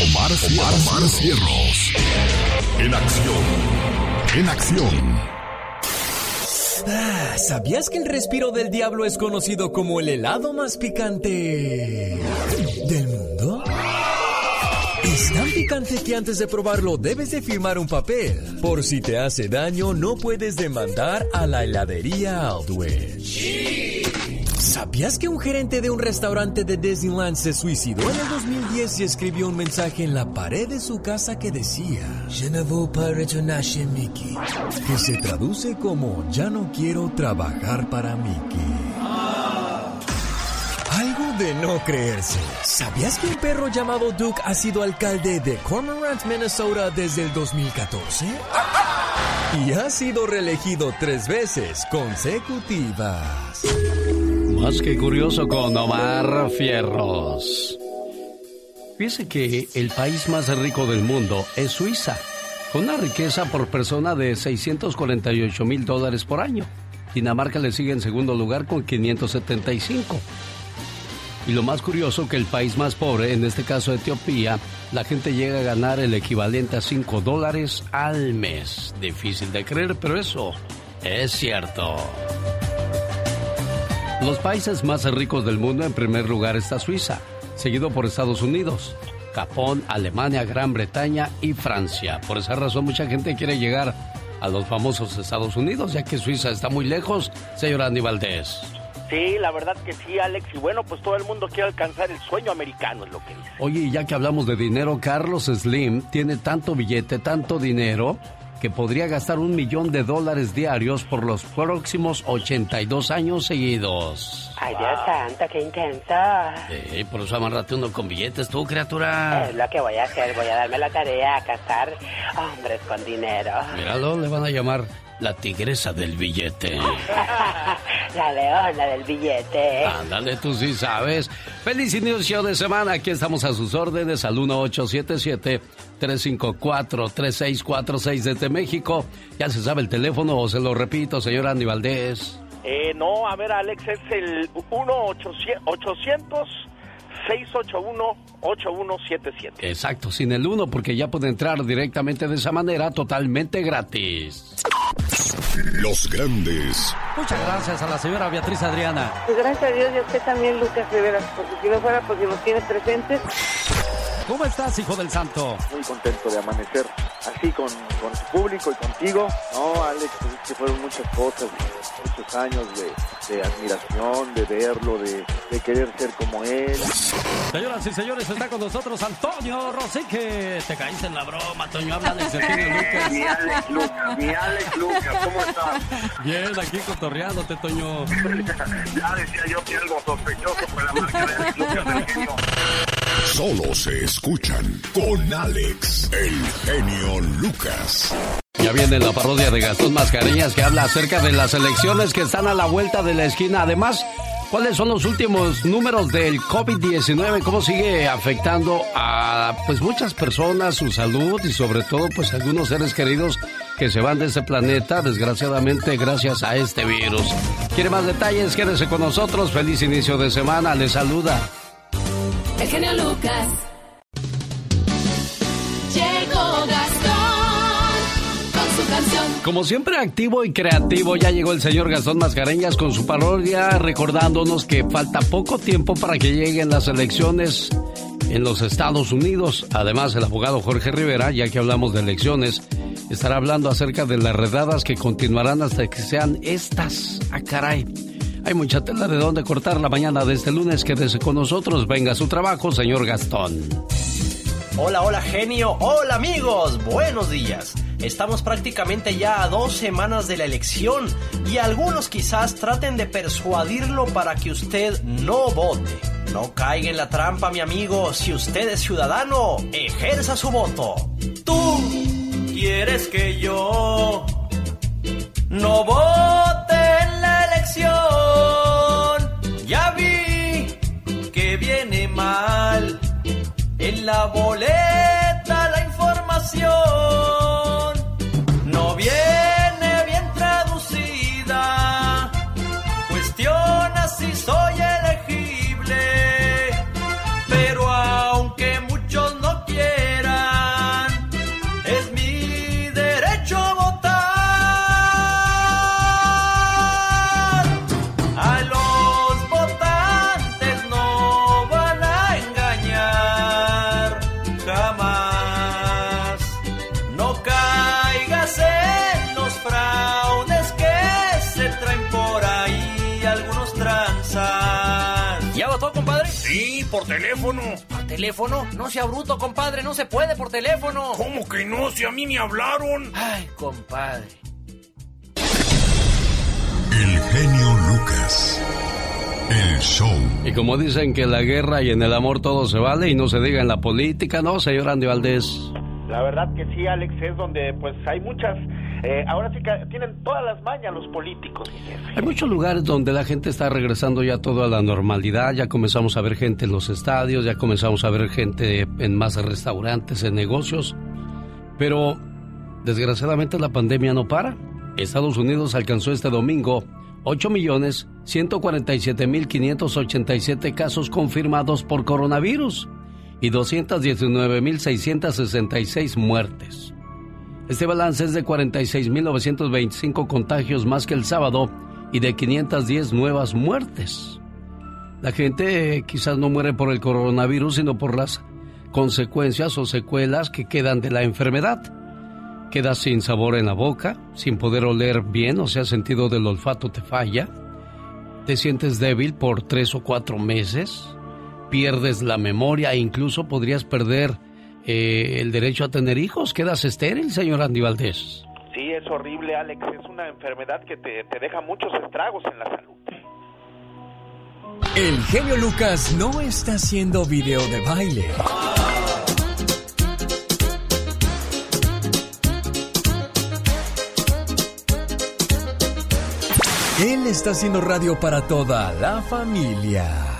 Omar, Omar, Omar Cierros. En acción. En acción. Ah, ¿Sabías que el respiro del diablo es conocido como el helado más picante del mundo? Es tan picante que antes de probarlo debes de firmar un papel. Por si te hace daño, no puedes demandar a la heladería Aldwich. ¿Sabías que un gerente de un restaurante de Disneyland se suicidó en el 2010 y escribió un mensaje en la pared de su casa que decía Je ne veux pas retourner Mickey? Que se traduce como Ya no quiero trabajar para Mickey. De no creerse. ¿Sabías que un perro llamado Duke ha sido alcalde de Cormorant, Minnesota desde el 2014? Y ha sido reelegido tres veces consecutivas. Más que curioso con Omar Fierros. Fíjese que el país más rico del mundo es Suiza, con una riqueza por persona de 648 mil dólares por año. Dinamarca le sigue en segundo lugar con 575. Y lo más curioso que el país más pobre, en este caso Etiopía, la gente llega a ganar el equivalente a 5 dólares al mes. Difícil de creer, pero eso es cierto. Los países más ricos del mundo, en primer lugar está Suiza, seguido por Estados Unidos, Japón, Alemania, Gran Bretaña y Francia. Por esa razón mucha gente quiere llegar a los famosos Estados Unidos, ya que Suiza está muy lejos, señor Andy Valdés. Sí, la verdad que sí, Alex. Y bueno, pues todo el mundo quiere alcanzar el sueño americano, es lo que dice. Oye, y ya que hablamos de dinero, Carlos Slim tiene tanto billete, tanto dinero, que podría gastar un millón de dólares diarios por los próximos 82 años seguidos. Ay, Dios santo, qué intenso. Sí, por eso amárrate uno con billetes tú, criatura. Es lo que voy a hacer, voy a darme la tarea a cazar hombres con dinero. Míralo, le van a llamar la tigresa del billete. la leona del billete. Ándale, tú sí sabes. Feliz inicio de semana. Aquí estamos a sus órdenes al 1877-354-3646 desde México. Ya se sabe el teléfono o se lo repito, señor Andy Valdés. Eh, no, a ver, Alex, es el 1-800. 681-8177. Exacto, sin el 1 porque ya puede entrar directamente de esa manera totalmente gratis. Los grandes. Muchas gracias a la señora Beatriz Adriana. Pues gracias a Dios y a usted también, Lucas Rivera, porque si no fuera porque nos tiene presentes. ¿Cómo estás, hijo del santo? Muy contento de amanecer así con, con su público y contigo. No, Alex, pues es que fueron muchas cosas, muchos años de, de admiración, de verlo, de, de, querer ser como él. Señoras y señores, está con nosotros Antonio Rosique. Te caíste en la broma, Toño. Habla de Sergio Lucas. Mi Alex Lucas, mi Alex Lucas, ¿cómo estás? Bien, aquí cotorreándote, Toño. ya decía yo que algo sospechoso con la marca de Alex Lucas del genio. Solo se escuchan con Alex, el genio Lucas. Ya viene la parodia de Gastón Mascareñas que habla acerca de las elecciones que están a la vuelta de la esquina. Además, ¿cuáles son los últimos números del COVID-19? ¿Cómo sigue afectando a pues muchas personas, su salud y sobre todo pues algunos seres queridos que se van de este planeta desgraciadamente gracias a este virus? ¿Quiere más detalles? Quédese con nosotros. Feliz inicio de semana. Le saluda genio Lucas. Llegó Gastón con su canción. Como siempre activo y creativo, ya llegó el señor Gastón Mascareñas con su parodia, recordándonos que falta poco tiempo para que lleguen las elecciones en los Estados Unidos. Además, el abogado Jorge Rivera, ya que hablamos de elecciones, estará hablando acerca de las redadas que continuarán hasta que sean estas. ¡Ah, caray! Hay mucha tela de dónde cortar la mañana de este lunes. Quédese con nosotros. Venga a su trabajo, señor Gastón. Hola, hola genio, hola amigos, buenos días. Estamos prácticamente ya a dos semanas de la elección y algunos quizás traten de persuadirlo para que usted no vote. No caiga en la trampa, mi amigo. Si usted es ciudadano, ejerza su voto. Tú quieres que yo no vote en la elección. Ya vi que viene mal en la boleta la información no viene bien traducida. Cuestiona si soy elegible, por teléfono. ¿Por teléfono? No sea bruto, compadre, no se puede por teléfono. ¿Cómo que no? Si a mí me hablaron. Ay, compadre. El genio Lucas. El show. Y como dicen que en la guerra y en el amor todo se vale y no se diga en la política, ¿no, señor Andy Valdés? La verdad que sí, Alex, es donde pues hay muchas... eh, ahora sí que tienen todas las mañas los políticos. Hay muchos lugares donde la gente está regresando ya todo a la normalidad, ya comenzamos a ver gente en los estadios, ya comenzamos a ver gente en más restaurantes, en negocios, pero desgraciadamente la pandemia no para. Estados Unidos alcanzó este domingo 8.147.587 casos confirmados por coronavirus y 219.666 muertes. Este balance es de 46.925 contagios más que el sábado y de 510 nuevas muertes. La gente eh, quizás no muere por el coronavirus, sino por las consecuencias o secuelas que quedan de la enfermedad. Quedas sin sabor en la boca, sin poder oler bien, o sea, sentido del olfato te falla. Te sientes débil por tres o cuatro meses. Pierdes la memoria e incluso podrías perder eh, el derecho a tener hijos. Quedas estéril, señor Andy Valdés. Sí, es horrible, Alex. Es una enfermedad que te, te deja muchos estragos en la salud. El genio Lucas no está haciendo video de baile. Él está haciendo radio para toda la familia.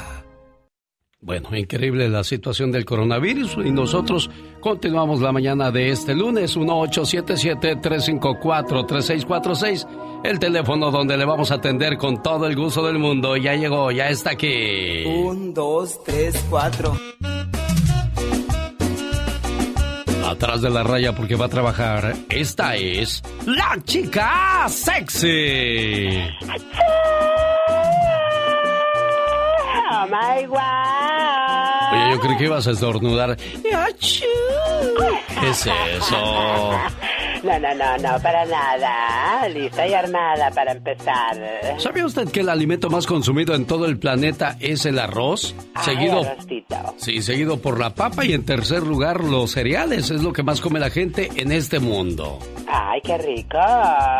Bueno, increíble la situación del coronavirus y nosotros continuamos la mañana de este lunes 1877-354-3646, el teléfono donde le vamos a atender con todo el gusto del mundo. Ya llegó, ya está aquí. Un, dos, tres, cuatro. Atrás de la raya porque va a trabajar. Esta es la chica sexy. Oh my wow. Yo creí que ibas a estornudar. ¡Achú! ¿Qué es eso? No, no, no, no, para nada. Lista y armada para empezar. ¿Sabía usted que el alimento más consumido en todo el planeta es el arroz? Seguido, Ay, arrocito. sí, seguido por la papa y en tercer lugar los cereales. Es lo que más come la gente en este mundo. Ay, qué rico.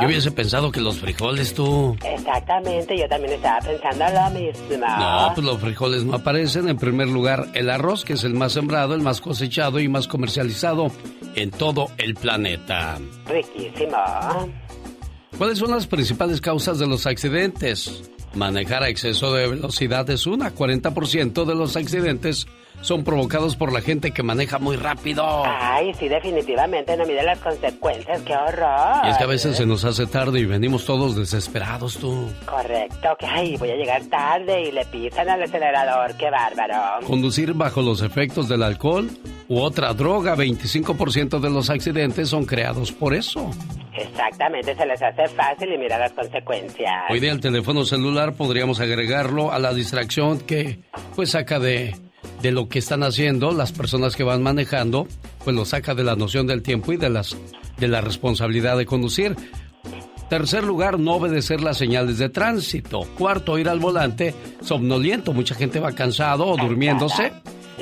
Yo hubiese pensado que los frijoles, tú. Exactamente, yo también estaba pensando lo mismo. No, pues los frijoles no aparecen. En primer lugar, el arroz, que es el más sembrado, el más cosechado y más comercializado en todo el planeta. Riquísimo. ¿Cuáles son las principales causas de los accidentes? Manejar a exceso de velocidad es una. 40% de los accidentes son provocados por la gente que maneja muy rápido. Ay, sí, definitivamente no mide las consecuencias, qué horror. Y es que a veces se nos hace tarde y venimos todos desesperados, tú. Correcto, que ay, voy a llegar tarde y le pisan al acelerador, qué bárbaro. Conducir bajo los efectos del alcohol u otra droga, 25% de los accidentes son creados por eso. Exactamente, se les hace fácil y mira las consecuencias. Hoy día el teléfono celular podríamos agregarlo a la distracción que pues saca de, de lo que están haciendo las personas que van manejando, pues lo saca de la noción del tiempo y de las de la responsabilidad de conducir. Tercer lugar, no obedecer las señales de tránsito. Cuarto, ir al volante somnoliento. Mucha gente va cansado o durmiéndose.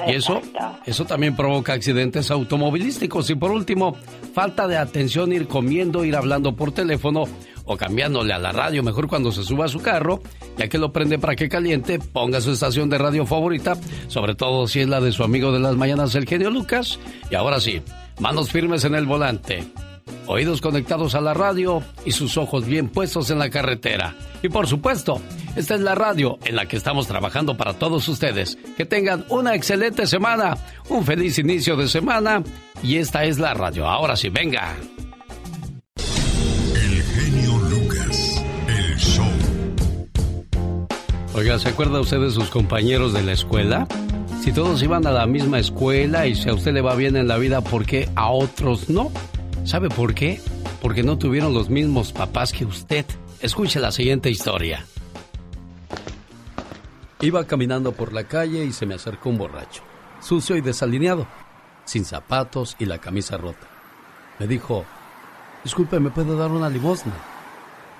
Y eso, eso también provoca accidentes automovilísticos. Y por último, falta de atención, ir comiendo, ir hablando por teléfono o cambiándole a la radio. Mejor cuando se suba a su carro, ya que lo prende para que caliente, ponga su estación de radio favorita, sobre todo si es la de su amigo de las mañanas, el genio Lucas. Y ahora sí, manos firmes en el volante oídos conectados a la radio y sus ojos bien puestos en la carretera. Y por supuesto, esta es la radio en la que estamos trabajando para todos ustedes. Que tengan una excelente semana, un feliz inicio de semana y esta es la radio. Ahora sí, venga. Oiga, ¿se acuerda usted de sus compañeros de la escuela? Si todos iban a la misma escuela y si a usted le va bien en la vida, ¿por qué a otros no? ¿Sabe por qué? Porque no tuvieron los mismos papás que usted. Escuche la siguiente historia. Iba caminando por la calle y se me acercó un borracho, sucio y desalineado, sin zapatos y la camisa rota. Me dijo, disculpe, ¿me puede dar una limosna?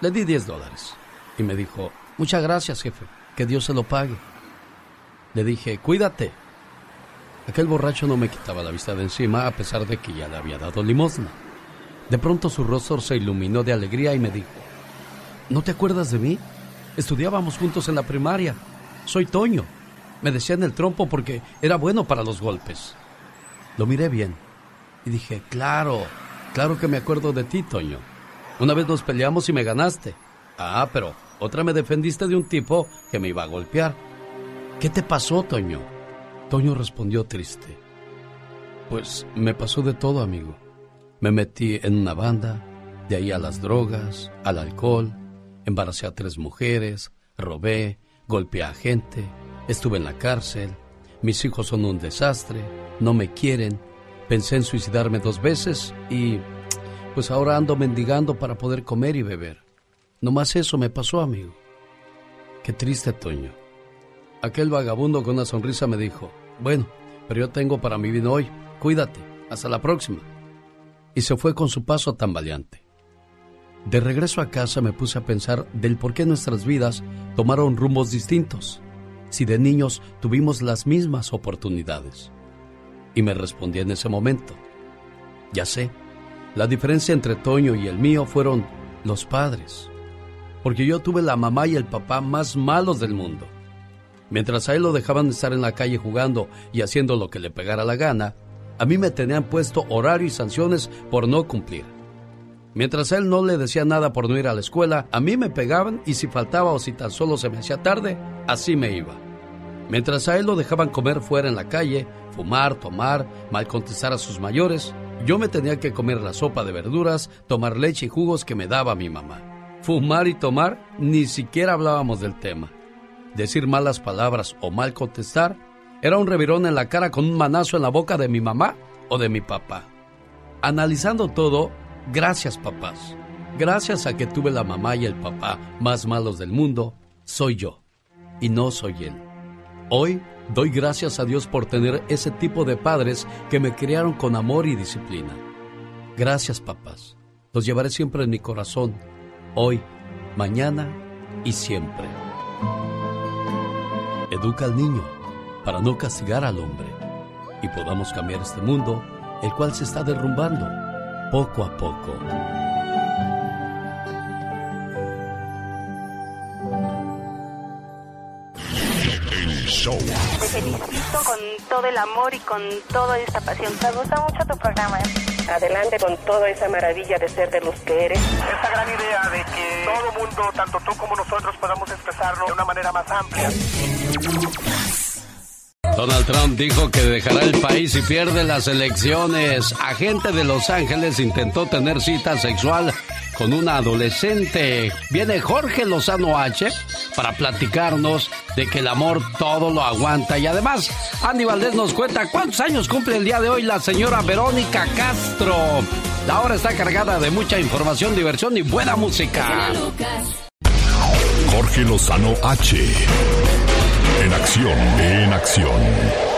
Le di 10 dólares y me dijo, muchas gracias, jefe, que Dios se lo pague. Le dije, cuídate. Aquel borracho no me quitaba la vista de encima a pesar de que ya le había dado limosna. De pronto su rostro se iluminó de alegría y me dijo, ¿no te acuerdas de mí? Estudiábamos juntos en la primaria. Soy Toño. Me decía en el trompo porque era bueno para los golpes. Lo miré bien y dije, claro, claro que me acuerdo de ti, Toño. Una vez nos peleamos y me ganaste. Ah, pero otra me defendiste de un tipo que me iba a golpear. ¿Qué te pasó, Toño? Toño respondió triste. Pues me pasó de todo, amigo. Me metí en una banda, de ahí a las drogas, al alcohol, embaracé a tres mujeres, robé, golpeé a gente, estuve en la cárcel, mis hijos son un desastre, no me quieren, pensé en suicidarme dos veces y pues ahora ando mendigando para poder comer y beber. No más eso me pasó, amigo. Qué triste, Toño. Aquel vagabundo con una sonrisa me dijo, bueno, pero yo tengo para mi vino hoy, cuídate, hasta la próxima y se fue con su paso tambaleante. De regreso a casa me puse a pensar del por qué nuestras vidas tomaron rumbos distintos, si de niños tuvimos las mismas oportunidades. Y me respondí en ese momento, ya sé, la diferencia entre Toño y el mío fueron los padres, porque yo tuve la mamá y el papá más malos del mundo. Mientras a él lo dejaban estar en la calle jugando y haciendo lo que le pegara la gana, a mí me tenían puesto horario y sanciones por no cumplir. Mientras a él no le decía nada por no ir a la escuela, a mí me pegaban y si faltaba o si tan solo se me hacía tarde, así me iba. Mientras a él lo dejaban comer fuera en la calle, fumar, tomar, mal contestar a sus mayores, yo me tenía que comer la sopa de verduras, tomar leche y jugos que me daba mi mamá. Fumar y tomar, ni siquiera hablábamos del tema. Decir malas palabras o mal contestar, era un revirón en la cara con un manazo en la boca de mi mamá o de mi papá. Analizando todo, gracias papás. Gracias a que tuve la mamá y el papá más malos del mundo, soy yo y no soy él. Hoy doy gracias a Dios por tener ese tipo de padres que me criaron con amor y disciplina. Gracias papás. Los llevaré siempre en mi corazón, hoy, mañana y siempre. Educa al niño para no castigar al hombre y podamos cambiar este mundo, el cual se está derrumbando poco a poco. Te felicito con todo el amor y con toda esta pasión. Me gusta mucho tu programa. ¿eh? Adelante con toda esa maravilla de ser de los que eres. Esta gran idea de que todo mundo, tanto tú como nosotros, podamos expresarlo de una manera más amplia. Donald Trump dijo que dejará el país si pierde las elecciones. Agente de Los Ángeles intentó tener cita sexual con una adolescente. Viene Jorge Lozano H para platicarnos de que el amor todo lo aguanta. Y además, Andy Valdés nos cuenta cuántos años cumple el día de hoy la señora Verónica Castro. La hora está cargada de mucha información, diversión y buena música. Jorge Lozano H. En acción, en acción.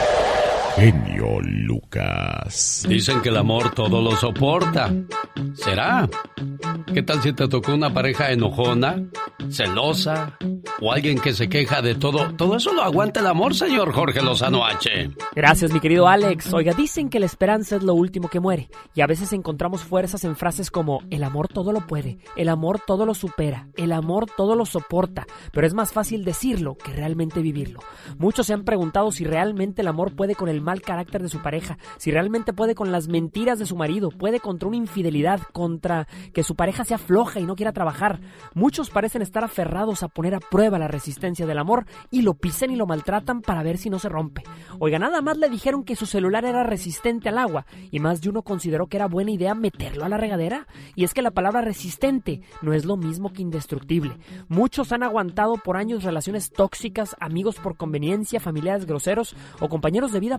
Genio Lucas. Dicen que el amor todo lo soporta. ¿Será? ¿Qué tal si te tocó una pareja enojona, celosa o alguien que se queja de todo? Todo eso lo aguanta el amor, señor Jorge Lozano H. Gracias, mi querido Alex. Oiga, dicen que la esperanza es lo último que muere. Y a veces encontramos fuerzas en frases como el amor todo lo puede, el amor todo lo supera, el amor todo lo soporta. Pero es más fácil decirlo que realmente vivirlo. Muchos se han preguntado si realmente el amor puede con el mal carácter de su pareja, si realmente puede con las mentiras de su marido, puede contra una infidelidad, contra que su pareja sea floja y no quiera trabajar. Muchos parecen estar aferrados a poner a prueba la resistencia del amor y lo pisen y lo maltratan para ver si no se rompe. Oiga, nada más le dijeron que su celular era resistente al agua y más de uno consideró que era buena idea meterlo a la regadera. Y es que la palabra resistente no es lo mismo que indestructible. Muchos han aguantado por años relaciones tóxicas, amigos por conveniencia, familiares groseros o compañeros de vida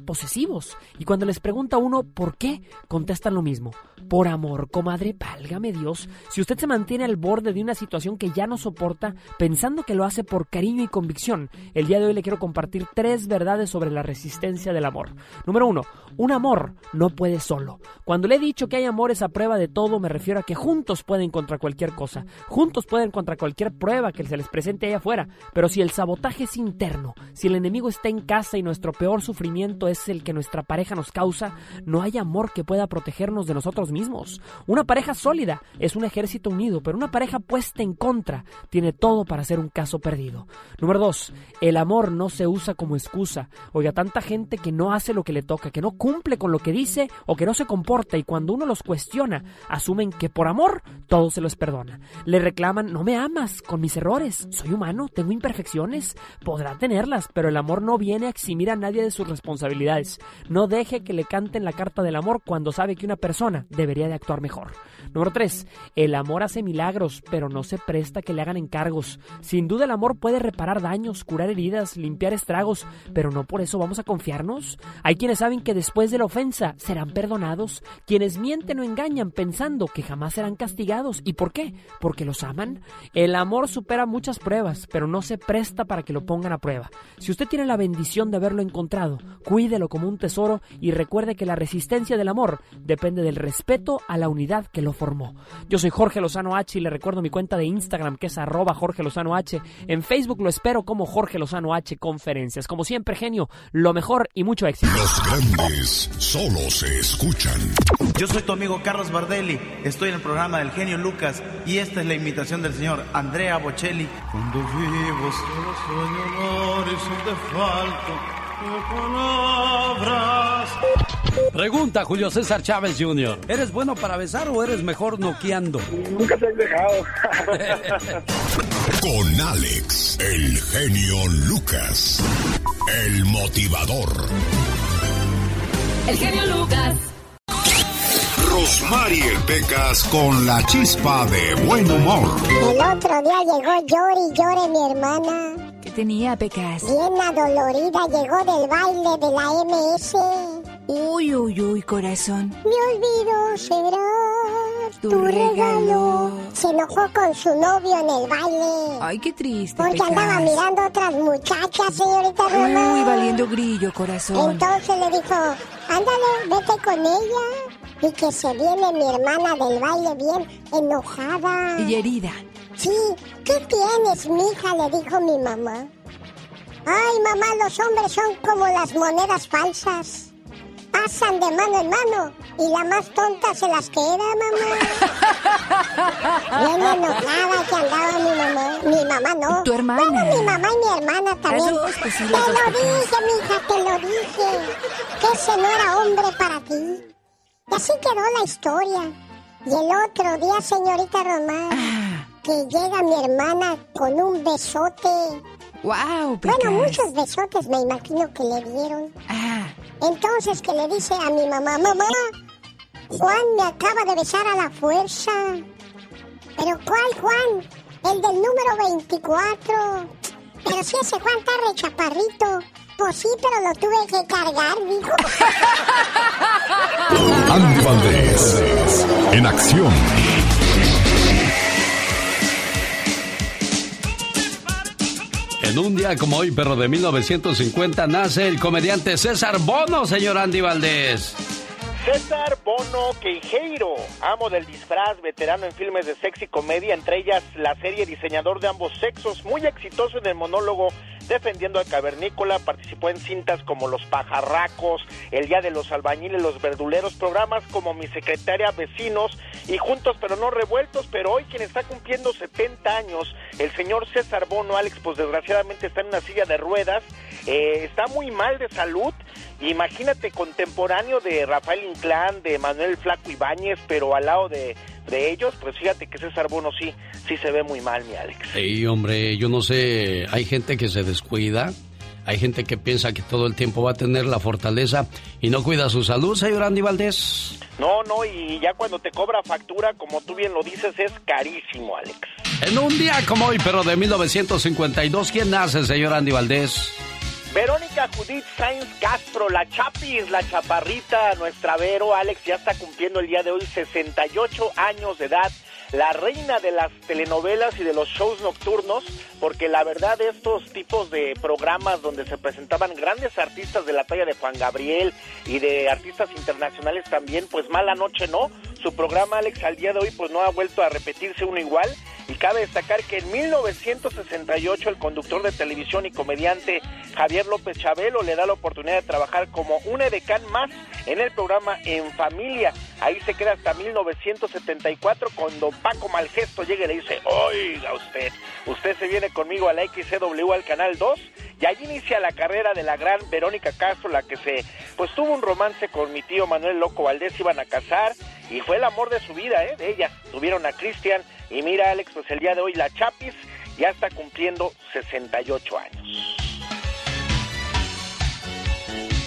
Y cuando les pregunta uno por qué, contestan lo mismo. Por amor, comadre, válgame Dios. Si usted se mantiene al borde de una situación que ya no soporta, pensando que lo hace por cariño y convicción, el día de hoy le quiero compartir tres verdades sobre la resistencia del amor. Número uno, un amor no puede solo. Cuando le he dicho que hay amores a prueba de todo, me refiero a que juntos pueden contra cualquier cosa. Juntos pueden contra cualquier prueba que se les presente allá afuera. Pero si el sabotaje es interno, si el enemigo está en casa y nuestro peor sufrimiento es el que nuestra pareja nos causa, no hay amor que pueda protegernos de nosotros mismos. Una pareja sólida es un ejército unido, pero una pareja puesta en contra tiene todo para ser un caso perdido. Número dos, el amor no se usa como excusa. Oiga, tanta gente que no hace lo que le toca, que no cumple con lo que dice o que no se comporta y cuando uno los cuestiona, asumen que por amor todo se los perdona. Le reclaman, no me amas con mis errores, soy humano, tengo imperfecciones, podrá tenerlas, pero el amor no viene a eximir a nadie de sus responsabilidades. No deje que le canten la carta del amor cuando sabe que una persona debería de actuar mejor. Número 3. El amor hace milagros, pero no se presta que le hagan encargos. Sin duda el amor puede reparar daños, curar heridas, limpiar estragos, pero no por eso vamos a confiarnos. Hay quienes saben que después de la ofensa serán perdonados, quienes mienten o engañan pensando que jamás serán castigados. ¿Y por qué? Porque los aman. El amor supera muchas pruebas, pero no se presta para que lo pongan a prueba. Si usted tiene la bendición de haberlo encontrado, cuídelo como un tesoro y recuerde que la resistencia del amor depende del respeto a la unidad que lo formó. Yo soy Jorge Lozano H y le recuerdo mi cuenta de Instagram que es arroba Jorge Lozano H. En Facebook lo espero como Jorge Lozano H Conferencias. Como siempre, genio, lo mejor y mucho éxito. Los grandes solo se escuchan. Yo soy tu amigo Carlos Bardelli, estoy en el programa del genio Lucas y esta es la invitación del señor Andrea Bocelli. Cuando vivo solo de palabras. Pregunta Julio César Chávez Jr. ¿Eres bueno para besar o eres mejor noqueando? Nunca te has dejado. Con Alex, el genio Lucas, el motivador. El genio Lucas. Rosmarie Pecas con la chispa de buen humor. El otro día llegó llore y llore mi hermana. ¿Qué tenía, Pecas? Bien adolorida, llegó del baile de la MS. Uy, uy, uy, corazón. Me olvidó será Tu regalo. Se enojó con su novio en el baile. Ay, qué triste, Porque Pecas. andaba mirando a otras muchachas, señorita Román. Uy, valiendo grillo, corazón. Entonces le dijo, ándale, vete con ella. Y que se viene mi hermana del baile bien enojada. Y herida. Sí, ¿qué tienes, mija? Le dijo mi mamá. Ay, mamá, los hombres son como las monedas falsas. Pasan de mano en mano y la más tonta se las queda, mamá. Bien enojada que andaba mi mamá. Mi mamá no. Tu hermana. Bueno, mi mamá y mi hermana también. Dos, pues sí, te lo dije, mija, te lo dije. Que ese no era hombre para ti. Y así quedó la historia. Y el otro día, señorita Román, Ah. Que llega mi hermana con un besote. Wow, Bueno, muchos besotes me imagino que le dieron. Ah. Entonces que le dice a mi mamá, mamá, Juan me acaba de besar a la fuerza. ¿Pero cuál Juan? El del número 24. Pero si ese Juan está re chaparrito. Pues sí, pero lo tuve que cargar, dijo. Andy Valdés, en acción. En un día como hoy, pero de 1950, nace el comediante César Bono, señor Andy Valdés. César Bono Queijeiro, amo del disfraz, veterano en filmes de sexy comedia, entre ellas la serie Diseñador de ambos sexos, muy exitoso en el monólogo defendiendo al cavernícola, participó en cintas como Los Pajarracos, El Día de los Albañiles, Los Verduleros, programas como Mi Secretaria Vecinos y Juntos pero no revueltos, pero hoy quien está cumpliendo 70 años, el señor César Bono, Alex, pues desgraciadamente está en una silla de ruedas, eh, está muy mal de salud, imagínate contemporáneo de Rafael Inclán, de Manuel Flaco Ibáñez, pero al lado de, de ellos, pues fíjate que César Bono sí, sí se ve muy mal, mi Alex. Sí, hombre, yo no sé, hay gente que se descuida, hay gente que piensa que todo el tiempo va a tener la fortaleza y no cuida su salud, señor Andy Valdés. No, no, y ya cuando te cobra factura, como tú bien lo dices, es carísimo, Alex. En un día como hoy, pero de 1952, ¿quién nace, señor Andy Valdés? Verónica Judith Sainz Castro, la Chapis, la chaparrita, nuestra Vero, Alex, ya está cumpliendo el día de hoy 68 años de edad la reina de las telenovelas y de los shows nocturnos, porque la verdad estos tipos de programas donde se presentaban grandes artistas de la talla de Juan Gabriel y de artistas internacionales también, pues mala noche no, su programa Alex al día de hoy pues no ha vuelto a repetirse uno igual y cabe destacar que en 1968 el conductor de televisión y comediante Javier López Chabelo le da la oportunidad de trabajar como un edecán más en el programa En Familia. Ahí se queda hasta 1974 cuando Paco Malgesto llega y le dice, oiga usted, usted se viene conmigo a la XCW al Canal 2 y ahí inicia la carrera de la gran Verónica Castro, la que se, pues tuvo un romance con mi tío Manuel Loco Valdés, iban a casar y fue el amor de su vida, ¿eh? De ella. Tuvieron a Cristian y mira Alex, pues el día de hoy la Chapis ya está cumpliendo 68 años.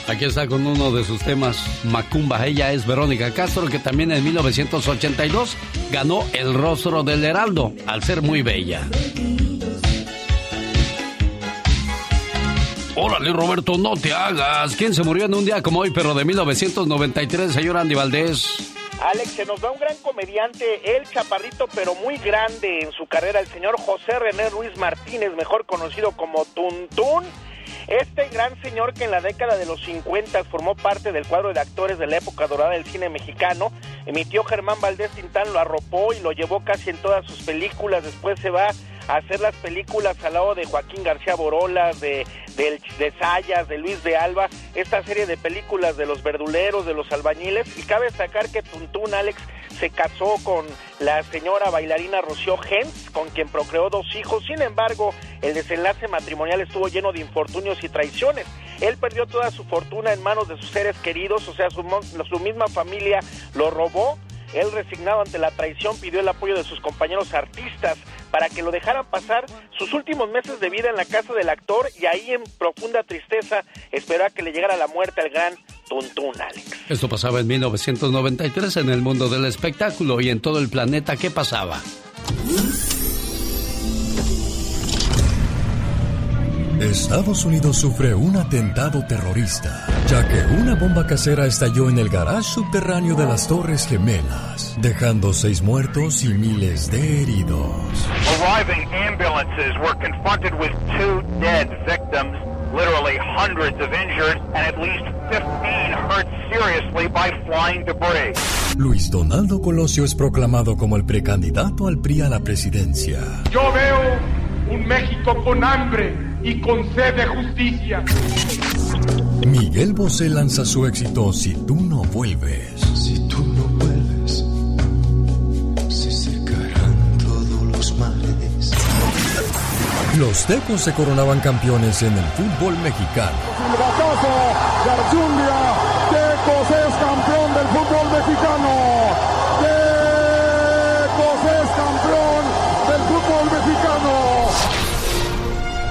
Aquí está con uno de sus temas, Macumba. Ella es Verónica Castro, que también en 1982 ganó el rostro del Heraldo, al ser muy bella. Órale, Roberto, no te hagas. ¿Quién se murió en un día como hoy, pero de 1993, señor Andy Valdés? Alex, se nos da un gran comediante, el chaparrito, pero muy grande en su carrera, el señor José René Ruiz Martínez, mejor conocido como Tuntún. Este gran señor que en la década de los 50 formó parte del cuadro de actores de la época dorada del cine mexicano, emitió Germán Valdés Tintán, lo arropó y lo llevó casi en todas sus películas, después se va a hacer las películas al lado de Joaquín García Borolas, de, de, de Sayas, de Luis de Alba, esta serie de películas de los verduleros, de los albañiles, y cabe destacar que Tuntún Alex se casó con la señora bailarina Rocío Gens, con quien procreó dos hijos. Sin embargo, el desenlace matrimonial estuvo lleno de infortunios y traiciones. Él perdió toda su fortuna en manos de sus seres queridos, o sea, su, su misma familia lo robó. Él, resignado ante la traición, pidió el apoyo de sus compañeros artistas para que lo dejaran pasar sus últimos meses de vida en la casa del actor y ahí en profunda tristeza esperó a que le llegara la muerte al gran Tuntún, Alex. Esto pasaba en 1993 en el mundo del espectáculo y en todo el planeta. ¿Qué pasaba? Estados Unidos sufre un atentado terrorista, ya que una bomba casera estalló en el garage subterráneo de las Torres Gemelas, dejando seis muertos y miles de heridos. Arriving ambulances were confronted with two dead victims, literally hundreds of injured, and at least 15 hurt seriously by flying debris. Luis Donaldo Colosio es proclamado como el precandidato al PRI a la presidencia. Yo veo un México con hambre y con sed de justicia. Miguel Bosé lanza su éxito Si tú no vuelves. Los tecos se coronaban campeones en el fútbol mexicano. Tecos es campeón del fútbol mexicano. Tecos es campeón del fútbol mexicano.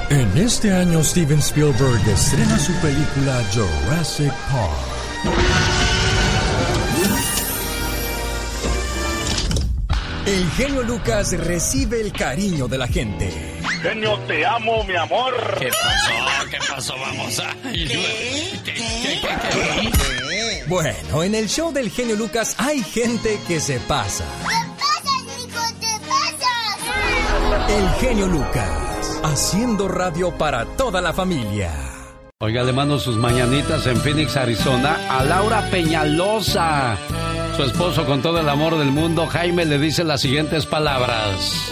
En este año Steven Spielberg estrena su película Jurassic Park. El genio Lucas recibe el cariño de la gente. Genio, te amo, mi amor. ¿Qué pasó? ¿Qué pasó? Vamos a... Bueno, en el show del genio Lucas hay gente que se pasa. ¿Qué pasa, Nico? ¿Qué pasa? El genio Lucas. Haciendo radio para toda la familia. Oiga, le mando sus mañanitas en Phoenix, Arizona, a Laura Peñalosa. Su esposo, con todo el amor del mundo, Jaime, le dice las siguientes palabras.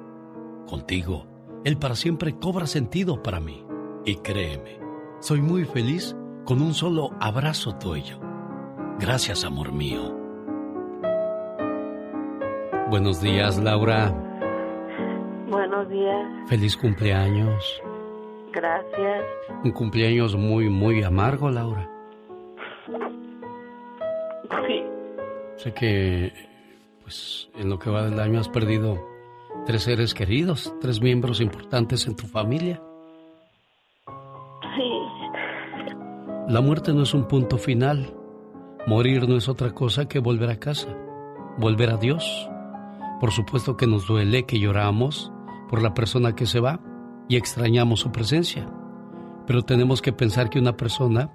Contigo, el para siempre cobra sentido para mí. Y créeme, soy muy feliz con un solo abrazo tuyo. Gracias, amor mío. Buenos días, Laura. Buenos días. Feliz cumpleaños. Gracias. Un cumpleaños muy, muy amargo, Laura. Sí. Sé que, pues, en lo que va del año has perdido tres seres queridos, tres miembros importantes en tu familia. Sí. La muerte no es un punto final. Morir no es otra cosa que volver a casa, volver a Dios. Por supuesto que nos duele, que lloramos por la persona que se va, y extrañamos su presencia. Pero tenemos que pensar que una persona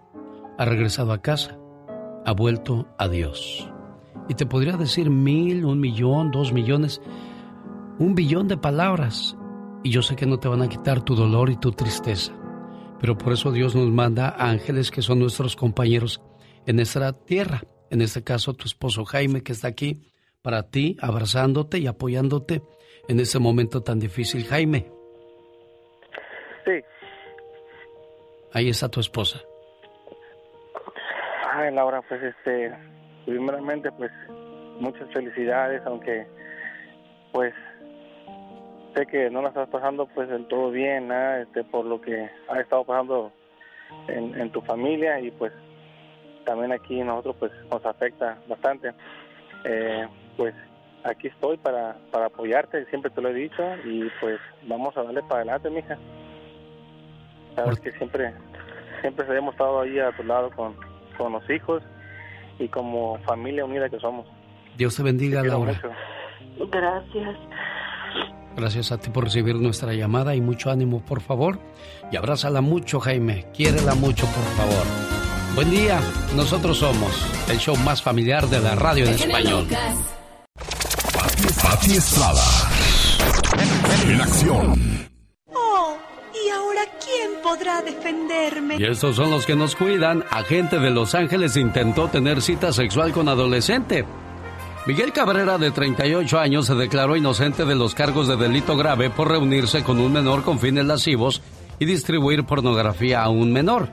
ha regresado a casa, ha vuelto a Dios. Y te podría decir mil, un millón, dos millones, un billón de palabras. Y yo sé que no te van a quitar tu dolor y tu tristeza. Pero por eso Dios nos manda ángeles que son nuestros compañeros en nuestra tierra. En este caso, tu esposo Jaime, que está aquí para ti, abrazándote y apoyándote en este momento tan difícil. Jaime, Sí. Ahí está tu esposa. Ay, Laura, pues este, primeramente, pues muchas felicidades, aunque pues sé que no la estás pasando pues del todo bien, ¿ah? este, por lo que ha estado pasando en, en tu familia y pues también aquí nosotros pues nos afecta bastante. Eh, pues aquí estoy para, para apoyarte, siempre te lo he dicho y pues vamos a darle para adelante, mija. Sabes que siempre, siempre hemos estado ahí a tu lado con, con los hijos y como familia unida que somos. Dios te bendiga, Te Laura. mucho. Gracias. Gracias a ti por recibir nuestra llamada y mucho ánimo, por favor. Y abrázala mucho, Jaime. Quiérela mucho, por favor. Buen día. Nosotros somos el show más familiar de la radio en español. Pati Estrada. En acción. Oh, ¿y ahora quién podrá defenderme? Y estos son los que nos cuidan. Agente de Los Ángeles intentó tener cita sexual con adolescente. Miguel Cabrera, de 38 años, se declaró inocente de los cargos de delito grave por reunirse con un menor con fines lascivos y distribuir pornografía a un menor.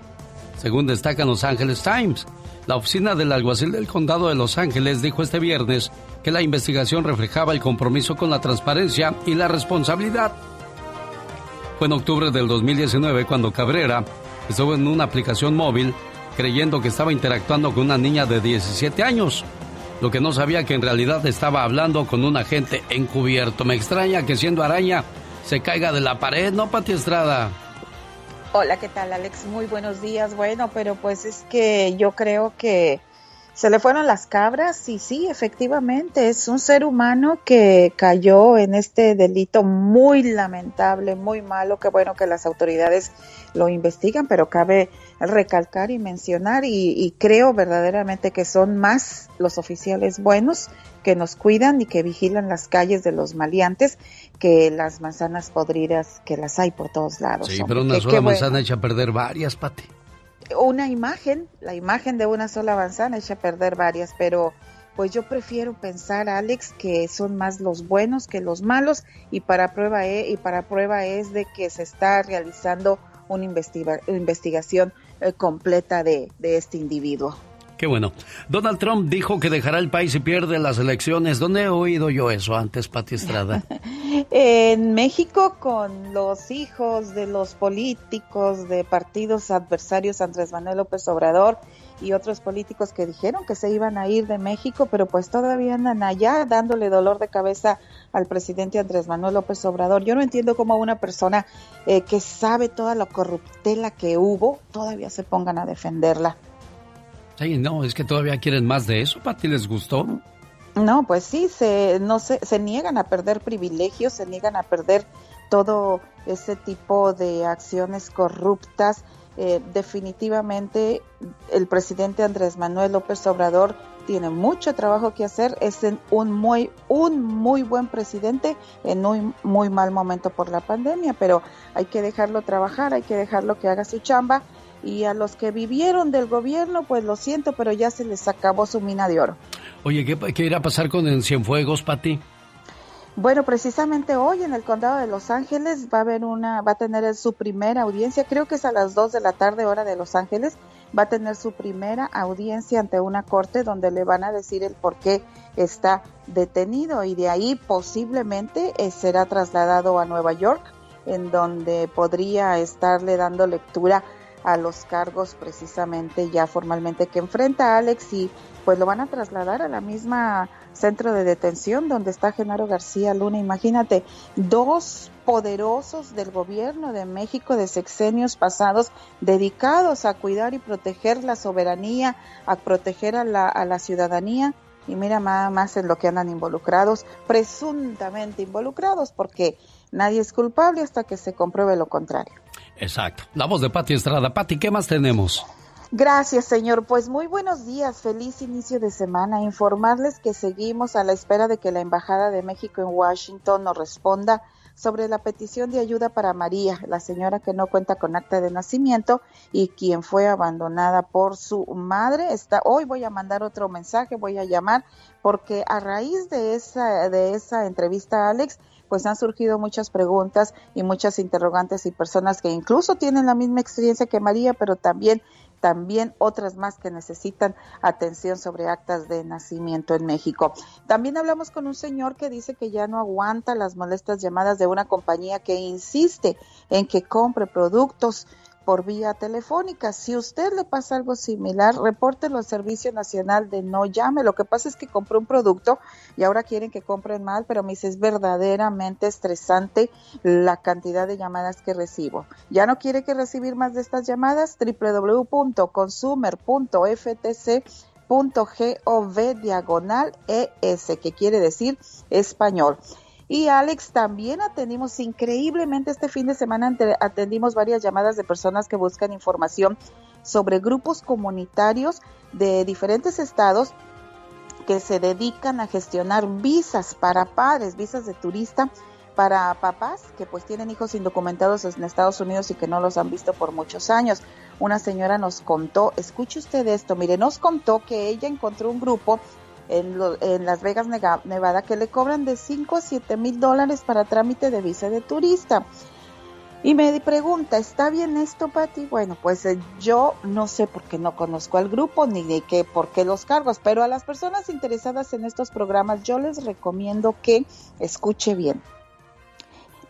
Según destacan Los Angeles Times, la oficina del alguacil del condado de Los Ángeles dijo este viernes que la investigación reflejaba el compromiso con la transparencia y la responsabilidad. Fue en octubre del 2019 cuando Cabrera estuvo en una aplicación móvil creyendo que estaba interactuando con una niña de 17 años. Lo que no sabía que en realidad estaba hablando con un agente encubierto. Me extraña que siendo araña se caiga de la pared, ¿no, Pati Estrada? Hola, ¿qué tal, Alex? Muy buenos días. Bueno, pero pues es que yo creo que se le fueron las cabras y sí, efectivamente, es un ser humano que cayó en este delito muy lamentable, muy malo, que bueno que las autoridades lo investigan, pero cabe recalcar y mencionar y, y creo verdaderamente que son más los oficiales buenos que nos cuidan y que vigilan las calles de los maleantes que las manzanas podridas que las hay por todos lados. Sí, hombre. pero una Qué- sola qué bueno. manzana echa a perder varias, Pati. Una imagen, la imagen de una sola manzana echa a perder varias, pero pues yo prefiero pensar, Alex, que son más los buenos que los malos y para prueba e- y para prueba es de que se está realizando una investiga- investigación eh, completa de, de este individuo. Qué bueno. Donald Trump dijo que dejará el país si pierde las elecciones. ¿Dónde he oído yo eso antes, Pati Estrada? En México, con los hijos de los políticos de partidos adversarios Andrés Manuel López Obrador y otros políticos que dijeron que se iban a ir de México, pero pues todavía andan allá dándole dolor de cabeza al presidente Andrés Manuel López Obrador. Yo no entiendo cómo una persona eh, que sabe toda la corruptela que hubo todavía se pongan a defenderla. Sí, no, es que todavía quieren más de eso. ¿Para ti les gustó? No, pues sí, se, no se, se niegan a perder privilegios, se niegan a perder todo ese tipo de acciones corruptas. Eh, definitivamente el presidente Andrés Manuel López Obrador tiene mucho trabajo que hacer, es un muy, un muy buen presidente en un muy mal momento por la pandemia, pero hay que dejarlo trabajar, hay que dejarlo que haga su chamba y a los que vivieron del gobierno, pues lo siento, pero ya se les acabó su mina de oro. Oye, ¿qué, qué irá a pasar con el Cienfuegos, Pati? Bueno, precisamente hoy en el condado de Los Ángeles va a haber una, va a tener su primera audiencia, creo que es a las 2 de la tarde hora de Los Ángeles, va a tener su primera audiencia ante una corte donde le van a decir el por qué está detenido y de ahí posiblemente eh, será trasladado a Nueva York, en donde podría estarle dando lectura a los cargos precisamente ya formalmente que enfrenta Alex y pues lo van a trasladar a la misma centro de detención donde está Genaro García Luna. Imagínate, dos poderosos del gobierno de México de sexenios pasados dedicados a cuidar y proteger la soberanía, a proteger a la, a la ciudadanía. Y mira nada más en lo que andan involucrados, presuntamente involucrados, porque nadie es culpable hasta que se compruebe lo contrario. Exacto. La voz de Pati Estrada. Pati, ¿qué más tenemos? Gracias, señor. Pues muy buenos días, feliz inicio de semana. Informarles que seguimos a la espera de que la Embajada de México en Washington nos responda sobre la petición de ayuda para María, la señora que no cuenta con acta de nacimiento y quien fue abandonada por su madre. Está, hoy voy a mandar otro mensaje, voy a llamar, porque a raíz de esa, de esa entrevista, Alex, pues han surgido muchas preguntas y muchas interrogantes y personas que incluso tienen la misma experiencia que María, pero también también otras más que necesitan atención sobre actas de nacimiento en México. También hablamos con un señor que dice que ya no aguanta las molestas llamadas de una compañía que insiste en que compre productos por vía telefónica. Si usted le pasa algo similar, repórtelo al Servicio Nacional de No Llame. Lo que pasa es que compró un producto y ahora quieren que compren mal, pero me dice es verdaderamente estresante la cantidad de llamadas que recibo. ¿Ya no quiere que recibir más de estas llamadas? www.consumer.ftc.gov diagonal ES, que quiere decir español. Y Alex, también atendimos increíblemente este fin de semana, atendimos varias llamadas de personas que buscan información sobre grupos comunitarios de diferentes estados que se dedican a gestionar visas para padres, visas de turista para papás que pues tienen hijos indocumentados en Estados Unidos y que no los han visto por muchos años. Una señora nos contó, escuche usted esto, mire, nos contó que ella encontró un grupo en, Las Vegas, Nevada, que le cobran de 5 a 7 mil dólares para trámite de visa de turista. Y me pregunta, ¿está bien esto, Pati? Bueno, pues eh, yo no sé por qué no conozco al grupo ni de qué, por qué los cargos, pero a las personas interesadas en estos programas yo les recomiendo que escuche bien.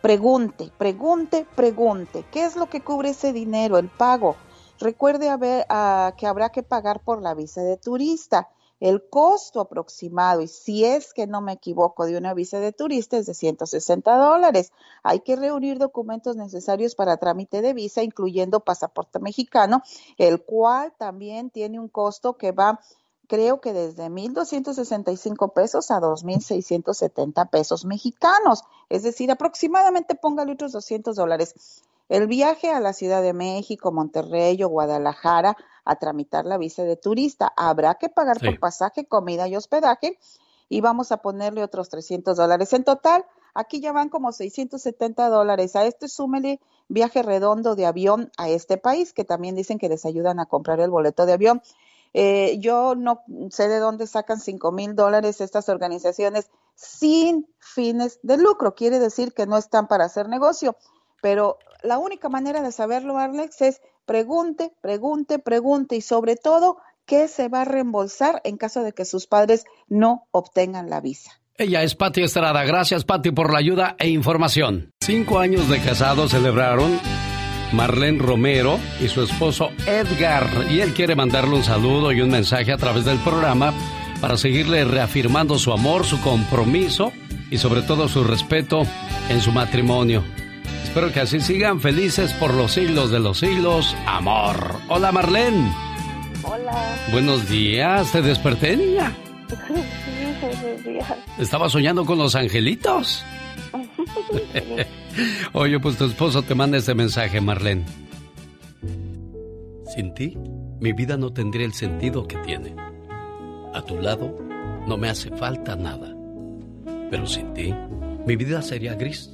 Pregunte, pregunte, pregunte, ¿qué es lo que cubre ese dinero, el pago? Recuerde haber, ah, que habrá que pagar por la visa de turista. El costo aproximado, y si es que no me equivoco, de una visa de turista es de 160 dólares. Hay que reunir documentos necesarios para trámite de visa, incluyendo pasaporte mexicano, el cual también tiene un costo que va creo que desde 1.265 pesos a 2.670 pesos mexicanos, es decir, aproximadamente póngale otros 200 dólares. El viaje a la Ciudad de México, Monterrey o Guadalajara a tramitar la visa de turista. Habrá que pagar por pasaje, comida y hospedaje y vamos a ponerle otros 300 dólares. En total, aquí ya van como 670 dólares. A este súmele viaje redondo de avión a este país, que también dicen que les ayudan a comprar el boleto de avión. Eh, yo no sé de dónde sacan 5 mil dólares estas organizaciones sin fines de lucro. Quiere decir que no están para hacer negocio. Pero la única manera de saberlo, Alex, es pregunte, pregunte, pregunte y sobre todo, ¿qué se va a reembolsar en caso de que sus padres no obtengan la visa? Ella es Patti Estrada. Gracias, Patti, por la ayuda e información. Cinco años de casado celebraron Marlene Romero y su esposo Edgar. Y él quiere mandarle un saludo y un mensaje a través del programa para seguirle reafirmando su amor, su compromiso y sobre todo su respeto en su matrimonio. Espero que así sigan felices por los siglos de los siglos. Amor. Hola Marlene. Hola. Buenos días. ¿Te desperté, niña? Sí, buenos días. ¿Estaba soñando con los angelitos? Oye, pues tu esposo te manda este mensaje, Marlene. Sin ti, mi vida no tendría el sentido que tiene. A tu lado, no me hace falta nada. Pero sin ti, mi vida sería gris,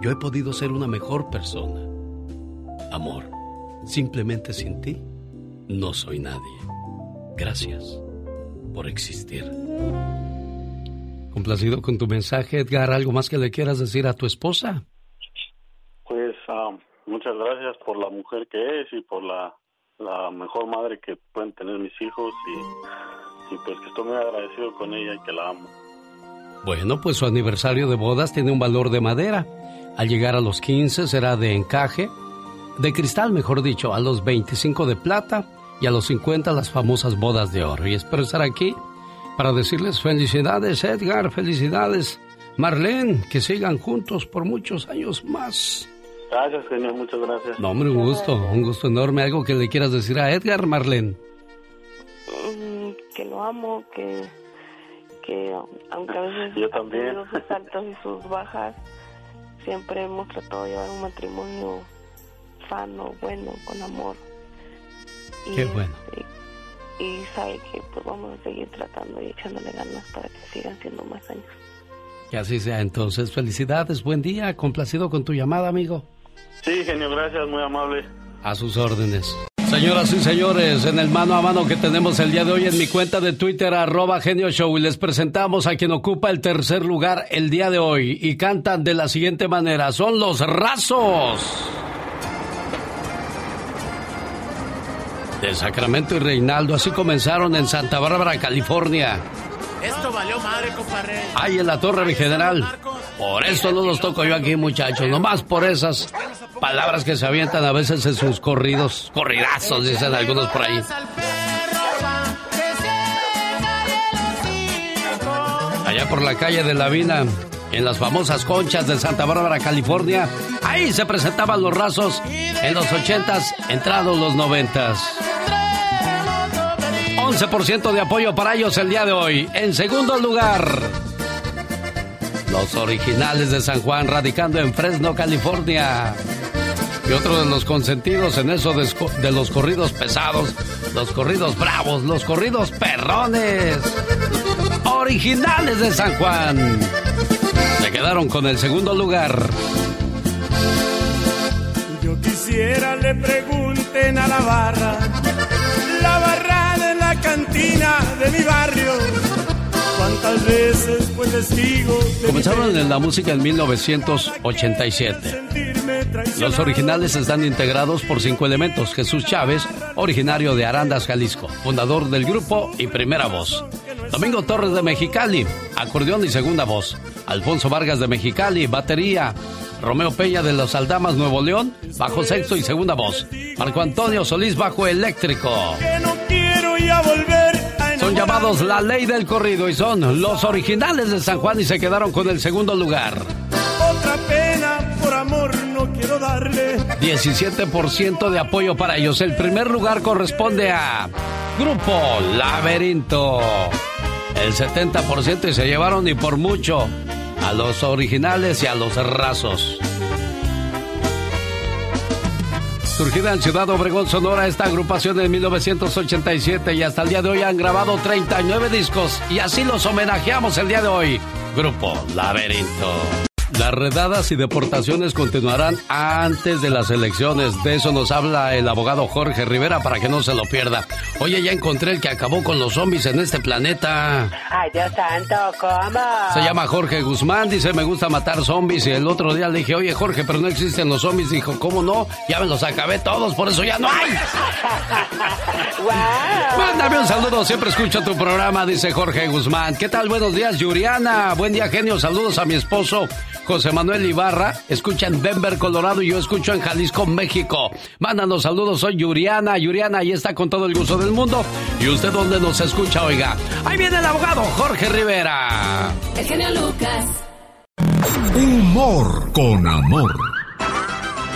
yo he podido ser una mejor persona. Amor, simplemente sin ti, no soy nadie. Gracias por existir. Complacido con tu mensaje, Edgar. ¿Algo más que le quieras decir a tu esposa? Pues ah, muchas gracias por la mujer que es y por la, la mejor madre que pueden tener mis hijos y, y pues que estoy muy agradecido con ella y que la amo. Bueno, pues su aniversario de bodas tiene un valor de madera. Al llegar a los 15 será de encaje, de cristal mejor dicho, a los 25 de plata y a los 50 las famosas bodas de oro. Y espero estar aquí para decirles felicidades Edgar, felicidades Marlene, que sigan juntos por muchos años más. Gracias, señor, muchas gracias. No, hombre, un gusto, un gusto enorme. ¿Algo que le quieras decir a Edgar, Marlene? Mm, Que lo amo, que, que aunque a veces Yo también. sus altas y sus bajas, siempre hemos tratado de llevar un matrimonio sano, bueno, con amor. Y, Qué bueno. y sabe que pues vamos a seguir tratando y echándole ganas para que sigan siendo más años. Que así sea entonces. Felicidades, buen día, complacido con tu llamada, amigo. Sí, genio, gracias, muy amable. A sus órdenes. Señoras y señores, en el mano a mano que tenemos el día de hoy en mi cuenta de Twitter, arroba Genio Show, y les presentamos a quien ocupa el tercer lugar el día de hoy y cantan de la siguiente manera, son los Razos. De Sacramento y Reinaldo, así comenzaron en Santa Bárbara, California. Esto valió madre, compadre. Ahí en la torre, mi general. Por eso no los toco yo aquí, muchachos. Nomás por esas palabras que se avientan a veces en sus corridos. Corridazos, dicen algunos por ahí. Allá por la calle de la Vina, en las famosas conchas de Santa Bárbara, California. Ahí se presentaban los rasos en los ochentas, entrados los noventas. 11% de apoyo para ellos el día de hoy. En segundo lugar, los originales de San Juan, radicando en Fresno, California. Y otro de los consentidos en eso de, los corridos pesados, los corridos bravos, los corridos perrones. Originales de San Juan. Se quedaron con el segundo lugar. Yo quisiera le pregunten a la barra, la barra Comenzaron en la música en 1987. sentirme traicionado. Los originales están integrados por cinco elementos. Jesús Chávez, originario de Arandas, Jalisco, fundador del grupo y primera voz. Domingo Torres de Mexicali, acordeón y segunda voz. Alfonso Vargas de Mexicali, batería. Romeo Peña de Los Aldamas, Nuevo León, bajo sexto y segunda voz. Marco Antonio Solís, bajo eléctrico. Llamados la ley del corrido y son los originales de San Juan y se quedaron con el segundo lugar. Otra pena por amor no quiero darle. 17% de apoyo para ellos. El primer lugar corresponde a Grupo Laberinto. El 70% y se llevaron y por mucho a los originales y a los rasos. Surgida en Ciudad Obregón, Sonora, esta agrupación en 1987 y hasta el día de hoy han grabado 39 discos y así los homenajeamos el día de hoy. Grupo Laberinto. Las redadas y deportaciones continuarán antes de las elecciones. De eso nos habla el abogado Jorge Rivera para que no se lo pierda. Oye, ya encontré el que acabó con los zombies en este planeta. Ay, Dios santo, ¿cómo? Se llama Jorge Guzmán, dice me gusta matar zombies. Y el otro día le dije, oye Jorge, pero no existen los zombies. Dijo, ¿cómo no? Ya me los acabé todos, por eso ya no hay. Mándame un saludo, siempre escucho tu programa, dice Jorge Guzmán. ¿Qué tal? Buenos días, Yuriana. Buen día, genio. Saludos a mi esposo José Manuel Ibarra. Escucha en Denver, Colorado y yo escucho en Jalisco, México. Mándanos saludos, soy Yuriana. Yuriana, ahí está con todo el gusto del mundo. ¿Y usted dónde nos escucha, oiga? Ahí viene el abogado Jorge Rivera. El genio Lucas. Humor con amor.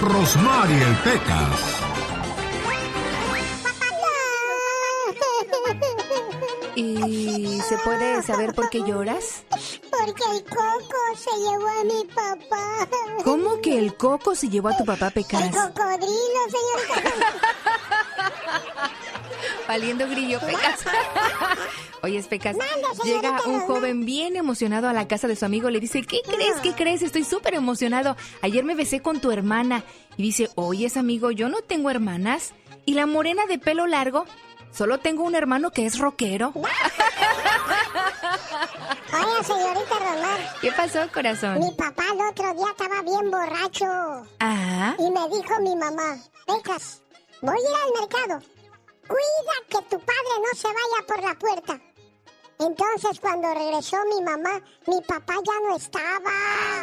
Rosmarie Pecas. ¿Y se puede saber por qué lloras? Porque el coco se llevó a mi papá. ¿Cómo que el coco se llevó a tu papá, El Pecas? cocodrilo, señorita. Valiendo grillo, Pecas. Oye, Pecas, Manda, llega un joven bien emocionado a la casa de su amigo. Le dice, ¿qué crees? ¿Qué crees? Estoy súper emocionado. Ayer me besé con tu hermana. Y dice, oye, amigo, yo no tengo hermanas. ¿Y la morena de pelo largo? Solo tengo un hermano que es rockero. Oye, señorita Román. ¿Qué pasó, corazón? Mi papá el otro día estaba bien borracho. Ah. Y me dijo mi mamá, Pecas, voy a ir al mercado. Cuida que tu padre no se vaya por la puerta. Entonces cuando regresó mi mamá, mi papá ya no estaba.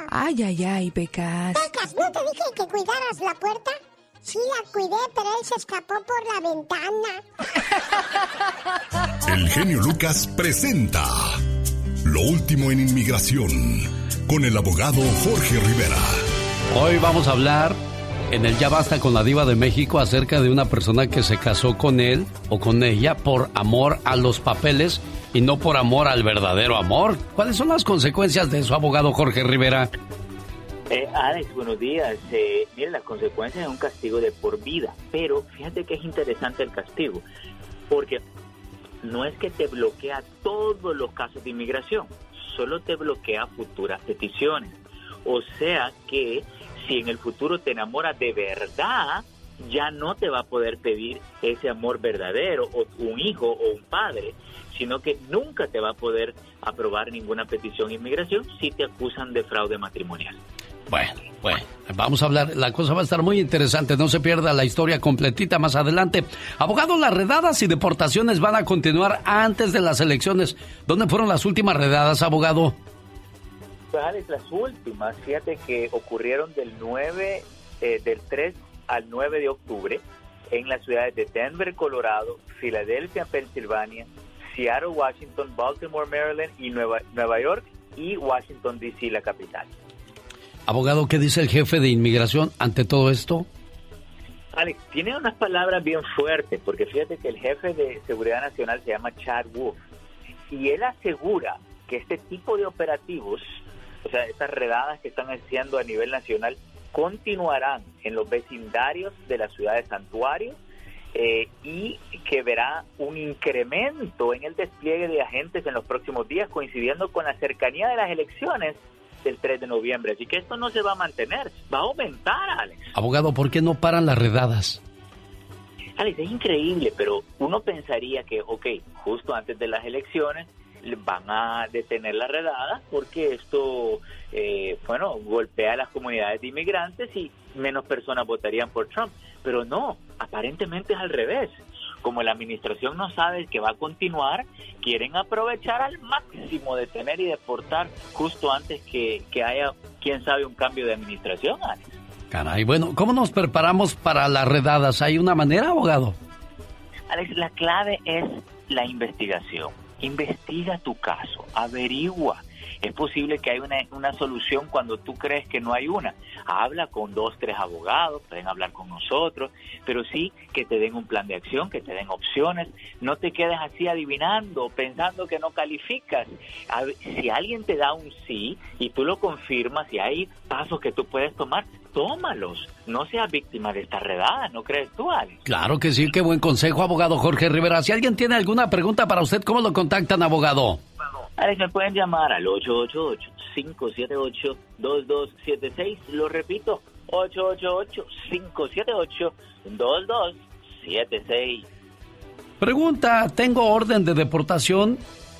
Ay, ay, ay, Pecas. Pecas, ¿no te dije que cuidaras la puerta? Sí, la cuidé, pero él se escapó por la ventana. El genio Lucas presenta Lo último en inmigración con el abogado Jorge Rivera. Hoy vamos a hablar en el Ya Basta con la Diva de México acerca de una persona que se casó con él o con ella por amor a los papeles y no por amor al verdadero amor. ¿Cuáles son las consecuencias de eso, abogado Jorge Rivera? Eh, Alex, buenos días. Eh, mira, las consecuencias es un castigo de por vida, pero fíjate que es interesante el castigo, porque no es que te bloquea todos los casos de inmigración, solo te bloquea futuras peticiones. O sea que si en el futuro te enamoras de verdad, ya no te va a poder pedir ese amor verdadero o un hijo o un padre, sino que nunca te va a poder aprobar ninguna petición de inmigración si te acusan de fraude matrimonial. Bueno, bueno, vamos a hablar, la cosa va a estar muy interesante, no se pierda la historia completita más adelante. Abogado, las redadas y deportaciones van a continuar antes de las elecciones. ¿Dónde fueron las últimas redadas, abogado? Alex, las últimas, fíjate que ocurrieron del 9, eh, del 3 al 9 de octubre en las ciudades de Denver, Colorado, Filadelfia, Pensilvania, Seattle, Washington, Baltimore, Maryland y Nueva, Nueva York y Washington, D.C., la capital. Abogado, ¿qué dice el jefe de inmigración ante todo esto? Alex, tiene unas palabras bien fuertes, porque fíjate que el jefe de Seguridad Nacional se llama Chad Wolf, y él asegura que este tipo de operativos, o sea, estas redadas que están haciendo a nivel nacional, continuarán en los vecindarios de la ciudad de Santuario eh, y que verá un incremento en el despliegue de agentes en los próximos días, coincidiendo con la cercanía de las elecciones del 3 de noviembre. Así que esto no se va a mantener, va a aumentar, Alex. Abogado, ¿por qué no paran las redadas? Alex, es increíble, pero uno pensaría que, ok, justo antes de las elecciones van a detener la redada porque esto, eh, bueno, golpea a las comunidades de inmigrantes y menos personas votarían por Trump. Pero no, aparentemente es al revés. Como la administración no sabe que va a continuar, quieren aprovechar al máximo detener y deportar justo antes que, que haya, quién sabe, un cambio de administración, Alex. Caray, bueno, ¿cómo nos preparamos para las redadas? ¿Hay una manera, abogado? Alex, la clave es la investigación. Investiga tu caso, averigua. Es posible que haya una, solución cuando tú crees que no hay una. Habla con dos, tres abogados, pueden hablar con nosotros, pero sí que te den un plan de acción, que te den opciones. No te quedes así adivinando, pensando que no calificas. A si alguien te da un sí y tú lo confirmas y hay pasos que tú puedes tomar, tómalos. No seas víctima de esta redada, ¿no crees tú, Alex? Claro que sí, qué buen consejo, abogado Jorge Rivera. Si alguien tiene alguna pregunta para usted, ¿cómo lo contactan, abogado? Alex, me pueden llamar al 888-578-2276. Lo repito, 888-578-2276. Pregunta, tengo orden de deportación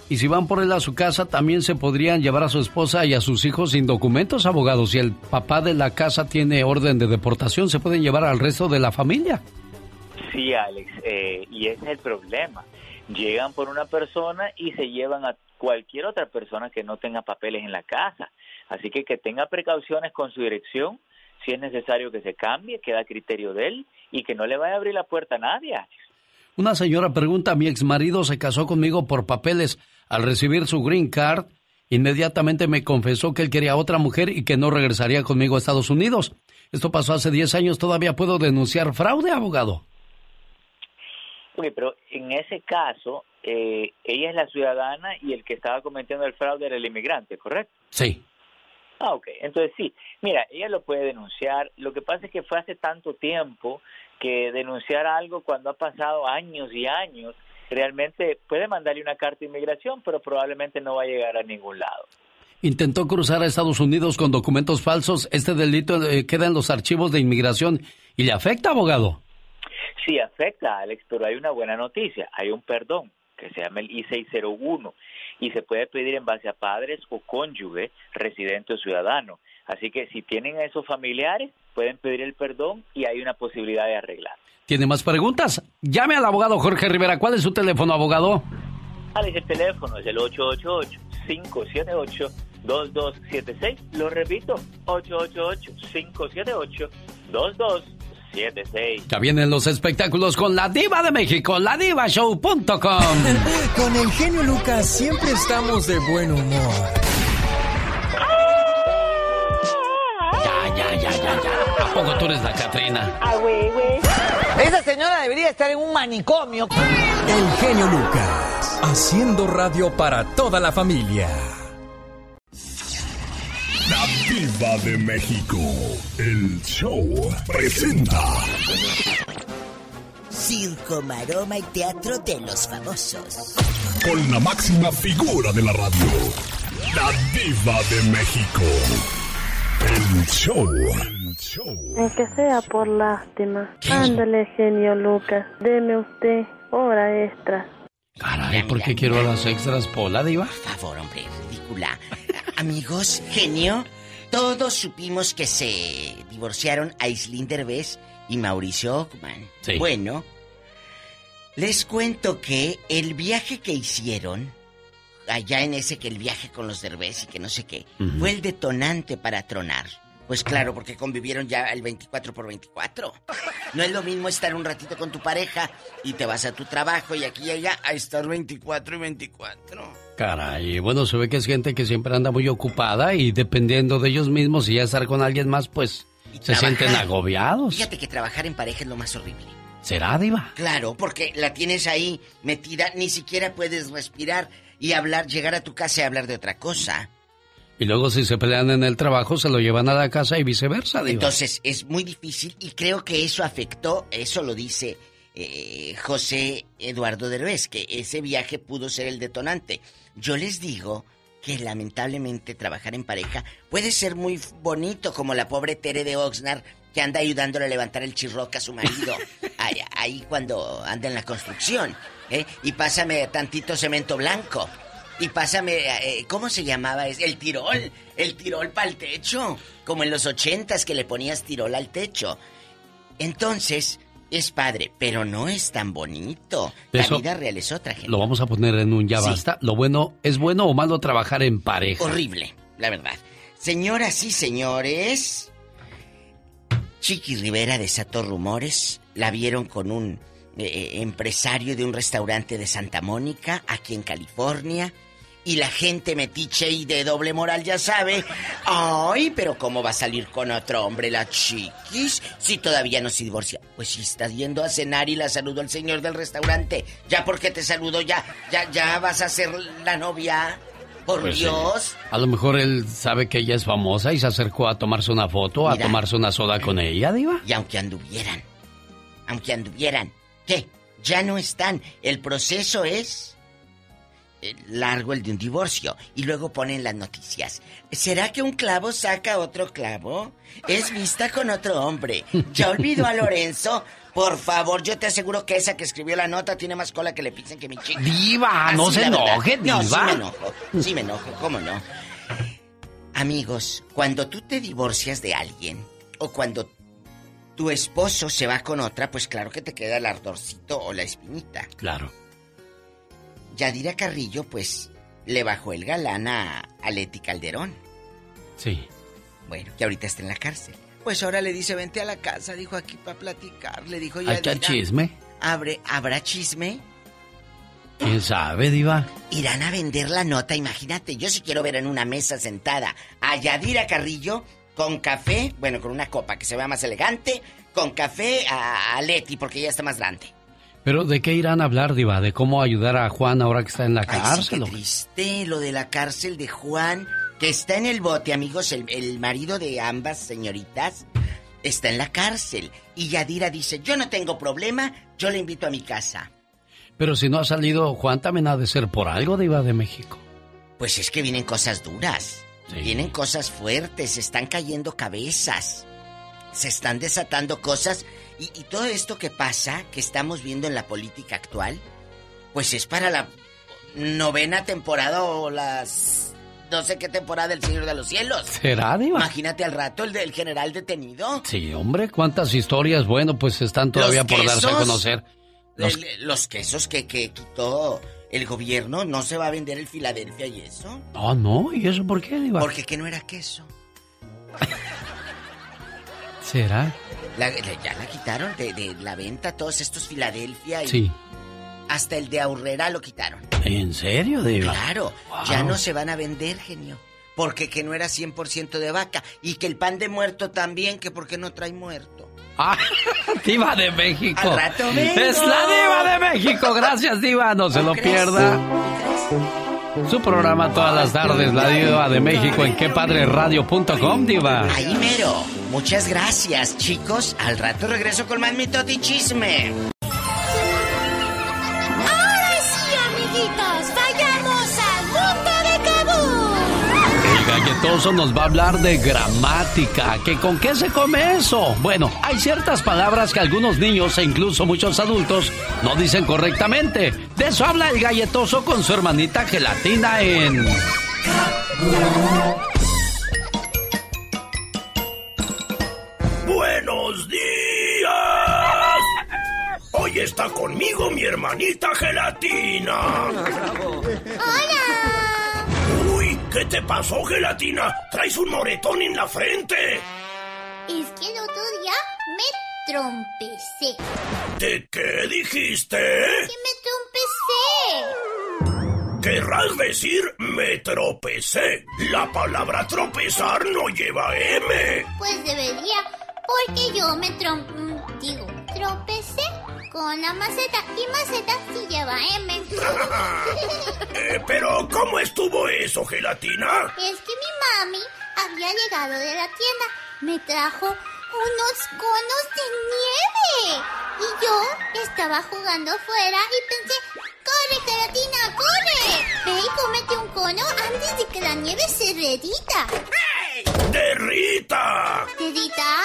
y si van por él a su casa también se podrían llevar a su esposa y a sus hijos sin documentos, abogados. Si el papá de la casa tiene orden de deportación, se pueden llevar al resto de la familia. Sí, Alex, eh, y ese es el problema. Llegan por una persona y se llevan a cualquier otra persona que no tenga papeles en la casa. Así que que tenga precauciones con su dirección, si es necesario que se cambie, queda a criterio de él y que no le vaya a abrir la puerta a nadie. Una señora pregunta, mi ex marido se casó conmigo por papeles. Al recibir su green card, inmediatamente me confesó que él quería otra mujer y que no regresaría conmigo a Estados Unidos. Esto pasó hace 10 años, ¿todavía puedo denunciar fraude, abogado? Uy, pero en ese caso, eh, ella es la ciudadana y el que estaba cometiendo el fraude era el inmigrante, ¿correcto? Sí. Ah, ok. Entonces sí, mira, ella lo puede denunciar. Lo que pasa es que fue hace tanto tiempo que denunciar algo cuando ha pasado años y años, realmente puede mandarle una carta de inmigración, pero probablemente no va a llegar a ningún lado. Intentó cruzar a Estados Unidos con documentos falsos. Este delito eh, queda en los archivos de inmigración y le afecta, abogado. Sí, afecta, Alex, pero hay una buena noticia. Hay un perdón que se llama el I-601 y se puede pedir en base a padres o cónyuge, residente o ciudadano. Así que si tienen a esos familiares, pueden pedir el perdón y hay una posibilidad de arreglar. ¿Tiene más preguntas? Llame al abogado Jorge Rivera. ¿Cuál es su teléfono, abogado? Alex, el teléfono es el 888-578-2276. Lo repito, 888-578-2276. Ya vienen los espectáculos con la diva de México, ladivashow.com. con el genio Lucas siempre estamos de buen humor. Ya, ya, ya, ya, ya. ¿A poco tú eres la Catrina? Ah, güey, güey. Esa señora debería estar en un manicomio. El genio Lucas, haciendo radio para toda la familia. Diva de México. El show presenta. Circo, maroma y teatro de los famosos. Con la máxima figura de la radio. La Diva de México. El show. El show. Aunque sea por lástima. Ándale, genio Lucas. Deme usted hora extra. Caray, ¿por qué quiero las extras, Pola, diva? Por favor, hombre, ridícula. Amigos, genio, todos supimos que se divorciaron Aislinn Derbez y Mauricio Ockman. Sí. Bueno, les cuento que el viaje que hicieron, allá en ese que el viaje con los Derbez y que no sé qué, fue el detonante para tronar. Pues claro, porque convivieron ya el 24 por 24. No es lo mismo estar un ratito con tu pareja y te vas a tu trabajo y aquí y allá a estar 24 y 24. Caray, bueno, se ve que es gente que siempre anda muy ocupada y dependiendo de ellos mismos y ya estar con alguien más, pues se trabajar. sienten agobiados. Fíjate que trabajar en pareja es lo más horrible. ¿Será, diva? Claro, porque la tienes ahí metida, ni siquiera puedes respirar y hablar, llegar a tu casa y hablar de otra cosa. Y luego si se pelean en el trabajo, se lo llevan a la casa y viceversa, diva. Entonces es muy difícil y creo que eso afectó, eso lo dice eh, José Eduardo Derbez, que ese viaje pudo ser el detonante. Yo les digo que lamentablemente trabajar en pareja puede ser muy bonito, como la pobre Tere de Oxnard que anda ayudándole a levantar el chirroca a su marido, ahí, ahí cuando anda en la construcción, ¿eh? Y pásame tantito cemento blanco. Y pásame, eh, ¿cómo se llamaba? El tirol, el tirol para el techo, como en los ochentas que le ponías tirol al techo. Entonces, es padre, pero no es tan bonito. La vida real es otra, gente. Lo vamos a poner en un ya Sí. basta. Lo bueno, ¿es bueno o malo trabajar en pareja? Horrible, la verdad. Señoras y señores, Chiqui Rivera desató rumores. La vieron con un eh, empresario de un restaurante de Santa Mónica, aquí en California. Y la gente metiche y de doble moral ya sabe. Ay, pero ¿cómo va a salir con otro hombre la chiquis si todavía no se divorcia? Pues si está yendo a cenar y la saludó el señor del restaurante. Ya porque te saludó, ya, ya, ya vas a ser la novia. Por Pues sí. Dios. A lo mejor él sabe que ella es famosa y se acercó a tomarse una foto, a tomarse una soda con ella, diva. Y aunque anduvieran, aunque anduvieran, ¿qué? Ya no están. El proceso es largo el de un divorcio y luego ponen las noticias. ¿Será que un clavo saca otro clavo? Es vista con otro hombre. ¿Ya olvidó a Lorenzo? Por favor, yo te aseguro que esa que escribió la nota tiene más cola que le pisen que mi chica. Diva, no Así se enoje, No, sí diva. me enojo. Sí me enojo, ¿cómo no? Amigos, cuando tú te divorcias de alguien o cuando tu esposo se va con otra, pues claro que te queda el ardorcito o la espinita. Claro. Yadira Carrillo, pues, le bajó el galán a, a Leti Calderón. Sí. Bueno, que ahorita está en la cárcel. Pues ahora le dice, vente a la casa, dijo aquí para platicar. Le dijo ¿Hay Yadira. que chisme? Abre, ¿Habrá chisme? ¿Quién sabe, diva? Irán a vender la nota, imagínate. Yo sí quiero ver en una mesa sentada a Yadira Carrillo con café, bueno, con una copa que se vea más elegante, con café a, a Leti, porque ella está más grande. ¿Pero de qué irán a hablar, diva? ¿De cómo ayudar a Juan ahora que está en la Ay, sí, cárcel? qué? triste lo de la cárcel de Juan, que está en el bote, amigos. El, el marido de ambas señoritas está en la cárcel. Y Yadira dice, yo no tengo problema, yo le invito a mi casa. Pero si no ha salido, Juan también ha de ser por algo, diva de México. Pues es que vienen cosas duras. Vienen cosas fuertes, se están cayendo cabezas. Se están desatando cosas. Y, y todo esto que pasa, que estamos viendo en la política actual, pues es para la novena temporada o las... No sé qué temporada del Señor de los Cielos. ¿Será, diva? Imagínate al rato el del general detenido. Sí, hombre, cuántas historias, bueno, pues están todavía Los por darse a conocer. Los- Los quesos que, que quitó el gobierno, ¿no se va a vender el Filadelfia y eso? Ah, no, ¿y eso por qué, diva? Porque que no era queso. ¿Será? La- ya la quitaron de, de la venta, todos estos Filadelfia y Sí. hasta el de Aurrera lo quitaron. ¿En serio, diva? Claro, ya no se van a vender, genio. Porque que no era 100% de vaca. Y que el pan de muerto también, que porque no trae muerto. Ah, diva de México. Al rato vengo. Es la diva de México. Gracias, diva. No se lo pierda. Su programa todas las tardes, la diva de México en quepadreradio.com, diva. Ahí mero. Muchas gracias, chicos. Al rato regreso con más mitote y chisme. Galletoso nos va a hablar de gramática. ¿Que con qué se come eso? Bueno, hay ciertas palabras que algunos niños e incluso muchos adultos no dicen correctamente. De eso habla el galletoso con su hermanita gelatina en... ¡Buenos días! Hoy está conmigo mi hermanita Gelatina. ¡Hola! ¿Qué te pasó, Gelatina? Traes un moretón en la frente. Es que el otro día me trompecé. ¿De qué dijiste? Que me trompecé. Querrás decir me tropecé. La palabra tropezar no lleva M. Pues debería, porque yo me trom... digo, tropecé con la maceta y maceta sí lleva M. Eh, pero, ¿cómo estuvo eso, Gelatina? Es que mi mami había llegado de la tienda. Me trajo unos conos de nieve. Y yo estaba jugando afuera y pensé, ¡corre, Gelatina, corre! Ve y cómete un cono antes de que la nieve se derrita. ¡Derrita! ¿Derrita?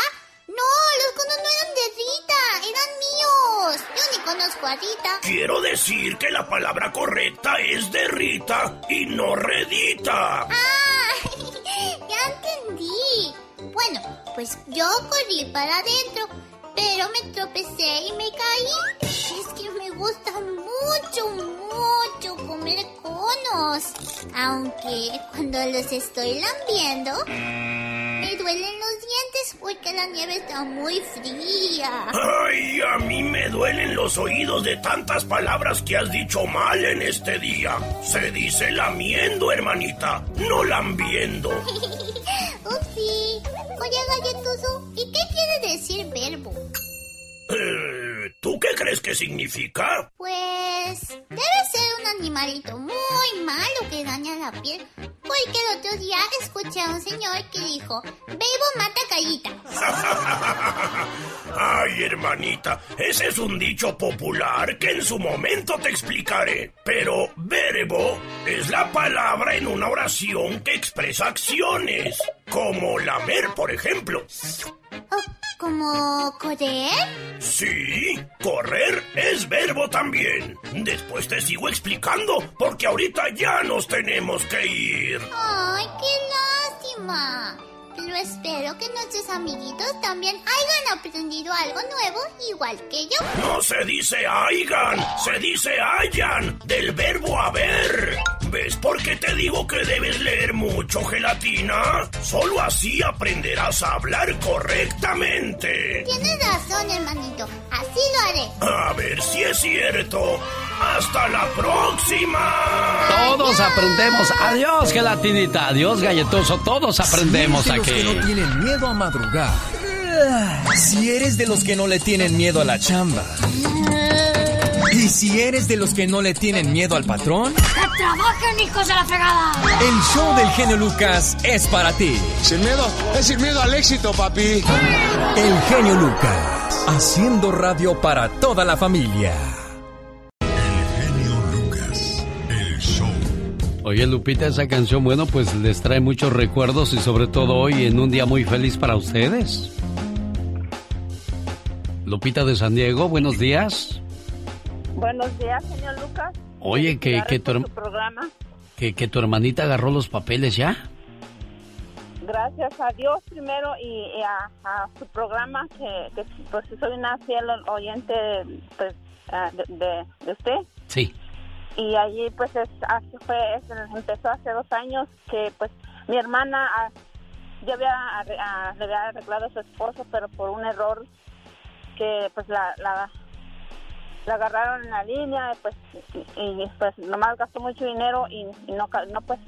No, los conos no eran de Rita, eran míos. Yo ni conozco a Rita. Quiero decir que la palabra correcta es derrita y no redita. ¡Ah! ya entendí. Bueno, pues yo corrí para adentro, pero me tropecé y me caí. Es que me gusta mucho, mucho comer conos. Aunque cuando los estoy lambiendo, me duelen los dientes porque la nieve está muy fría. Ay, a mí me duelen los oídos de tantas palabras que has dicho mal en este día. Se dice lamiendo, hermanita, no lambiendo. Oye, galletoso, ¿y qué quiere decir verbo? Eh, ¿Tú qué crees que significa? Pues debe ser un animalito muy malo que daña la piel. Porque el otro día escuché a un señor que dijo, Bebo mata callita. Ay, hermanita, ese es un dicho popular que en su momento te explicaré. Pero verbo es la palabra en una oración que expresa acciones, como lamer, por ejemplo. ¿Como correr? Sí, correr es verbo también. Después te sigo explicando, porque ahorita ya nos tenemos que ir. Ay, qué lástima. Pero espero que nuestros amiguitos también hayan aprendido algo nuevo, igual que yo. No se dice aigan, se dice hayan, del verbo haber. ¿Ves por qué te digo que debes leer mucho, gelatina? Solo así aprenderás a hablar correctamente. Tienes razón, hermanito. Así lo haré. A ver si es cierto. ¡Hasta la próxima! Todos aprendemos. Adiós, gelatinita. Adiós, galletoso. Todos aprendemos Si eres aquí. de los que no tienen miedo a madrugar. Si eres de los que no le tienen miedo a la chamba. Y si eres de los que no le tienen miedo al patrón, ¡Que trabajen, hijos de la fregada! el show del genio Lucas es para ti. Sin miedo, es sin miedo al éxito, papi. El genio Lucas, haciendo radio para toda la familia. Oye, Lupita, esa canción, bueno, pues les trae muchos recuerdos y sobre todo hoy en un día muy feliz para ustedes. Lupita de San Diego, buenos días. Buenos días, señor Lucas. Oye, que, que, tu, programa. que, que tu hermanita agarró los papeles ya. Gracias a Dios primero y, y a, a su programa, que, que, pues soy una fiel oyente pues, ah, de, de- de usted. Sí. Y allí pues es, hace- fue, empezó hace dos años que pues mi hermana ah, ya había, ah, le había arreglado a su esposo, pero por un error que pues la, la, agarraron en la línea pues y, y, pues nomás gastó mucho dinero y, y no, no pues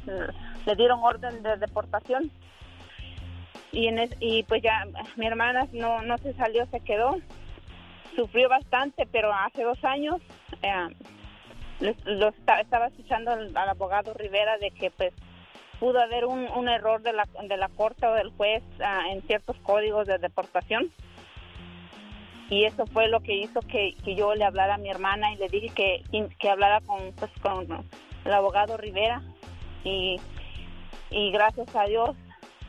le dieron orden de deportación. Y en es- y pues ya mi hermana no no se salió se quedó. Sufrió bastante pero hace dos años eh, lo, lo esta- estaba escuchando al, abogado Rivera de que pues pudo haber un, un error de la de la corte o del juez ah, en ciertos códigos de deportación y eso fue lo que hizo que, que yo le hablara a mi hermana y le dije que, que hablara con pues con el abogado Rivera y, y gracias a Dios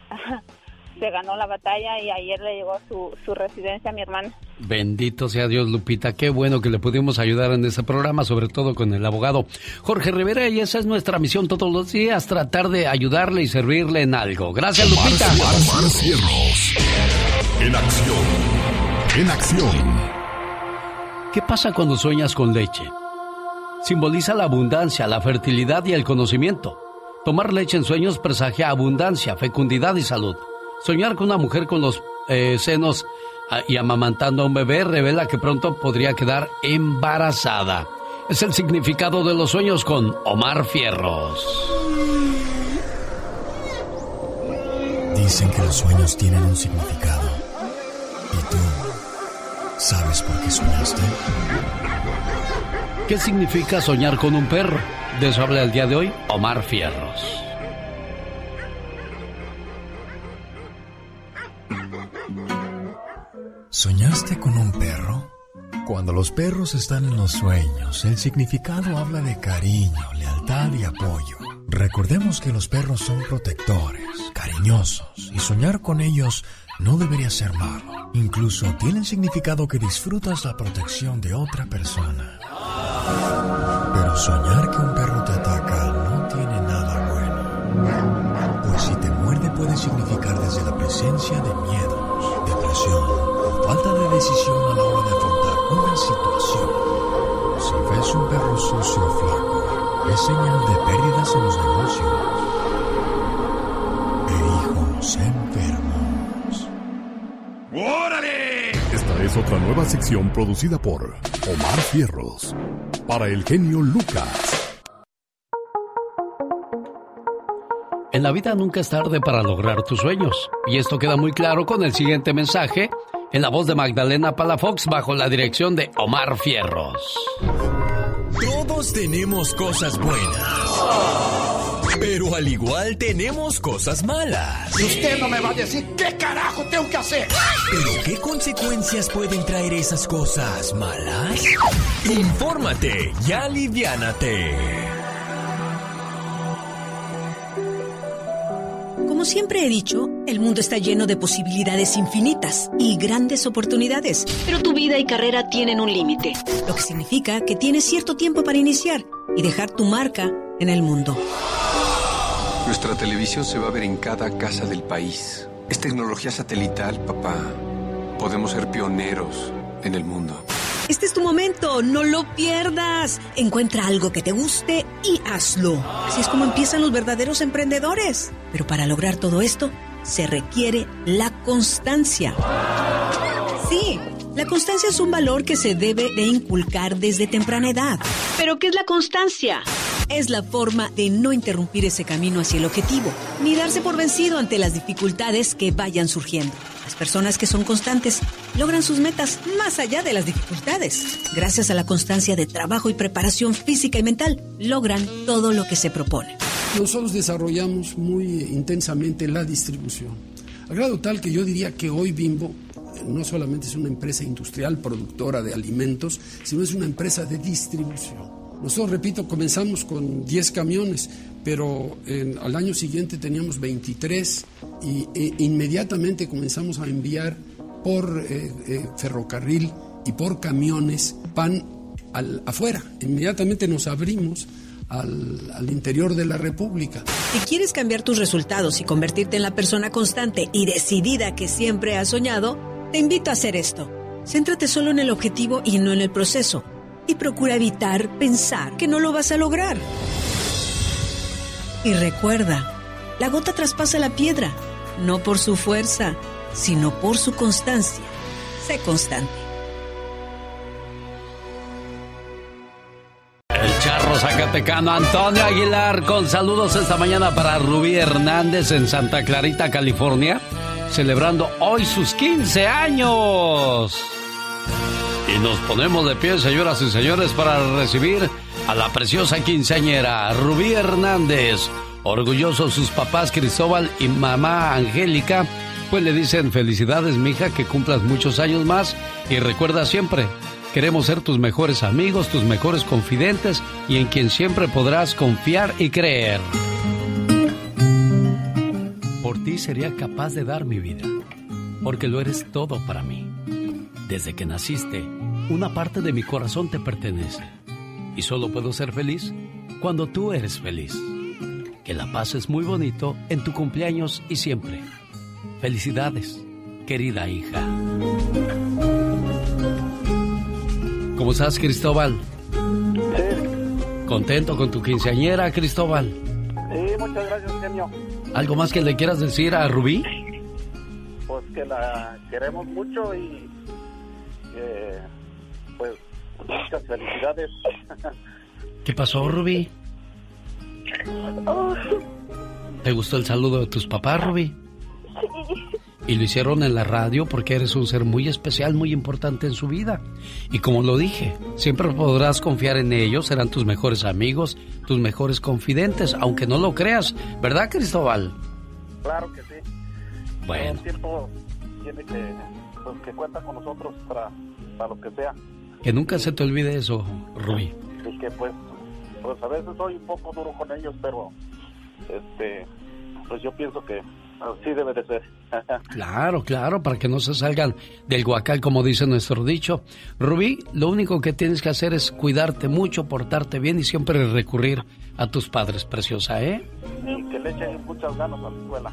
se ganó la batalla y ayer le llegó su, su residencia a mi hermana. Bendito sea Dios, Lupita. Qué bueno que le pudimos ayudar en este programa, sobre todo con el abogado Jorge Rivera. Y esa es nuestra misión todos los días, tratar de ayudarle y servirle en algo. Gracias, Lupita. Omar Cierros. En acción. En acción. ¿Qué pasa cuando sueñas con leche? Simboliza la abundancia, la fertilidad y el conocimiento. Tomar leche en sueños presagia abundancia, fecundidad y salud. Soñar con una mujer con los eh, senos y amamantando a un bebé revela que pronto podría quedar embarazada. Es el significado de los sueños con Omar Fierros. Dicen que los sueños tienen un significado. ¿Y tú sabes por qué soñaste? ¿Qué significa soñar con un perro? De eso habla el día de hoy Omar Fierros. ¿Soñaste con un perro? Cuando los perros están en los sueños, el significado habla de cariño, lealtad y apoyo. Recordemos que los perros son protectores, cariñosos, y soñar con ellos no debería ser malo. Incluso tienen significado que disfrutas la protección de otra persona. Pero soñar que un perro te ataca no tiene nada bueno. Pues si te muerde puede significar desde la presencia de miedos, depresión falta de decisión a la hora de afrontar una situación. Si ves un perro sucio o flaco, es señal de pérdidas en los negocios e hijos enfermos. ¡Órale! Esta es otra nueva sección producida por Omar Fierros. Para el genio Lucas. En la vida nunca es tarde para lograr tus sueños. Y esto queda muy claro con el siguiente mensaje en la voz de Magdalena Palafox bajo la dirección de Omar Fierros. Todos tenemos cosas buenas Pero al igual tenemos cosas malas. Y usted no me va a decir qué carajo tengo que hacer. ¿Pero qué consecuencias pueden traer esas cosas malas? Infórmate y aliviánate. Como siempre he dicho, el mundo está lleno de posibilidades infinitas y grandes oportunidades, pero tu vida y carrera tienen un límite, lo que significa que tienes cierto tiempo para iniciar y dejar tu marca en el mundo. Nuestra televisión se va a ver en cada casa del país. Es tecnología satelital, papá. Podemos ser pioneros en el mundo. Este es tu momento, no lo pierdas. Encuentra algo que te guste y hazlo. Así es como empiezan los verdaderos emprendedores. Pero para lograr todo esto, se requiere la constancia. Sí, la constancia es un valor que se debe de inculcar desde temprana edad. ¿Pero qué es la constancia? Es la forma de no interrumpir ese camino hacia el objetivo, ni darse por vencido ante las dificultades que vayan surgiendo. Las personas que son constantes logran sus metas más allá de las dificultades. Gracias a la constancia de trabajo y preparación física y mental, logran todo lo que se propone. Nosotros desarrollamos muy intensamente la distribución, al grado tal que yo diría que hoy Bimbo eh, no solamente es una empresa industrial productora de alimentos, sino es una empresa de distribución. Nosotros, repito, comenzamos con 10 camiones, pero al año siguiente teníamos 23 y e, inmediatamente comenzamos a enviar por eh, eh, ferrocarril y por camiones pan afuera. Inmediatamente nos abrimos al, al, interior de la República. Si quieres cambiar tus resultados y convertirte en la persona constante y decidida que siempre has soñado, te invito a hacer esto. Céntrate solo en el objetivo y no en el proceso. Y procura evitar pensar que no lo vas a lograr. Y recuerda, la gota traspasa la piedra, no por su fuerza, sino por su constancia. Sé constante. El charro zacatecano Antonio Aguilar con saludos esta mañana para Rubí Hernández en Santa Clarita, California, celebrando hoy sus 15 años. Y nos ponemos de pie, señoras y señores, para recibir a la preciosa quinceañera Rubí Hernández. Orgullosos sus papás Cristóbal y mamá Angélica, pues le dicen felicidades, mija, que cumplas muchos años más y recuerda siempre, queremos ser tus mejores amigos, tus mejores confidentes y en quien siempre podrás confiar y creer. Por ti sería capaz de dar mi vida, porque lo eres todo para mí. Desde que naciste, una parte de mi corazón te pertenece. Y solo puedo ser feliz cuando tú eres feliz. Que la paz es muy bonito en tu cumpleaños y siempre. Felicidades, querida hija. ¿Cómo estás, Cristóbal? Sí. ¿Contento con tu quinceañera, Cristóbal? Sí, muchas gracias, genio. ¿Algo más que le quieras decir a Rubí? Pues que la queremos mucho y pues muchas felicidades. ¿Qué pasó, Rubí? ¿Te gustó el saludo de tus papás, Rubí? Y lo hicieron en la radio porque eres un ser muy especial, muy importante en su vida. Y como lo dije, siempre podrás confiar en ellos, serán tus mejores amigos, tus mejores confidentes, aunque no lo creas, ¿verdad, Cristóbal? Claro que sí. Bueno. Todo el tiempo tiene que, pues, que cuenta con nosotros para, para lo que sea. Que nunca se te olvide eso, Rubí. Y que pues, pues a veces soy un poco duro con ellos, pero este, pues yo pienso que así debe de ser. claro, claro, para que no se salgan del guacal, como dice nuestro dicho. Rubí, lo único que tienes que hacer es cuidarte mucho, portarte bien y siempre recurrir a tus padres, preciosa, ¿eh? Y que le echen muchas ganas a la escuela.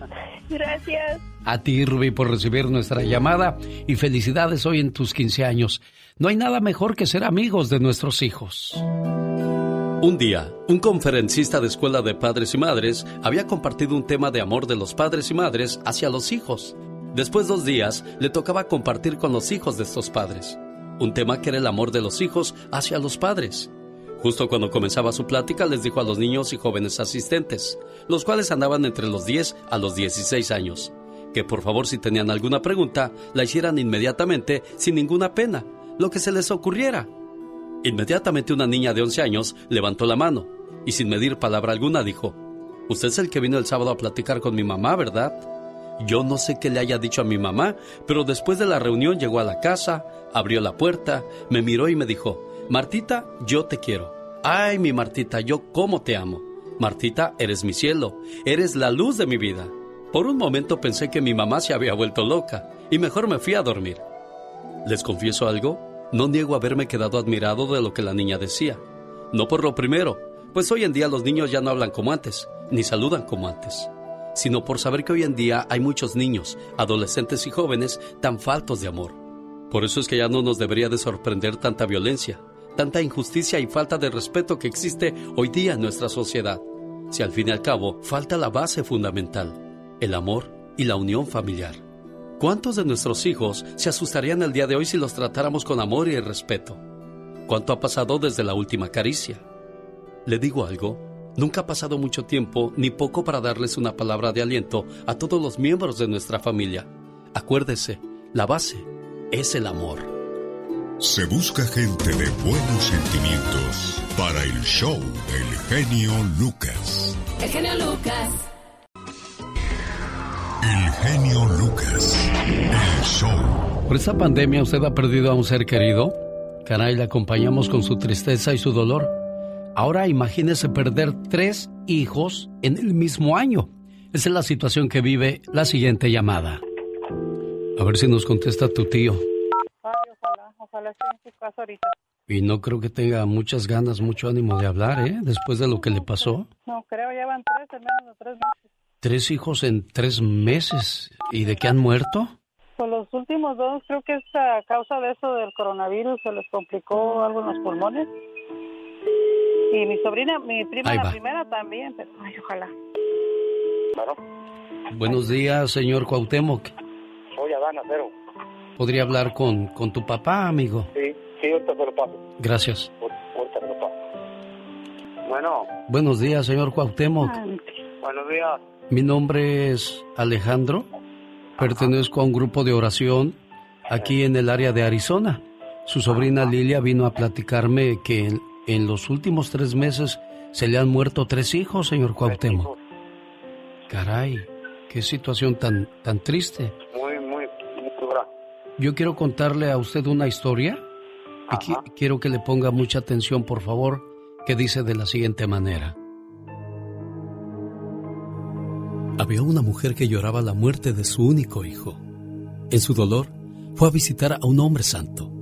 Gracias. A ti, Rubí, por recibir nuestra llamada y felicidades hoy en tus 15 años. No hay nada mejor que ser amigos de nuestros hijos. Un día, un conferencista de escuela de padres y madres había compartido un tema de amor de los padres y madres hacia los hijos. Después dos días, le tocaba compartir con los hijos de estos padres. Un tema que era el amor de los hijos hacia los padres. Justo cuando comenzaba su plática, les dijo a los niños y jóvenes asistentes, los cuales andaban entre los 10 a los 16 años, que por favor si tenían alguna pregunta, la hicieran inmediatamente sin ninguna pena, lo que se les ocurriera. Inmediatamente una niña de 11 años levantó la mano y sin medir palabra alguna dijo, Usted es el que vino el sábado a platicar con mi mamá, ¿verdad? Yo no sé qué le haya dicho a mi mamá, pero después de la reunión llegó a la casa, abrió la puerta, me miró y me dijo, Martita, yo te quiero. Ay, mi Martita, yo cómo te amo. Martita, eres mi cielo, eres la luz de mi vida. Por un momento pensé que mi mamá se había vuelto loca y mejor me fui a dormir. ¿Les confieso algo? No niego haberme quedado admirado de lo que la niña decía. No por lo primero, pues hoy en día los niños ya no hablan como antes, ni saludan como antes, sino por saber que hoy en día hay muchos niños, adolescentes y jóvenes tan faltos de amor. Por eso es que ya no nos debería de sorprender tanta violencia, tanta injusticia y falta de respeto que existe hoy día en nuestra sociedad. Si al fin y al cabo falta la base fundamental, el amor y la unión familiar. ¿Cuántos de nuestros hijos se asustarían el día de hoy si los tratáramos con amor y respeto? ¿Cuánto ha pasado desde la última caricia? Le digo algo, nunca ha pasado mucho tiempo ni poco para darles una palabra de aliento a todos los miembros de nuestra familia. Acuérdese, la base es el amor. Se busca gente de buenos sentimientos para el show del genio Lucas. El genio Lucas. El genio Lucas. El show. Por esta pandemia usted ha perdido a un ser querido. Caray, le acompañamos con su tristeza y su dolor. Ahora imagínese perder tres hijos en el mismo año. Esa es la situación que vive la siguiente llamada. A ver si nos contesta tu tío. Ay, ojalá, ojalá esté en su casa ahorita. Y no creo que tenga muchas ganas, mucho ánimo de hablar, ¿eh? Después de lo que le pasó. No, creo, ya van tres, en menos de tres meses. Tres hijos en tres meses. ¿Y de qué han muerto? Pues los últimos dos, creo que es a causa de eso del coronavirus, se les complicó algo en los pulmones. Y mi sobrina, mi prima, la primera también, pero ay, ojalá. Buenos días, señor Cuauhtémoc. Soy Adán Acero. ¿Podría hablar con, con tu papá, amigo? Sí, sí, ahorita se lo paso. Gracias. Ahorita se lo paso. Bueno, Buenos días, señor Cuauhtémoc. buenos días. Mi nombre es Alejandro. Pertenezco a un grupo de oración aquí en el área de Arizona. Su sobrina Lilia vino a platicarme que en, en los últimos tres meses se le han muerto tres hijos, señor Cuauhtémoc. Caray, qué situación tan, tan triste. Muy, muy, muy dura. Yo quiero contarle a usted una historia y qui- quiero que le ponga mucha atención, por favor, que dice de la siguiente manera. Había una mujer que lloraba la muerte de su único hijo. En su dolor, fue a visitar a un hombre santo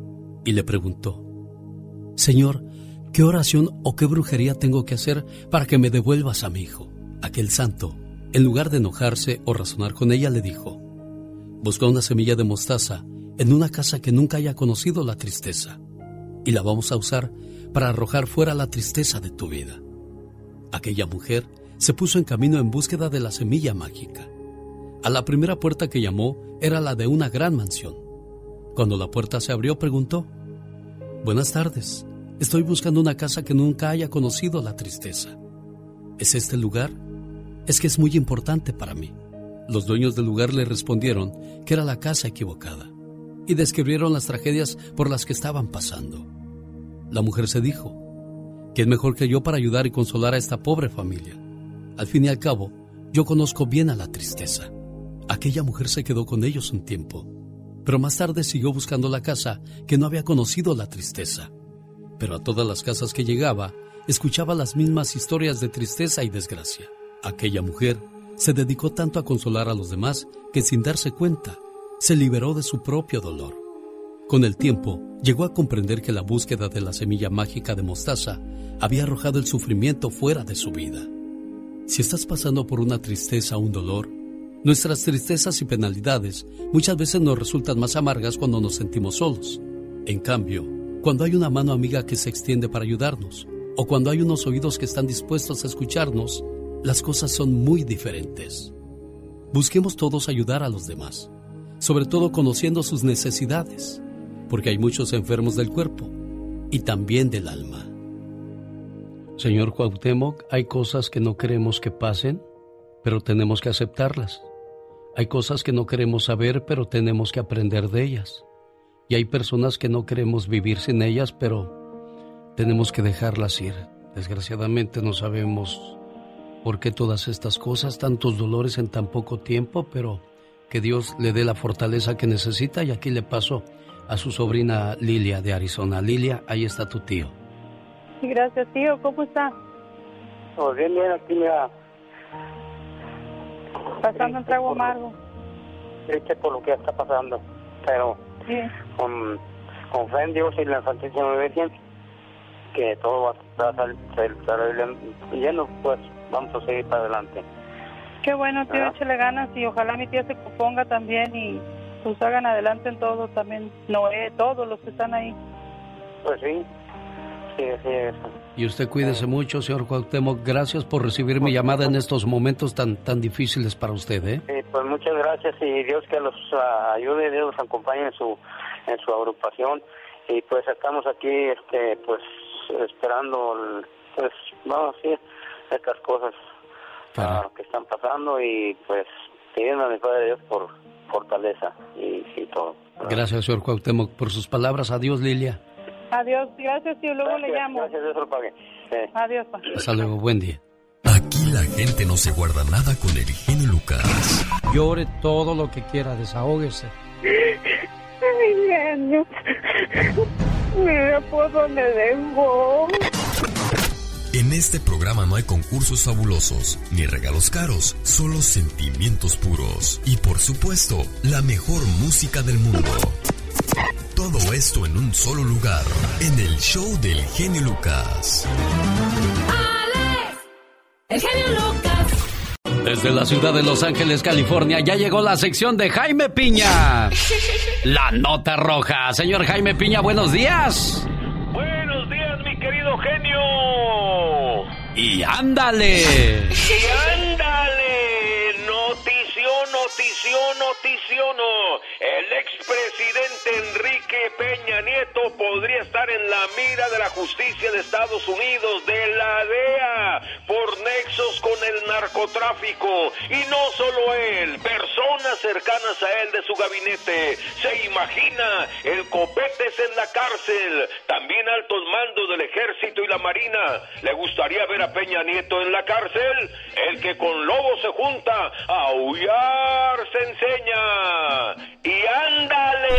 y le preguntó, Señor, ¿qué oración o qué brujería tengo que hacer para que me devuelvas a mi hijo? Aquel santo, en lugar de enojarse o razonar con ella, le dijo, Busca una semilla de mostaza en una casa que nunca haya conocido la tristeza y la vamos a usar para arrojar fuera la tristeza de tu vida. Aquella mujer se puso en camino en búsqueda de la semilla mágica. A la primera puerta que llamó era la de una gran mansión. Cuando la puerta se abrió preguntó, Buenas tardes, estoy buscando una casa que nunca haya conocido la tristeza. ¿Es este el lugar? Es que es muy importante para mí. Los dueños del lugar le respondieron que era la casa equivocada y describieron las tragedias por las que estaban pasando. La mujer se dijo, ¿quién mejor que yo para ayudar y consolar a esta pobre familia? Al fin y al cabo, yo conozco bien a la tristeza. Aquella mujer se quedó con ellos un tiempo, pero más tarde siguió buscando la casa que no había conocido la tristeza. Pero a todas las casas que llegaba, escuchaba las mismas historias de tristeza y desgracia. Aquella mujer se dedicó tanto a consolar a los demás que sin darse cuenta, se liberó de su propio dolor. Con el tiempo, llegó a comprender que la búsqueda de la semilla mágica de mostaza había arrojado el sufrimiento fuera de su vida. Si estás pasando por una tristeza o un dolor, nuestras tristezas y penalidades muchas veces nos resultan más amargas cuando nos sentimos solos. En cambio, cuando hay una mano amiga que se extiende para ayudarnos, o cuando hay unos oídos que están dispuestos a escucharnos, las cosas son muy diferentes. Busquemos todos ayudar a los demás, sobre todo conociendo sus necesidades, porque hay muchos enfermos del cuerpo y también del alma. Señor Cuauhtémoc, hay cosas que no queremos que pasen, pero tenemos que aceptarlas. Hay cosas que no queremos saber, pero tenemos que aprender de ellas. Y hay personas que no queremos vivir sin ellas, pero tenemos que dejarlas ir. Desgraciadamente no sabemos por qué todas estas cosas, tantos dolores en tan poco tiempo, pero que Dios le dé la fortaleza que necesita y aquí le paso a su sobrina Lilia de Arizona. Lilia, ahí está tu tío. Gracias, tío. ¿Cómo está? Pues bien, bien, aquí mira. Pasando un trago amargo. Triste por lo que está pasando. Pero Sí. con, con fe en Dios y la Santísima Virgen, que todo va a salir lleno, pues vamos a seguir para adelante. Qué bueno, tío. Échale ganas y ojalá mi tía se componga también y pues hagan adelante en todo también. Noé, todos los que están ahí. Pues sí, sí. Y usted cuídese mucho, señor Cuauhtémoc. Gracias por recibir mi llamada en estos momentos tan, tan difíciles para usted, ¿eh? Sí, pues muchas gracias y Dios que los ah, ayude, Dios los acompañe en su en su agrupación y pues estamos aquí, este, pues esperando, el- pues vamos a decir estas cosas ah, que están pasando y pues pidiendo a mi Padre Dios por fortaleza y, y todo. Gracias, señor Cuauhtémoc, por sus palabras. Adiós, Lilia. Adiós. Gracias, tío. Luego le llamo. Gracias, Dios lo pague. Sí. Adiós, pa. Hasta luego, buen día. Aquí la gente no se guarda nada con el genio Lucas. Llore todo lo que quiera, desahógese. Ay, genio. Mira por dónde dejó. En este programa no hay concursos fabulosos ni regalos caros, solo sentimientos puros y por supuesto la mejor música del mundo. Todo esto en un solo lugar, en el show del genio Lucas. El genio Lucas. Desde la ciudad de Los Ángeles, California, ya llegó la sección de Jaime Piña. La nota roja. Señor Jaime Piña, buenos días. Buenos días, mi querido genio. Y ándale. Notición, noticiono. El expresidente Enrique Peña Nieto podría estar en la mira de la justicia de Estados Unidos, de la DEA, por nexos con el narcotráfico. Y no solo él, personas cercanas a él de su gabinete. Se imagina el copetes en la cárcel, también altos mandos del ejército y la marina. ¿Le gustaría ver a Peña Nieto en la cárcel? El que con lobos se junta, a se enseña. Y ándale.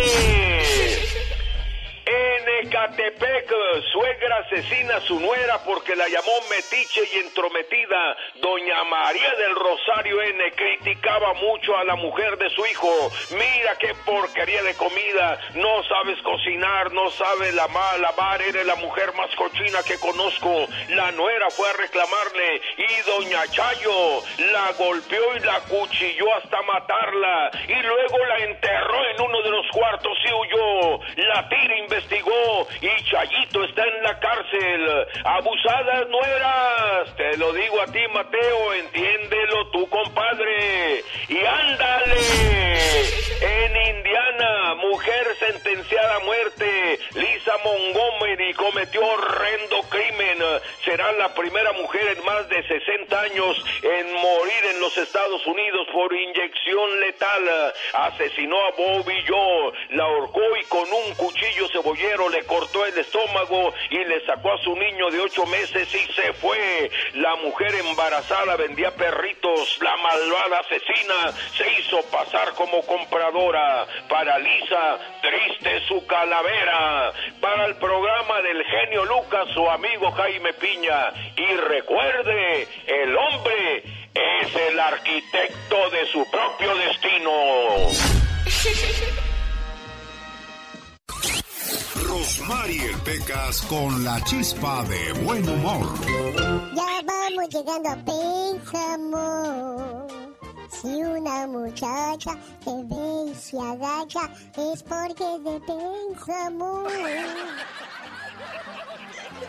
En Ecatepec, suegra asesina a su nuera porque la llamó metiche y entrometida. Doña María del Rosario N criticaba mucho a la mujer de su hijo. Mira qué porquería de comida. No sabes cocinar, no sabes la lavar. Eres la mujer más cochina que conozco. La nuera fue a reclamarle y doña Chayo la golpeó y la cuchilló hasta matarla. Y luego la enterró en uno de los cuartos y huyó. La tira investigó y Chayito está en la cárcel. Abusadas nueras. Te lo digo a ti, Mateo. Entiéndelo tú, compadre. Y ándale. En Indiana, mujer sentenciada a muerte. Lisa Montgomery cometió horrendo crimen. Será la primera mujer en más de 60 años en morir en los Estados Unidos por inyección letal. Asesinó a Bobby Joe, la ahorcó y con un cuchillo le cortó el estómago y le sacó a su niño de ocho meses y se fue. La mujer embarazada vendía perritos. La malvada asesina se hizo pasar como compradora. Para Lisa, triste su calavera. Para el programa del genio Lucas, su amigo Jaime Piña. Y recuerde, el hombre es el arquitecto de su propio destino. Rosmarie Pecas con la chispa de buen humor. Ya vamos llegando a Pénjamo. Si una muchacha te ve y se agacha, es porque es de Pénjamo.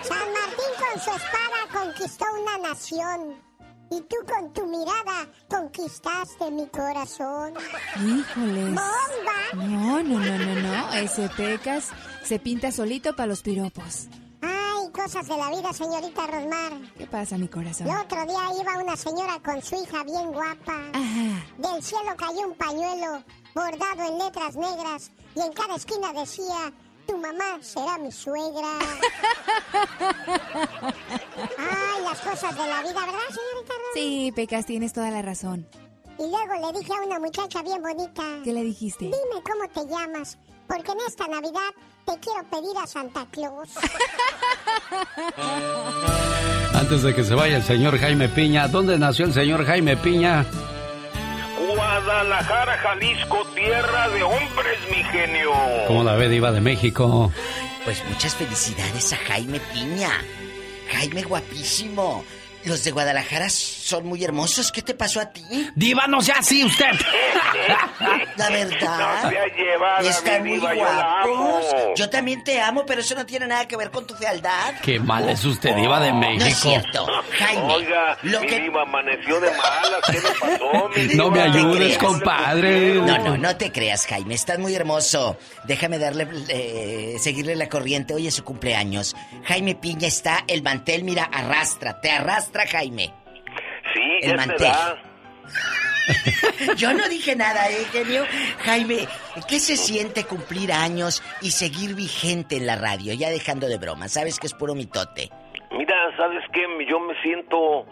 San Martín con su espada conquistó una nación. Y tú con tu mirada conquistaste mi corazón. Híjoles. ¡Bomba! No, no, no, no, no. Ese Pecas se pinta solito para los piropos. Ay, cosas de la vida, señorita Rosmar. ¿Qué pasa, mi corazón? El otro día iba una señora con su hija bien guapa. Del cielo cayó un pañuelo bordado en letras negras y en cada esquina decía, tu mamá será mi suegra. Ay, las cosas de la vida, ¿verdad, señorita Rosy? Sí, Pecas, tienes toda la razón. Y luego le dije a una muchacha bien bonita. ¿Qué le dijiste? Dime cómo te llamas, porque en esta Navidad te quiero pedir a Santa Claus. Antes de que se vaya el señor Jaime Piña, ¿dónde nació el señor Jaime Piña? Guadalajara, Jalisco, tierra de hombres, mi genio. ¿Cómo la ve, Diva de México? Pues muchas felicidades a Jaime Piña. Jaime guapísimo. Los de Guadalajara son muy hermosos. ¿Qué te pasó a ti? Diva, no sea así usted. La verdad. No sea llevada, Están mi muy diva, guapos. Yo también te amo, pero eso no tiene nada que ver con tu fealdad. Qué mal es usted, Diva de México. No es cierto. Jaime, Oiga, lo mi que- diva amaneció de malas. ¿Qué le pasó, mi No me ayudes, compadre. No, no, no te creas, Jaime. Estás muy hermoso. Déjame darle, eh, seguirle la corriente. Hoy es su cumpleaños. Jaime Piña está, el mantel, mira, arrastra. Te arrastra, Jaime. El mantel. Yo no dije nada, ¿eh, genio? Jaime, ¿qué se siente cumplir años y seguir vigente en la radio? Ya dejando de broma, sabes que es puro mitote. Mira, ¿sabes qué? Yo me siento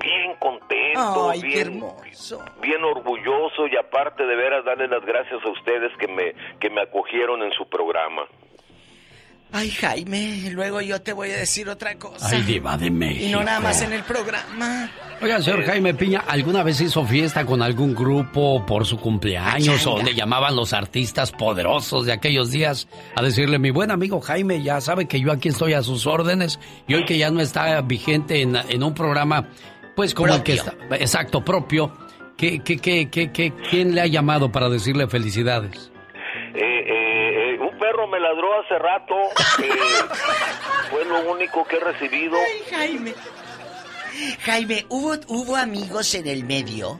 bien contento, Ay, qué bien, hermoso. bien orgulloso y aparte de veras darle las gracias a ustedes que me, que me acogieron en su programa. Ay, Jaime, luego yo te voy a decir otra cosa. Ay, Diva de México. Y no nada más en el programa. Oiga, señor Jaime Piña, ¿alguna vez hizo fiesta con algún grupo por su cumpleaños o le llamaban los artistas poderosos de aquellos días a decirle, mi buen amigo Jaime, ya sabe que yo aquí estoy a sus órdenes y hoy que ya no está vigente en, en un programa, pues como el que está, exacto, propio, ¿qué, qué, qué, qué, qué- quién le ha llamado para decirle felicidades? Eh, eh, eh, un perro me ladró hace rato. eh, fue lo único que he recibido. Ay, Jaime. Jaime, ¿hubo, ¿hubo amigos en el medio?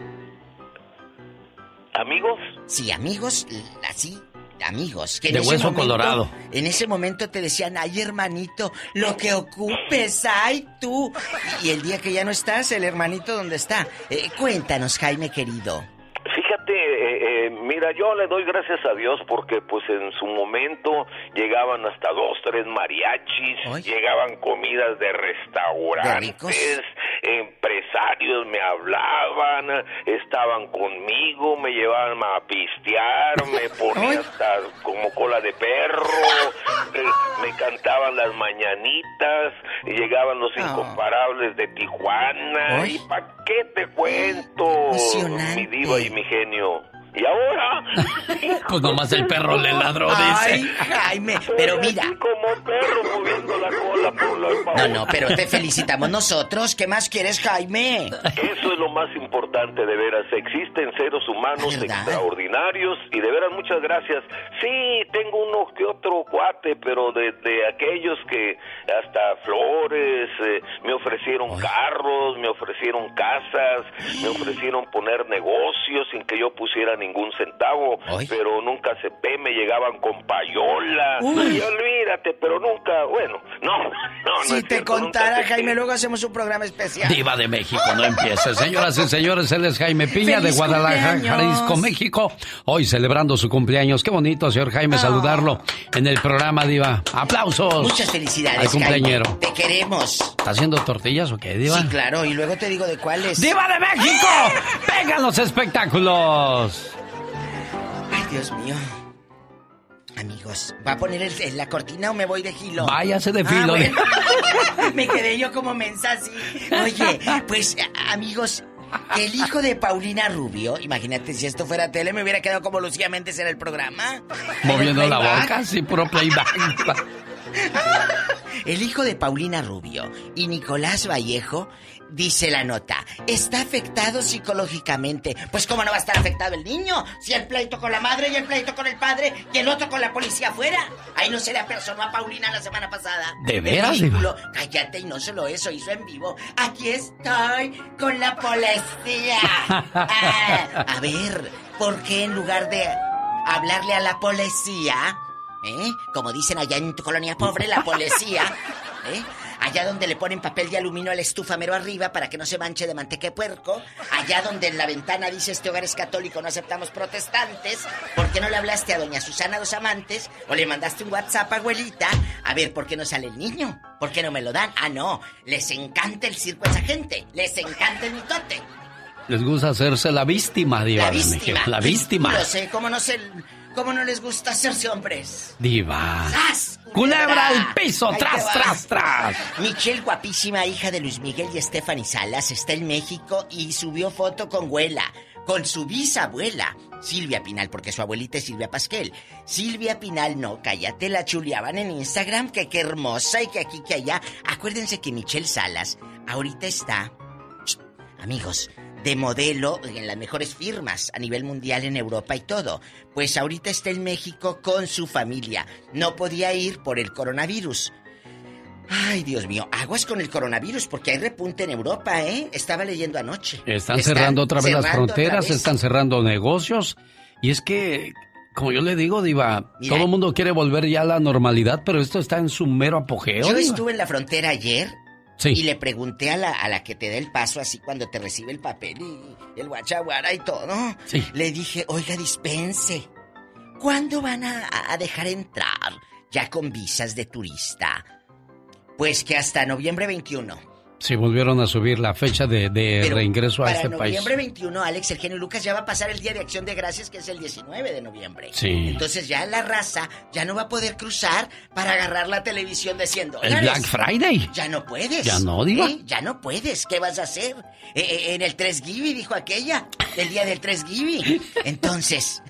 ¿Amigos? Sí, amigos, así, amigos. Que De hueso momento- colorado. En ese momento te decían, ay, hermanito, lo que ocupes, ay, tú. Y, el día que ya no estás, el hermanito, ¿dónde está? Eh, cuéntanos, Jaime querido. Fíjate, eh, eh, mira, yo le doy gracias a Dios porque pues en su momento llegaban hasta dos, tres mariachis, llegaban comidas de restaurantes, empresarios me hablaban, estaban conmigo, me llevaban a pistear, me ponía hasta como cola de perro, eh, me cantaban las mañanitas, llegaban los incomparables de Tijuana, Ay. y pa' qué te cuento, mi diva y mi genio. Y ahora, Pues nomás el perro le ladró, Ay, dice. Jaime, pero mira. como perro moviendo la cola por la No, no, pero te felicitamos nosotros. ¿Qué más quieres, Jaime? Eso es lo más importante, de veras. Existen seres humanos extraordinarios y de veras muchas gracias. Sí, tengo uno que otro cuate, pero de, de aquellos que hasta flores, eh, me ofrecieron carros, me ofrecieron casas, me ofrecieron poner negocios sin que yo pusiera ningún centavo, pero nunca acepté, me llegaban con payola. Uy. Y olvídate, pero nunca, bueno, no, no, no Si es te cierto, contara. Jaime, luego hacemos un programa especial. Diva de México, no empiece. Señoras y señores, él es Jaime Piña de ¡Feliz Guadalajara, cumpleaños! Jalisco, México. Hoy celebrando su cumpleaños. Qué bonito, señor Jaime, saludarlo en el programa, Diva. ¡Aplausos! Muchas felicidades, Al cumpleañero. Jaime. Te queremos. ¿Está haciendo tortillas o qué, Diva? Sí, claro, y luego te digo de cuáles. ¡Diva de México! ¡Vengan los espectáculos! Dios mío. Amigos, ¿va a poner el- la cortina o me voy de gilo? Váyase de filo. Ah, bueno. me quedé yo como mensa así. Oye, pues, amigos, el hijo de Paulina Rubio, imagínate si esto fuera tele, me hubiera quedado como Lucía Méndez en el programa. Moviendo el la boca, sí, puro playback. El hijo de Paulina Rubio y Nicolás Vallejo, dice la nota, está afectado psicológicamente. Pues cómo no va a estar afectado el niño, si el pleito con la madre y el pleito con el padre y el otro con la policía afuera. Ahí no se le apersonó a Paulina la semana pasada. ¿De veras. Cállate y no solo eso, hizo en vivo. Aquí estoy con la policía. Ah, a ver, ¿por qué en lugar de hablarle a la policía, ¿eh? como dicen allá en tu colonia pobre, la policía, ¿eh? Allá donde le ponen papel de aluminio a la estufa mero arriba para que no se manche de manteca de puerco, allá donde en la ventana dice este hogar es católico, no aceptamos protestantes, ¿por qué no le hablaste a doña Susana Dos Amantes o le mandaste un WhatsApp, abuelita? A ver, ¿por qué no sale el niño? ¿Por qué no me lo dan? Ah, no, les encanta el circo a esa gente, les encanta el mitote. Les gusta hacerse la víctima, Diva La víctima. La víctima. No sé, ¿cómo no sé? ¿Cómo no les gusta hacerse hombres? Diva. ¡Sas! Culebra al piso, Ahí tras, tras, tras. Michelle, guapísima hija de Luis Miguel y Stephanie Salas, está en México y subió foto con Huela, con su bisabuela, Silvia Pinal, porque su abuelita es Silvia Pasquel. Silvia Pinal, no, cállate, la chuleaban en Instagram, que qué hermosa y que aquí, que allá. Acuérdense que Michelle Salas ahorita está, amigos, de modelo en las mejores firmas a nivel mundial en Europa y todo. Pues ahorita está en México con su familia. No podía ir por el coronavirus. Ay, Dios mío, aguas con el coronavirus porque hay repunte en Europa, ¿eh? Estaba leyendo anoche. Están, cerrando otra vez las cerrando fronteras, vez. están cerrando negocios. Y es que, como yo le digo, Diva, Mira. todo el mundo quiere volver ya a la normalidad, pero esto está en su mero apogeo. Yo Diva. estuve en la frontera ayer Sí. y le pregunté a la, a la que te da el paso así cuando te recibe el papel y el guachaguara y todo. Sí. Le dije, oiga, dispense, ¿cuándo van a, a dejar entrar ya con visas de turista? Pues que hasta noviembre 21. Sí, volvieron a subir la fecha de, de reingreso a para este país. noviembre 21, Alex, el genio Lucas ya va a pasar el Día de Acción de Gracias, que es el 19 de noviembre. Sí. Entonces ya la raza ya no va a poder cruzar para agarrar la televisión diciendo... El "Órale, Black Friday. Ya no puedes. Ya no, diva. ¿Eh? Ya no puedes. ¿Qué vas a hacer? Eh, eh, en el 3 Gibi, dijo aquella. El día del 3 Gibi. Entonces...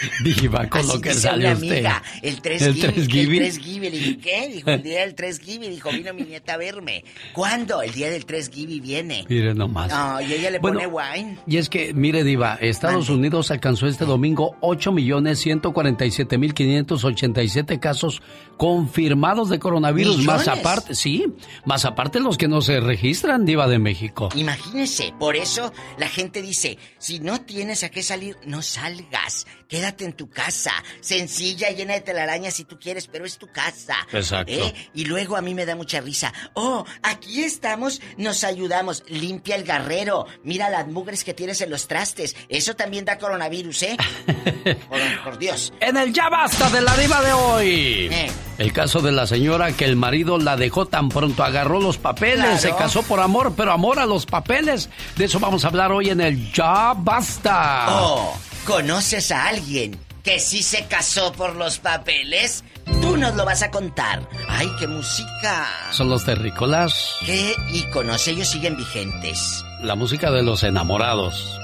Diva, con así lo que sale usted. amiga. El 3 El Gibi. 3 El Gibi. 3 Gibi. Le dije, ¿qué? Dijo, el día del 3 Gibi. Dijo, vino mi nieta a verme. ¿Cuándo? El día del 3 Gibi viene. Mire nomás. No, y ella le Bueno, pone wine. Y es que, mire, Diva, Estados Unidos alcanzó este domingo 8.147.587 casos confirmados de coronavirus. Más aparte, sí, más aparte los que no se registran, Diva de México. Imagínese, por eso la gente dice, si no tienes a qué salir, no salgas, quédate en tu casa, sencilla, llena de telarañas si tú quieres, pero es tu casa. Exacto. ¿Eh? Y luego a mí me da mucha risa, oh, aquí estamos, nos ayudamos, limpia el garrero, mira las mugres que tienes en los trastes, eso también da coronavirus, ¿eh? por, por Dios. En el Ya Basta de la Diva de hoy. Eh. El caso de la señora que el marido la dejó tan pronto, agarró los papeles, Claro. se casó por amor, pero amor a los papeles. De eso vamos a hablar hoy en el Ya Basta. Oh, ¿conoces a alguien que sí se casó por los papeles? Tú nos lo vas a contar. ¡Ay, qué música! Son los terrícolas, ¿Qué iconos? Ellos siguen vigentes. la música de los enamorados.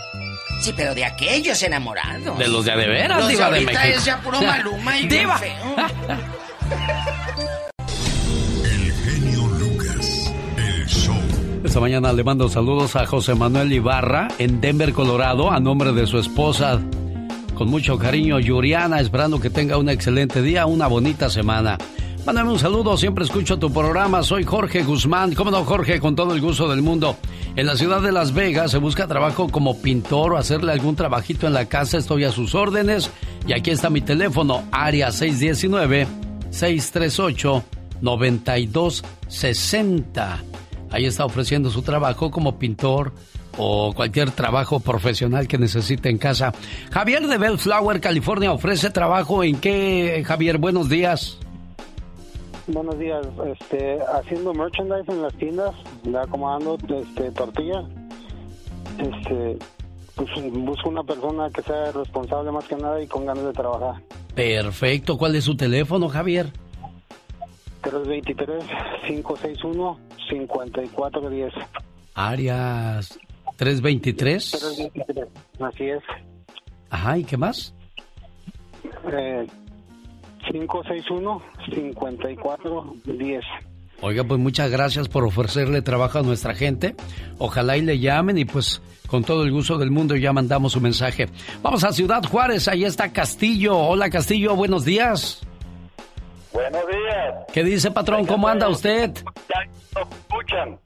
Sí, pero de aquellos enamorados. De los de a de veras, Diva de México. es ya puro Maluma y Diva. Esta mañana le mando saludos a José Manuel Ibarra en Denver, Colorado, a nombre de su esposa. Con mucho cariño, Yuriana, esperando que tenga un excelente día, una bonita semana. Mándame un saludo, siempre escucho tu programa. Soy Jorge Guzmán. ¿Cómo no, Jorge? Con todo el gusto del mundo. En la ciudad de Las Vegas se busca trabajo como pintor o hacerle algún trabajito en la casa. Estoy a sus órdenes. Y aquí está mi teléfono, área 619-638-9260. Ahí está ofreciendo su trabajo como pintor o cualquier trabajo profesional que necesite en casa. Javier de Bellflower, California, ofrece trabajo en qué, Javier? Buenos días. Buenos días, este, haciendo merchandise en las tiendas, ya acomodando este, tortilla. Este, pues busco una persona que sea responsable más que nada y con ganas de trabajar. Perfecto. ¿Cuál es su teléfono, Javier? 323-561-5410. Áreas 323. 323, así es. Ajá, ¿y qué más? Eh, 561-5410. Oiga, pues muchas gracias por ofrecerle trabajo a nuestra gente. Ojalá y le llamen y pues con todo el gusto del mundo ya mandamos su mensaje. Vamos a Ciudad Juárez, ahí está Castillo. Hola Castillo, buenos días. Buenos días. ¿Qué dice patrón? ¿Cómo anda usted? Ya nos escuchan.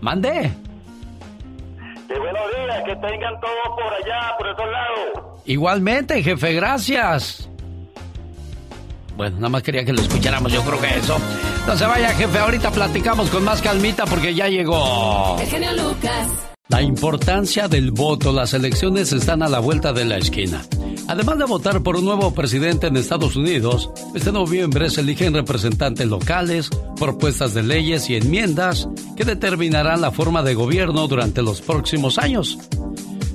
Mande. Que buenos días, que tengan todos por allá, por esos lados. Igualmente, jefe, gracias. Bueno, nada más quería que lo escucháramos, yo creo que eso. No se vaya, jefe. Ahorita platicamos con más calmita porque ya llegó. El genio Lucas. La importancia del voto. Las elecciones están a la vuelta de la esquina. Además de votar por un nuevo presidente en Estados Unidos, este noviembre se eligen representantes locales, propuestas de leyes y enmiendas que determinarán la forma de gobierno durante los próximos años.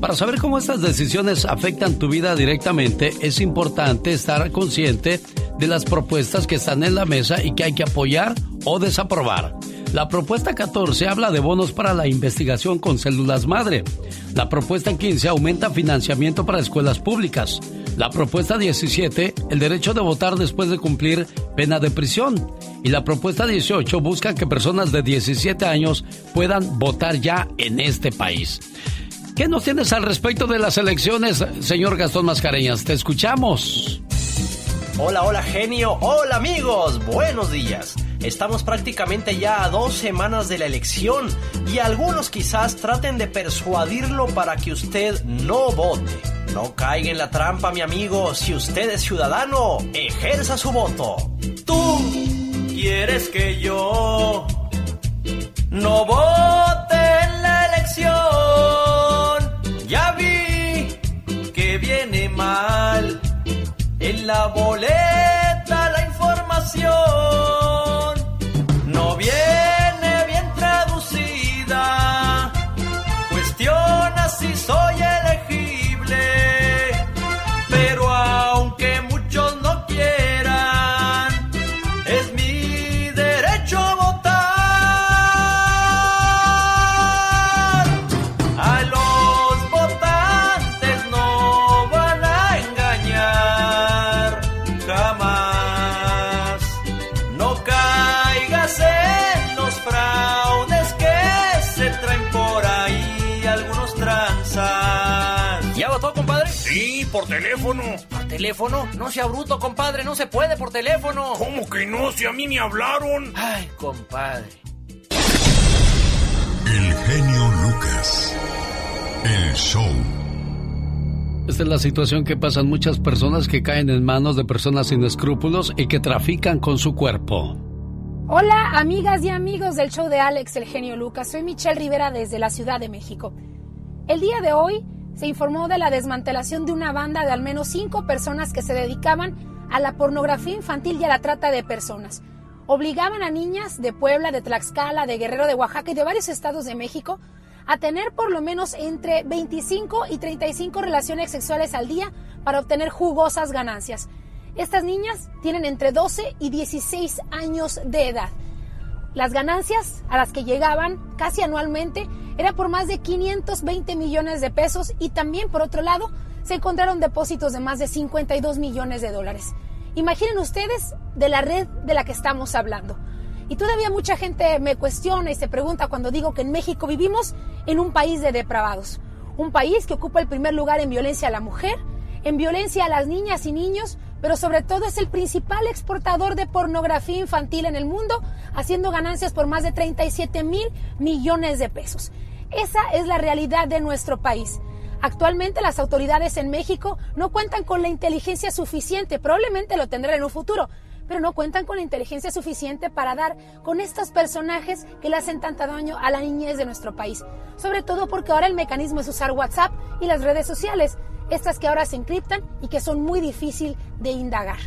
Para saber cómo estas decisiones afectan tu vida directamente, es importante estar consciente de las propuestas que están en la mesa y que hay que apoyar o desaprobar. La propuesta 14 habla de bonos para la investigación con células madre. La propuesta 15 aumenta financiamiento para escuelas públicas. La propuesta 17, el derecho de votar después de cumplir pena de prisión. Y la propuesta 18 busca que personas de 17 años puedan votar ya en este país. ¿Qué nos tienes al respecto de las elecciones, señor Gastón Mascareñas? Te escuchamos. Hola, hola genio, hola amigos, buenos días. Estamos prácticamente ya a dos semanas de la elección y algunos quizás traten de persuadirlo para que usted no vote. No caiga en la trampa, mi amigo. Si usted es ciudadano, ejerza su voto. Tú quieres que yo no vote en la elección. Ya vi que viene mal en la boleta la información. Teléfono? No sea bruto, compadre, no se puede por teléfono. ¿Cómo que no? Si a mí me hablaron. Ay, compadre. El genio Lucas. El show. Esta es la situación que pasan muchas personas que caen en manos de personas sin escrúpulos y que trafican con su cuerpo. Hola, amigas y amigos del show de Alex, el genio Lucas. Soy Michelle Rivera desde la Ciudad de México. El día de hoy se informó de la desmantelación de una banda de al menos cinco personas que se dedicaban a la pornografía infantil y a la trata de personas. Obligaban a niñas de Puebla, de Tlaxcala, de Guerrero, de Oaxaca y de varios estados de México a tener por lo menos entre 25 y 35 relaciones sexuales al día para obtener jugosas ganancias. Estas niñas tienen entre 12 y 16 años de edad. Las ganancias a las que llegaban casi anualmente era por más de 520 millones de pesos y también por otro lado se encontraron depósitos de más de 52 millones de dólares. Imaginen ustedes de la red de la que estamos hablando. Y todavía mucha gente me cuestiona y se pregunta cuando digo que en México vivimos en un país de depravados. Un país que ocupa el primer lugar en violencia a la mujer, en violencia a las niñas y niños, pero sobre todo es el principal exportador de pornografía infantil en el mundo, haciendo ganancias por más de 37 mil millones de pesos. Esa es la realidad de nuestro país. Actualmente las autoridades en México no cuentan con la inteligencia suficiente, probablemente lo tendrán en un futuro, pero no cuentan con la inteligencia suficiente para dar con estos personajes que le hacen tanto daño a la niñez de nuestro país. Sobre todo porque ahora el mecanismo es usar WhatsApp y las redes sociales, estas que ahora se encriptan y que son muy difícil de indagar.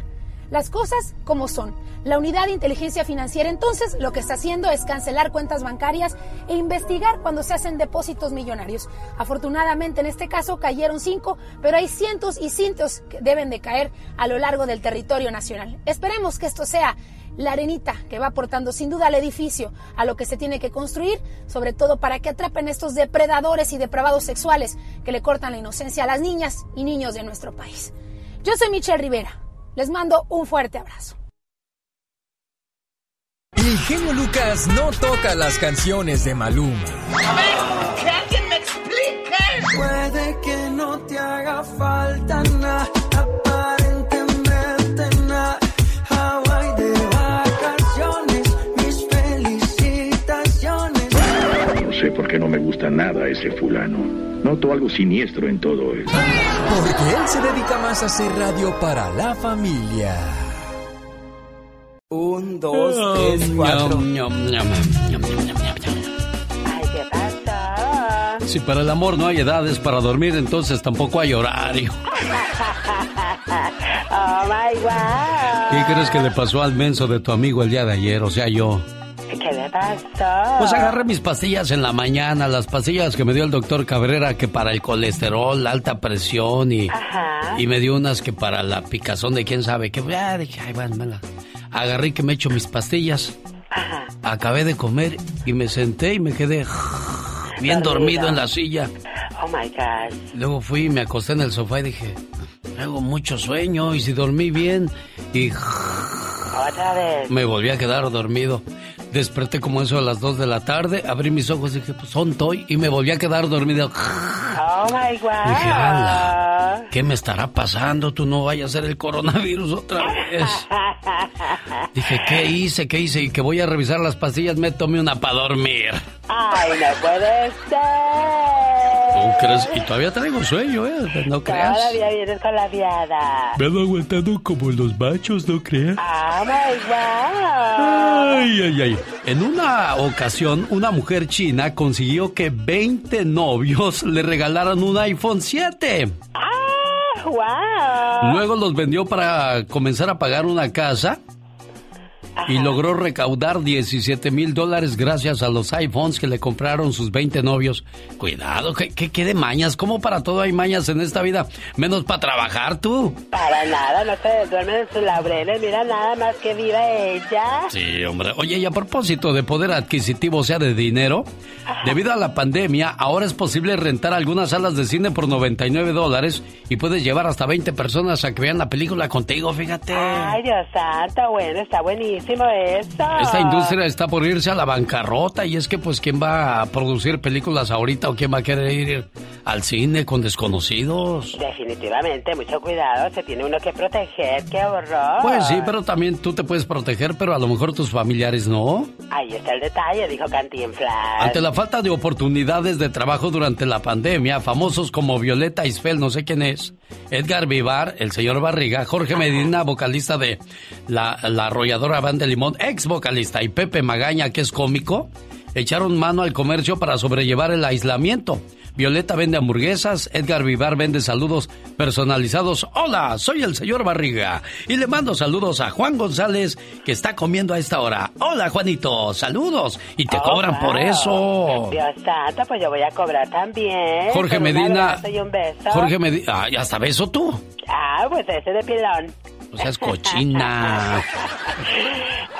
Las cosas como son. La unidad de inteligencia financiera entonces lo que está haciendo es cancelar cuentas bancarias e investigar cuando se hacen depósitos millonarios. Afortunadamente en este caso cayeron cinco, pero hay cientos y cientos que deben de caer a lo largo del territorio nacional. Esperemos que esto sea la arenita que va aportando sin duda al edificio, a lo que se tiene que construir, sobre todo para que atrapen estos depredadores y depravados sexuales que le cortan la inocencia a las niñas y niños de nuestro país. Yo soy Michelle Rivera. Les mando un fuerte abrazo. El genio Lucas no toca las canciones de Maluma. A ver, que alguien me explique. Puede que no te haga falta nada, Qué no me gusta nada ese fulano. Noto algo siniestro en todo esto. Porque él se dedica más a hacer radio para la familia. Un, dos, tres, cuatro. Ay, ¿qué pasa? Si para el amor no hay edades para dormir, entonces tampoco hay horario. Oh my God. ¿Qué crees que le pasó al menso de tu amigo el día de ayer? O sea, yo. ¿Qué le pasó? Pues agarré mis pastillas en la mañana, las pastillas que me dio el doctor Cabrera, que para el colesterol, la alta presión y, Ajá. y me dio unas que para la picazón de quién sabe qué. Ah, dije, ay, me la- Agarré que me echo mis pastillas. Acabé de comer y me senté y me quedé bien dormido en la silla. Oh my God. Luego fui y me acosté en el sofá y dije, tengo mucho sueño y si dormí bien y Otra vez. me volví a quedar dormido. Desperté como eso a las 2 de la tarde, abrí mis ojos y dije, pues son toy y me volví a quedar dormido. Oh my God. Dije, ala, ¿qué me estará pasando? Tú no vayas a ser el coronavirus otra vez. Dije, ¿qué hice? ¿Qué hice? Y que voy a revisar las pastillas, me tomé una para dormir. Ay, no puede ser. ¿Tú crees? Y todavía traigo sueño, ¿eh? No creas. Todavía vienes con la viada. Me ando aguantando como los machos, ¿no creas? Oh my God. Ay, ay, ay. En una ocasión, una mujer china consiguió que 20 novios le regalaran un iPhone 7. Ah, wow. Luego los vendió para comenzar a pagar una casa y logró recaudar 17 mil dólares gracias a los iPhones que le compraron sus 20 novios. Cuidado, ¿qué, qué, qué de mañas? ¿Cómo para todo hay mañas en esta vida? Menos para trabajar tú. Para nada, no se duerme en sus laureles. Mira nada más que viva ella. Sí, hombre. Oye, y a propósito de poder adquisitivo, o sea, de dinero, debido a la pandemia, ahora es posible rentar algunas salas de cine por 99 dólares y puedes llevar hasta 20 personas a que vean la película contigo, fíjate. Ay, Dios santo, bueno, está buenísimo eso. Esta industria está por irse a la bancarrota y es que pues quién va a producir películas ahorita o quién va a querer ir al cine con desconocidos. Definitivamente, mucho cuidado, se tiene uno que proteger, qué horror. Pues sí, pero también tú te puedes proteger, pero a lo mejor tus familiares no. Ahí está el detalle, dijo Cantinflas. Ante la falta de oportunidades de trabajo durante la pandemia, famosos como Violeta Isfel, no sé quién es, Edgar Vivar, el señor Barriga, Jorge Medina, vocalista de la, la arrolladora De Limón, ex vocalista, y Pepe Magaña, que es cómico, echaron mano al comercio para sobrellevar el aislamiento. Violeta vende hamburguesas, Edgar Vivar vende saludos personalizados. Hola, soy el señor Barriga y le mando saludos a Juan González que está comiendo a esta hora. Hola Juanito, saludos y te Oh, cobran por eso. Dios santo, pues yo voy a cobrar también. Jorge Medina. un beso. Jorge Medina, hasta beso tú. Ah, pues ese de pilón. O sea, es cochina.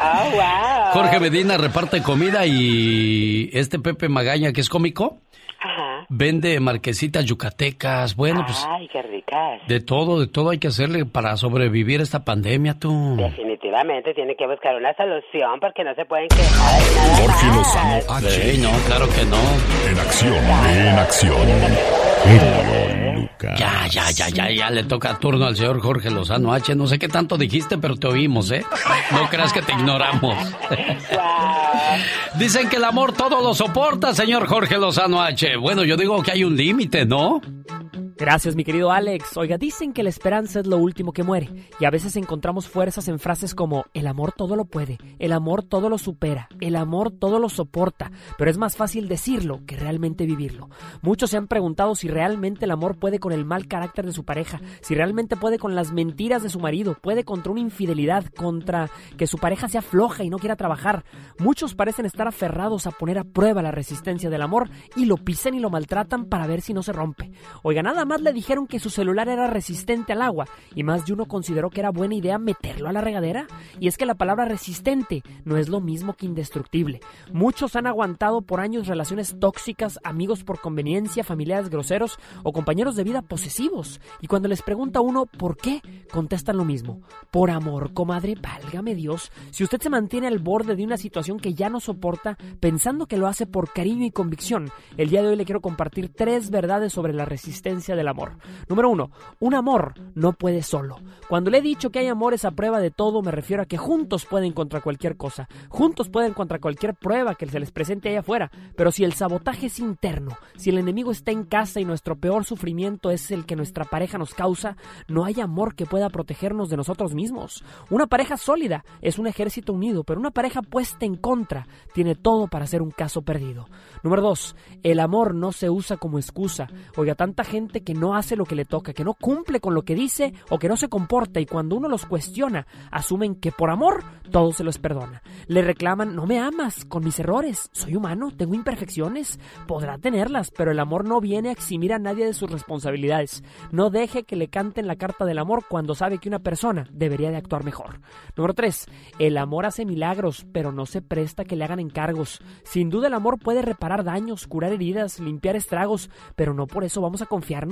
Oh, wow. Jorge Medina reparte comida y este Pepe Magaña, que es cómico, Ajá. vende marquesitas yucatecas. Bueno, pues Ay, qué ricas. de todo, de todo hay que hacerle para sobrevivir esta pandemia, tú. Definitivamente tiene que buscar una solución porque no se pueden quejar nada Jorge. Lozano H. Sí, no, claro que no. En acción, en acción. Genio Lucas. Ya, ya, ya, ya, ya le toca turno al señor Jorge Lozano H. No sé qué tanto dijiste, pero te oímos, ¿eh? No creas que te ignoramos. Dicen que el amor todo lo soporta, señor Jorge Lozano H. Bueno, yo digo que hay un límite, ¿no? Gracias, mi querido Alex. Oiga, dicen que la esperanza es lo último que muere. Y a veces encontramos fuerzas en frases como el amor todo lo puede, el amor todo lo supera, el amor todo lo soporta. Pero es más fácil decirlo que realmente vivirlo. Muchos se han preguntado si realmente el amor puede con el mal carácter de su pareja, si realmente puede con las mentiras de su marido, puede contra una infidelidad, contra que su pareja sea floja y no quiera trabajar. Muchos parecen estar aferrados a poner a prueba la resistencia del amor y lo pisan y lo maltratan para ver si no se rompe. Oiga, nada más le dijeron que su celular era resistente al agua y más de uno consideró que era buena idea meterlo a la regadera. Y es que la palabra resistente no es lo mismo que indestructible. Muchos han aguantado por años relaciones tóxicas, amigos por conveniencia, familiares groseros o compañeros de vida posesivos. Y cuando les pregunta uno por qué, contestan lo mismo. Por amor, comadre, válgame Dios. Si usted se mantiene al borde de una situación que ya no soporta, pensando que lo hace por cariño y convicción, el día de hoy le quiero compartir tres verdades sobre la resistencia del amor. Número uno, un amor no puede solo. Cuando le he dicho que hay amores a prueba de todo, me refiero a que juntos pueden contra cualquier cosa, juntos pueden contra cualquier prueba que se les presente allá afuera. Pero si el sabotaje es interno, si el enemigo está en casa y nuestro peor sufrimiento es el que nuestra pareja nos causa, no hay amor que pueda protegernos de nosotros mismos. Una pareja sólida es un ejército unido, pero una pareja puesta en contra tiene todo para ser un caso perdido. Número dos, el amor no se usa como excusa. Oiga, tanta gente que no hace lo que le toca, que no cumple con lo que dice o que no se comporta y cuando uno los cuestiona, asumen que por amor todo se los perdona. Le reclaman, no me amas con mis errores, soy humano, tengo imperfecciones, podrá tenerlas, pero el amor no viene a eximir a nadie de sus responsabilidades. No deje que le canten la carta del amor cuando sabe que una persona debería de actuar mejor. Número 3. El amor hace milagros, pero no se presta que le hagan encargos. Sin duda el amor puede reparar daños, curar heridas, limpiar estragos, pero no por eso vamos a confiarnos.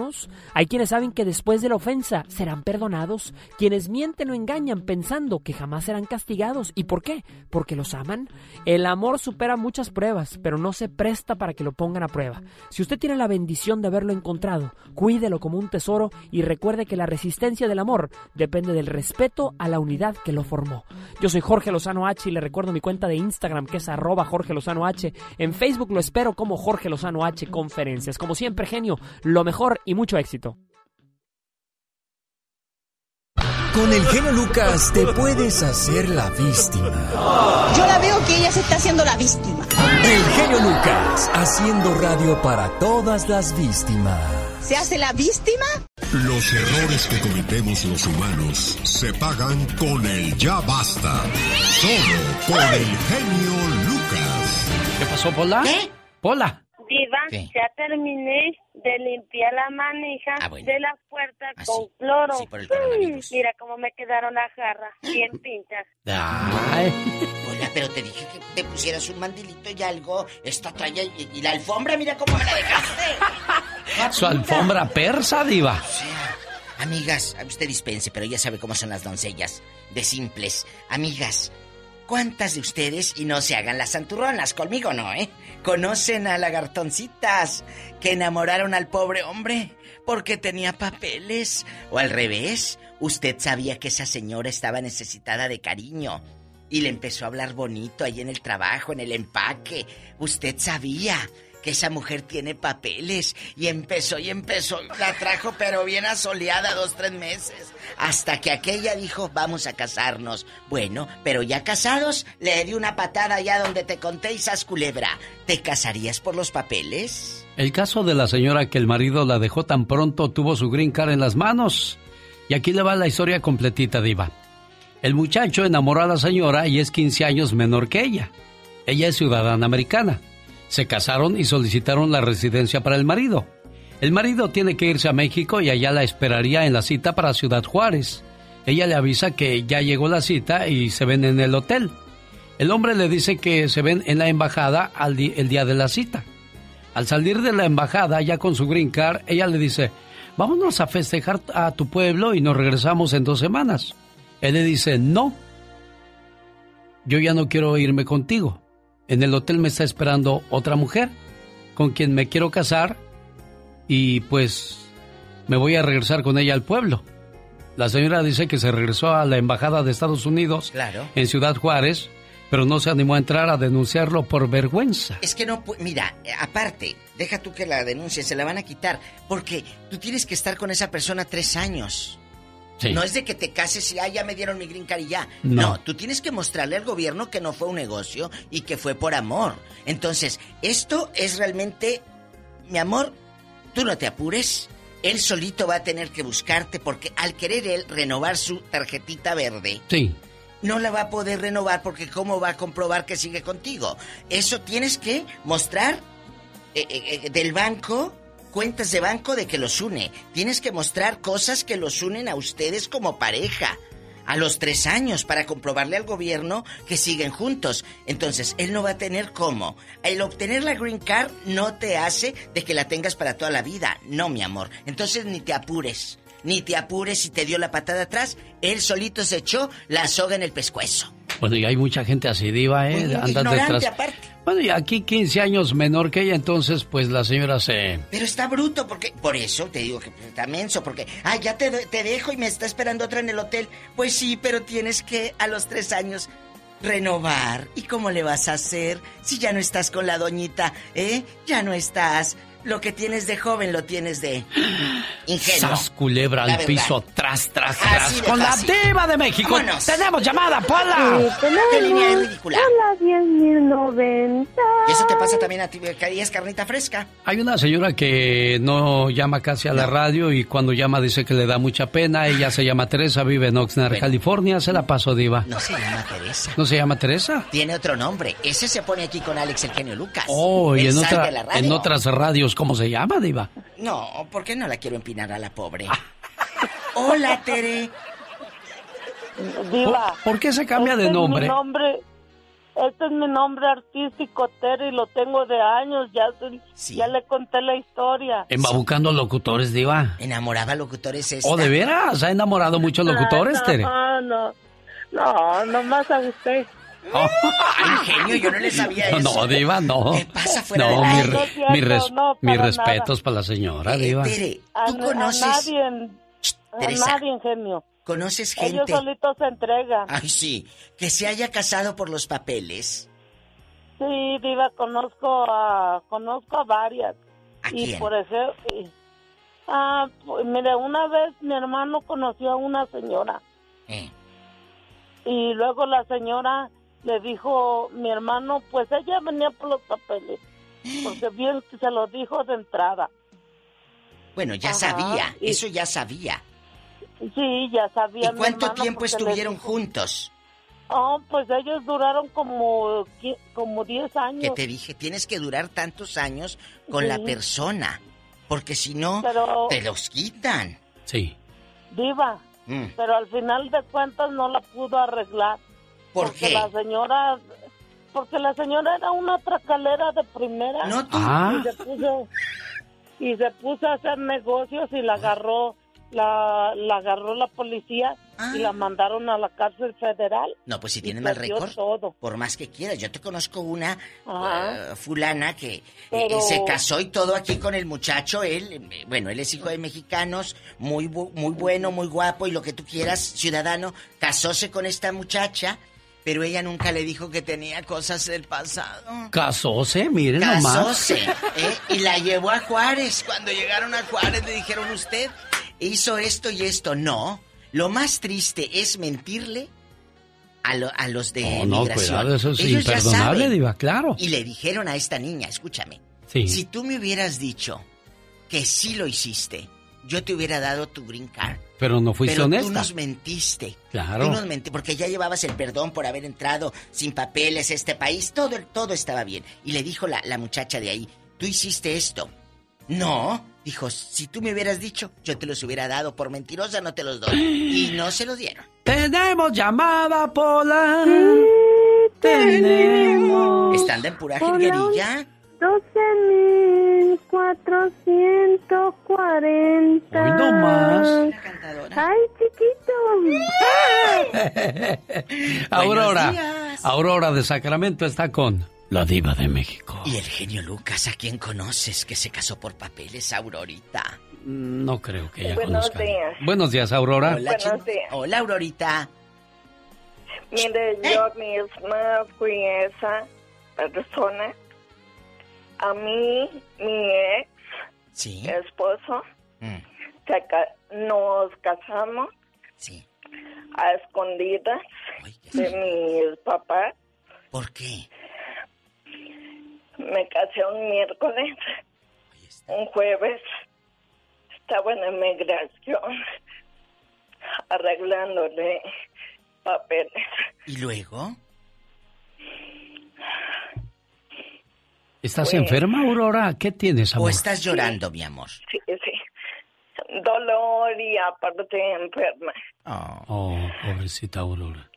Hay quienes saben que después de la ofensa serán perdonados, quienes mienten o engañan pensando que jamás serán castigados. ¿Y por qué? Porque los aman. El amor supera muchas pruebas, pero no se presta para que lo pongan a prueba. Si usted tiene la bendición de haberlo encontrado, cuídelo como un tesoro y recuerde que la resistencia del amor depende del respeto a la unidad que lo formó. Yo soy Jorge Lozano H y le recuerdo mi cuenta de Instagram que es arroba Jorge Lozano H. En Facebook lo espero como Jorge Lozano H Conferencias. Como siempre, genio, lo mejor mucho éxito. Con el genio Lucas te puedes hacer la víctima. Yo la veo que ella se está haciendo la víctima. El genio Lucas, haciendo radio para todas las víctimas. ¿Se hace la víctima? Los errores que cometemos los humanos se pagan con el ya basta. Solo por el genio Lucas. ¿Qué pasó, Pola? ¿Qué? Pola. Diva, ¿Qué? ya terminé de limpiar la manija de la puerta con cloro. Sí, por el mira cómo me quedaron las jarras, bien pinchas. Ay. Hola, pero te dije que te pusieras un mandilito y algo. Esta toalla y, y la alfombra, mira cómo me la dejaste. Su alfombra persa, diva. Amigas, usted dispense, pero ya sabe cómo son las doncellas. De simples. Amigas, ¿cuántas de ustedes, y no se hagan las santurronas, conmigo no, eh? Conocen a lagartoncitas que enamoraron al pobre hombre porque tenía papeles. O al revés, usted sabía que esa señora estaba necesitada de cariño y le empezó a hablar bonito ahí en el trabajo, en el empaque. Usted sabía que esa mujer tiene papeles y empezó y empezó, la trajo pero bien asoleada dos, tres meses, hasta que aquella dijo vamos a casarnos. Bueno, pero ya casados, le di una patada allá donde te conté y culebra. ¿Te casarías por los papeles? El caso de la señora que el marido la dejó tan pronto tuvo su green card en las manos. Y aquí le va la historia completita, Diva. El muchacho enamoró a la señora y es 15 años menor que ella. Ella es ciudadana americana. Se casaron y solicitaron la residencia para el marido. El marido tiene que irse a México y allá la esperaría en la cita para Ciudad Juárez. Ella le avisa que ya llegó la cita y se ven en el hotel. El hombre le dice que se ven en la embajada al el día de la cita. Al salir de la embajada, ya con su green card, ella le dice, vámonos a festejar a tu pueblo y nos regresamos en dos semanas. Él le dice, no, yo ya no quiero irme contigo. En el hotel me está esperando otra mujer con quien me quiero casar y pues me voy a regresar con ella al pueblo. La señora dice que se regresó a la embajada de Estados Unidos Claro. en Ciudad Juárez, pero no se animó a entrar a denunciarlo por vergüenza. Es que no, mira, aparte, deja tú que la denuncie, se la van a quitar, porque tú tienes que estar con esa persona tres años. Sí. No es de que te cases y ah, ya me dieron mi green card y ya. No. No. tú tienes que mostrarle al gobierno que no fue un negocio y que fue por amor. Entonces, esto es realmente, mi amor, tú no te apures. Él solito va a tener que buscarte porque al querer él renovar su tarjetita verde, Sí. no la va a poder renovar porque cómo va a comprobar que sigue contigo. Eso tienes que mostrar eh, eh, eh, del banco, cuentas de banco de que los une. Tienes que mostrar cosas que los unen a ustedes como pareja. A los tres años para comprobarle al gobierno que siguen juntos. Entonces, él no va a tener cómo. El obtener la green card no te hace de que la tengas para toda la vida. No, mi amor. Entonces, ni te apures. Ni te apures si te dio la patada atrás. Él solito se echó la soga en el pescuezo. Bueno, y hay mucha gente así, diva, ¿eh? Andan detrás. aparte. Bueno, y aquí 15 años menor que ella, entonces, pues la señora se... Pero está bruto porque... Por eso te digo que está menso, porque... Ah, ya te, te dejo y me está esperando otra en el hotel. Pues sí, pero tienes que a los tres años renovar. ¿Y cómo le vas a hacer si ya no estás con la doñita, eh? Ya no estás. Lo que tienes de joven lo tienes de ingenuo. ¡Sas culebra al piso, tras, tras, tras! ¡Con la diva de México! Vámonos. ¡Tenemos llamada, Pola! ¿Qué línea es ridícula? Hola, 10.090. Y eso te pasa también a ti, que es carnita fresca. Hay una señora que no llama casi a la radio y cuando llama dice que le da mucha pena. Ella se llama Teresa, vive en Oxnard, California. Se la paso, diva. No se llama Teresa. ¿No se llama Teresa? Tiene otro nombre. Ese se pone aquí con Alex el genio Lucas. Oh, y otra, en otras radios, ¿cómo se llama, diva? No, ¿por qué no la quiero empinar a la pobre? Hola, Tere. Diva. ¿Por qué se cambia este de es nombre? mi nombre. Este es mi nombre artístico, Terry, lo tengo de años, ya, le conté la historia. Embabucando locutores, diva. Enamoraba locutores esta. ¿O de veras? ¿Ha enamorado muchos locutores, no, Tere? No, no, no, nomás a usted. Oh. Ay, genio, yo no le sabía eso. No, diva, no. pasa fuera no, del mi, aire? re- No mi res- no, mis respetos para la señora, diva. Tere, A, ¿tú a conoces, nadie, a Teresa. nadie, genio. conoces Ellos gente? solitos se entregan. Ay, sí, que se haya casado por los papeles. Sí, Diva, conozco a, conozco a varias. y quién? por ejemplo, y- ah, pues, mire, una vez mi hermano conoció a una señora. Eh. Y luego la señora le dijo, mi hermano, pues ella venía por los papeles. Porque bien que se lo dijo de entrada. Bueno, ya Ajá, sabía, y- eso ya sabía. Sí, ya sabía. ¿Y cuánto hermano tiempo estuvieron dijo- juntos? Oh, pues ellos duraron como, como 10 años. Que te dije, tienes que durar tantos años con la persona, porque si no, Pero- te los quitan. Sí. Diva, Mm. pero al final de cuentas no la pudo arreglar. ¿Por porque qué? la señora, porque la señora era una tracalera de primera. No tú. Ah. Y se puso, y se puso a hacer negocios y la agarró, la, la agarró la policía y la mandaron a la cárcel federal. No, pues si Y tienen mal récord, todo. por más que quieras. Yo te conozco una eh, fulana que eh, se casó y todo aquí con el muchacho. Él, eh, bueno, él es hijo de mexicanos, muy, bu- muy bueno, muy guapo y lo que tú quieras, ciudadano. Casóse con esta muchacha, pero ella nunca le dijo que tenía cosas del pasado. Casóse, miren nomás. Casóse, ¿eh? Y la llevó a Juárez. Cuando llegaron a Juárez le dijeron, usted hizo esto y esto. No, lo más triste es mentirle a, lo- a los de No, no, cuidado, eso es Ellos imperdonable, diva, claro. Y le dijeron a esta niña, escúchame, Sí. si tú me hubieras dicho que sí lo hiciste, yo te hubiera dado tu green card. Pero no fuiste Pero honesta. tú nos mentiste. Claro. Tú nos mentiste porque ya llevabas el perdón por haber entrado sin papeles a este país. Todo, todo estaba bien. Y le dijo la, la muchacha de ahí, tú hiciste esto. No. Dijo, si tú me hubieras dicho, yo te los hubiera dado. Por mentirosa no te los doy. Y no se los dieron. Tenemos llamada, Pola. Tenemos. Están de pura jilguerilla. 12.440. Hoy no más. Ay, chiquito. Aurora. Aurora de Sacramento está con la diva de México. Y el genio Lucas, ¿a quién conoces que se casó por papeles, Aurorita? No creo que ella Buenos conozca. días. Buenos días, Aurora. Hola, Buenos días. Hola, Aurorita. Mire, yo misma fui esa persona. A mí, mi ex Sí. esposo, Mm. se ca- nos casamos Sí. a escondidas de mis papás. ¿Por qué? Me casé un miércoles, un jueves, estaba en inmigración arreglándole papeles. ¿Y luego? ¿Estás Bueno. enferma, Aurora? ¿Qué tienes, ¿O amor? estás llorando, mi amor? Sí, sí. Dolor y aparte enferma. Oh, pobrecita Aurora.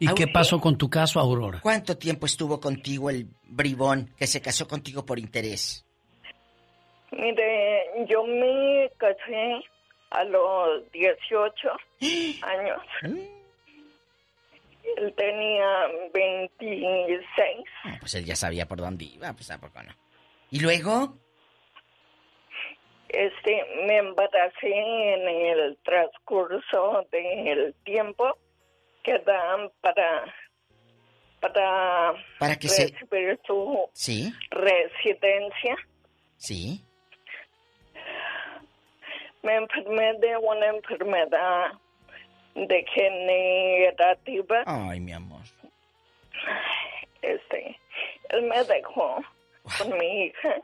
¿Y Au- qué pasó con tu caso, Aurora? ¿Cuánto tiempo estuvo contigo el bribón que se casó contigo por interés? Mire, yo me casé a los 18 años. Él tenía 26. Ah, Pues él ya sabía por dónde iba, pues ¿a poco no? ¿Y luego? Este, me embaracé en el transcurso del tiempo que dan para para Para que se- recibir su Sí, residencia. sí. Me enfermé de una enfermedad degenerativa. Ay, mi amor. Este, él me dejó con mi hija.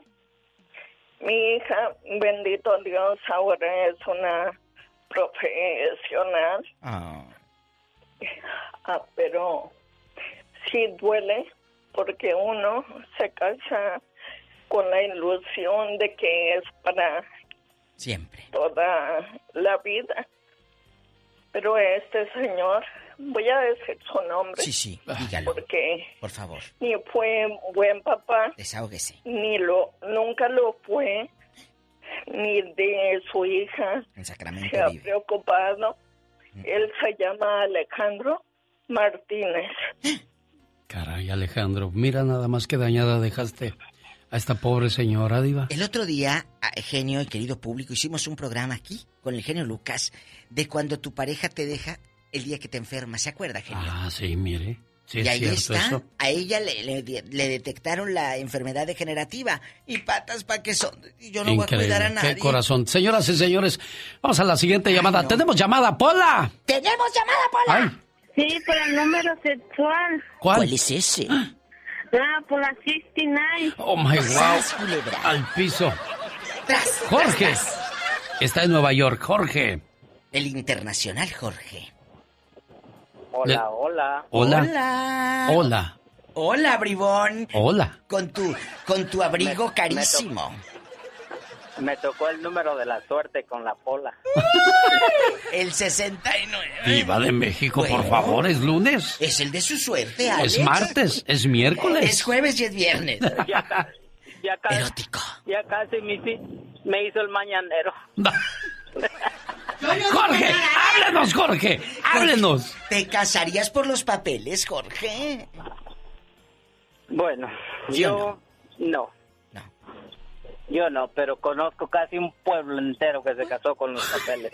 Mi hija, bendito Dios, ahora es una profesional. Ah, Ah, pero sí duele porque uno se casa con la ilusión de que es para siempre. toda la vida. Pero este señor, voy a decir su nombre. Sí, sí, dígalo, Porque por favor. ni fue buen papá, Desahógese. ni lo, nunca lo fue, ni de su hija En Sacramento se ha vive. preocupado. Él se llama Alejandro Martínez. Caray, Alejandro, mira nada más que dañada dejaste a esta pobre señora, Diva. El otro día, a- genio y querido público, hicimos un programa aquí con el genio Lucas de cuando tu pareja te deja el día que te enfermas. ¿Se acuerda, genio? Ah, sí, mire. Sí, y es ahí cierto está. eso. A ella le, le- le detectaron la enfermedad degenerativa. Y patas para que son. Y yo no voy a cuidar a nadie. Qué corazón. Señoras y señores, vamos a la siguiente llamada. Tenemos llamada, Pola. ¡Tenemos llamada, Pola! Ay, Sí, por el número sexual. ¿Cuál? es ese? Ah, por la 69. Oh my wow. Al piso. Tras, Jorge. tras, tras. Está en Nueva York, Jorge. El internacional Jorge. Hola, hola. Hola. Hola. Hola. Hola, bribón. Hola. Con tu, con tu abrigo me carísimo. Me tocó el número de la suerte con la pola. El 69. Diva de México, por favor, es lunes. Es el de su suerte, Alex. Es martes, es miércoles. Es jueves y es viernes. Ya, ya casi, ya casi me, me hizo el mañanero. Jorge, háblenos, Jorge, háblenos. ¿Te casarías por los papeles, Jorge? Bueno, ¿Sí o yo no. Yo no, pero conozco casi un pueblo entero que se casó con los papeles.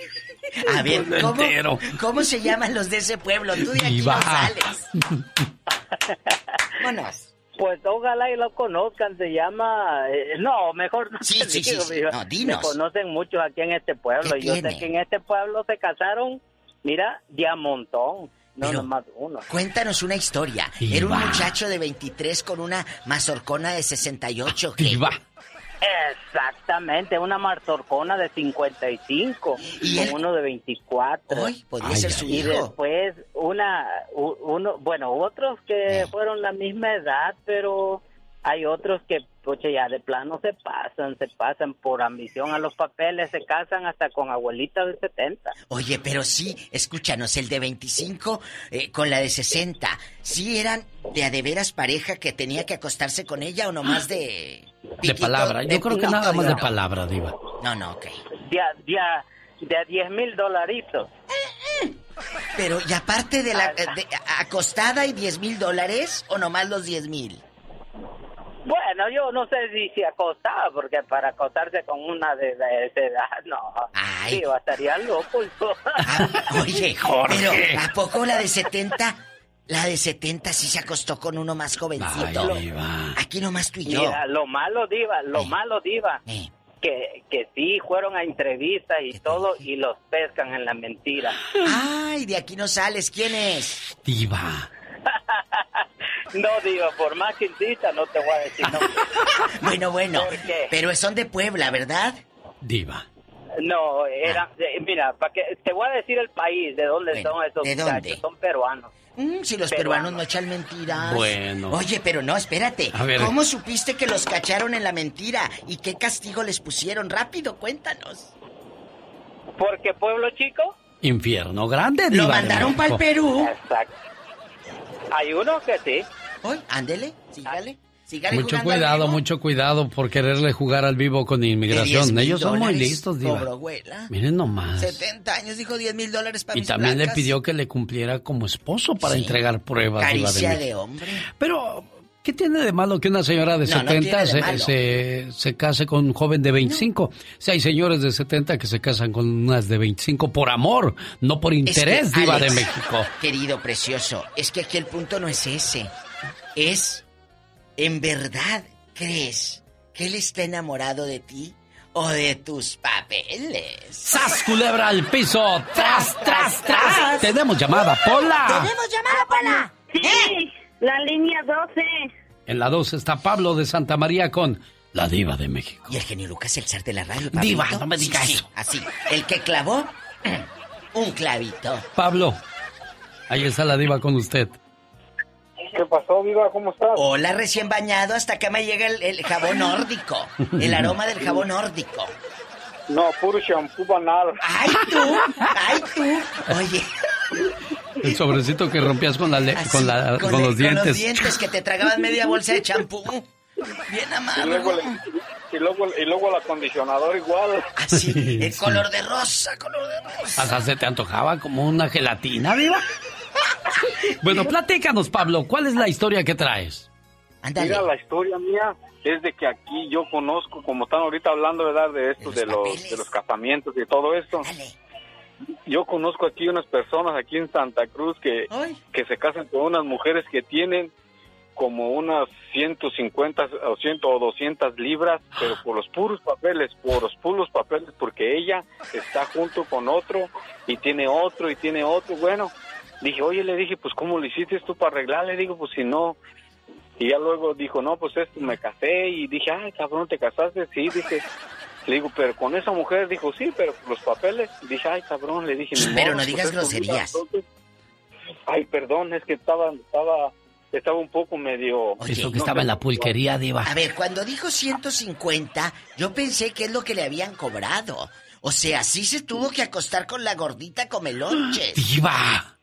A ver, Pueblo ¿cómo, entero. ¿cómo se llaman los de ese pueblo? Tú de aquí no sales. Vámonos. Pues ojalá y lo conozcan, se llama... eh, no, mejor no Sí, te sí, sí, digo, sí. digo, No, dinos. Me conocen muchos aquí en este pueblo. ¿Qué y Yo tiene? sé que en este pueblo se casaron, mira, de a montón. No, Pero- nomás uno. Cuéntanos una historia. Era un muchacho de 23 con una mazorcona de 68. ¿qué? Exactamente, una martorcona de 55 ¿Y con uno de 24. Ay, podría ser su y hijo. después una, uno, bueno, otros que fueron la misma edad, pero hay otros que, poche, ya de plano se pasan, se pasan por ambición a los papeles, se casan hasta con abuelitas de 70. Oye, pero sí, escúchanos, el de 25 eh, con la de 60, ¿sí eran de a de veras pareja que tenía que acostarse con ella o nomás de... De piquito, palabra, yo de creo que piquito nada más de oro? palabra, Diva. No, no, ok. De a, de a, de a 10 mil dolaritos. Pero, ¿y aparte de la de- acostada y 10 mil dólares o nomás los 10 mil? Bueno, yo no sé si se acostaba, porque para acostarse con una de, esa edad, no. Sí, estaría loco. yo. Oye, pero ¿a poco la de 70? La de 70 sí se acostó con uno más jovencito. Aquí nomás tú y yo. Mira, lo malo, Diva, lo malo, Diva, Eh. que, que sí fueron a entrevistas y todo y los pescan en la mentira. Ay, de aquí no sales. ¿Quién es? Diva. No, Diva, por más que insista, no te voy a decir no. Bueno, bueno. ¿Por qué? Pero son de Puebla, ¿verdad? Diva. No, era, Ah. eh, mira, para que te voy a decir el país de dónde Bueno, son esos ¿de dónde? son peruanos. Mm, si los peruanos no echan mentiras. Bueno. Oye, pero no, espérate. A ver. ¿Cómo supiste que los cacharon en la mentira? ¿Y qué castigo les pusieron? Rápido, cuéntanos. Porque pueblo chico, Infierno grande, Lo Diva. de mandaron para el. Perú. Exacto. Hay uno que sí. Hoy, ándele, sígale. Sígale Mucho cuidado, mucho cuidado por quererle jugar al vivo con inmigración. 10,000 Ellos son muy listos, Diva. Miren nomás. 70 años, dijo 10 mil dólares para Y mis también le pidió que le cumpliera como esposo para Sí. entregar pruebas. Diva Caricia de México. hombre. Pero, ¿qué tiene de malo que una señora de No, no 70 tiene de se, se, se case con un joven de 25? Si hay señores de 70 que se casan con unas de 25 por amor, no por interés, Es que, Diva Alex, de México. Querido precioso, es que aquí el punto no es ese. Es, ¿en verdad crees que él está enamorado de ti o de tus papeles? ¡Sas, culebra al piso! ¡Tras, tras, tras! Tenemos llamada, Pola. ¡Tenemos llamada, Pola! Sí, la línea 12. En la 2 está Pablo de Santa María con la Diva de México. Y el genio Lucas, el zar de la radio. Diva, no me digas Sí, sí, eso. así. El que clavó, un clavito. Pablo, ahí está la Diva con usted. ¿Qué pasó, Viva? ¿Cómo estás? Hola, recién bañado, hasta acá me llega el, el jabón nórdico. El aroma del jabón nórdico. No, puro shampoo banal. ¡Ay, tú! ¡Ay, tú! Oye, El sobrecito que rompías con, la le- con, la- con el- los dientes. Con los dientes que te tragaban media bolsa de champú. Bien Y luego, amargo. le- y, luego, y luego el acondicionador igual. Así, el Sí. color de rosa, color de rosa. Hasta se te antojaba como una gelatina, Diva. Bueno, platícanos, Pablo, ¿cuál es la historia que traes? Mira, la historia mía es de que aquí yo conozco, como están ahorita hablando, ¿verdad? De esto, de los, de los casamientos y todo esto. Yo conozco aquí unas personas aquí en Santa Cruz que, que se casan con unas mujeres que tienen como unas 150 o 100 o 200 libras, pero por los puros papeles, por los puros papeles, porque ella está junto con otro y tiene otro y tiene otro. Bueno, dije, oye, le dije, pues ¿cómo lo hiciste tú para arreglar? Le digo, pues si no. Y ya luego dijo, no, pues esto me casé y dije, ay, cabrón, ¿te casaste? Sí, dije. Le digo, pero con esa mujer, dijo, sí, pero los papeles. Dije, ay, cabrón, le dije, ni Pero no digas groserías. entonces. Ay, perdón, es que estaba, estaba, estaba un poco medio... Eso que no estaba en la pulquería, Diva. A ver, cuando dijo 150, yo pensé que es lo que le habían cobrado. O sea, sí se tuvo que acostar con la gordita comelonches. ¡Diva!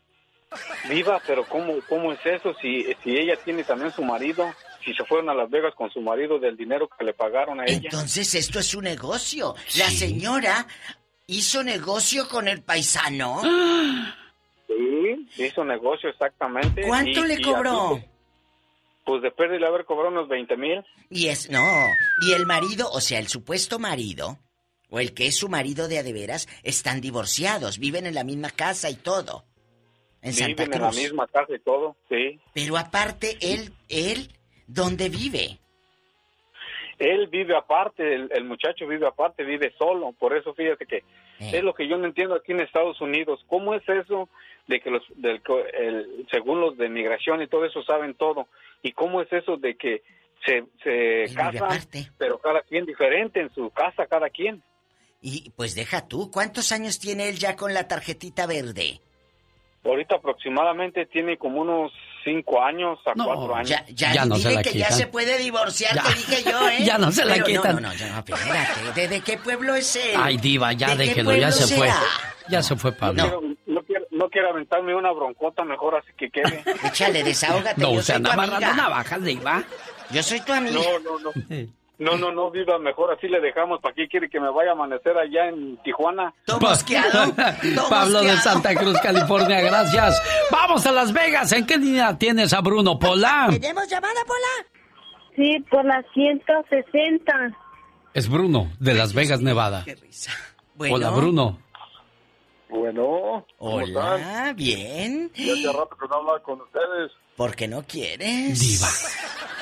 Viva, pero ¿cómo, cómo es eso? Si, si ella tiene también su marido, si se fueron a Las Vegas con su marido del dinero que le pagaron a ella. Entonces esto es un negocio. La señora hizo negocio con el paisano. Sí, hizo negocio exactamente. ¿Cuánto y- le y cobró? pues de pérdida haber cobrado unos 20 mil. Y es, no. Y el marido, o sea, el supuesto marido, o el que es su marido de a de veras, están divorciados, viven en la misma casa y todo. En Santa Viven en la Cruz. misma casa y todo, sí. Pero aparte, él, él, ¿dónde vive? Él vive aparte, el, el muchacho vive aparte, vive solo. Por eso fíjate que Eh. es lo que yo no entiendo aquí en Estados Unidos. ¿Cómo es eso de que los, del, el- según los de migración y todo eso saben todo? ¿Y cómo es eso de que se, se casan, pero cada quien diferente en su casa, cada quien? Y pues deja tú, ¿cuántos años tiene él ya con la tarjetita verde? Ahorita aproximadamente tiene como unos cinco años a cuatro años. Ya, ya, dile que ya se puede divorciar, te dije yo, ¿eh? Ya no se la Pero quitan. No, no, no, ya no, espérate. ¿De, de qué pueblo es él? Ay, Diva, ya ¿De déjelo, ya se fue. será? Ya se fue, No, Pablo. quiero, no, quiero, no quiero aventarme una broncota, mejor así que quede. Échale, desahógate, No, yo se soy tu anda amiga. amarrando navajas, Diva. Yo soy tu amiga. No, no, no. No, no, no, viva, mejor así le dejamos. ¿Para qué quiere que me vaya a amanecer allá en Tijuana? Pablo de Santa Cruz, California, gracias. Vamos a Las Vegas. ¿En qué línea tienes a Bruno Pola? ¿Tenemos llamada, Pola? Sí, por las 160. Es Bruno, de Las Vegas, Nevada. Bueno. Hola, Bruno. Bueno, ¿cómo Hola, están? bien. Ya hace rato que no hablaba con ustedes. ¿Por qué no quieres? Diva.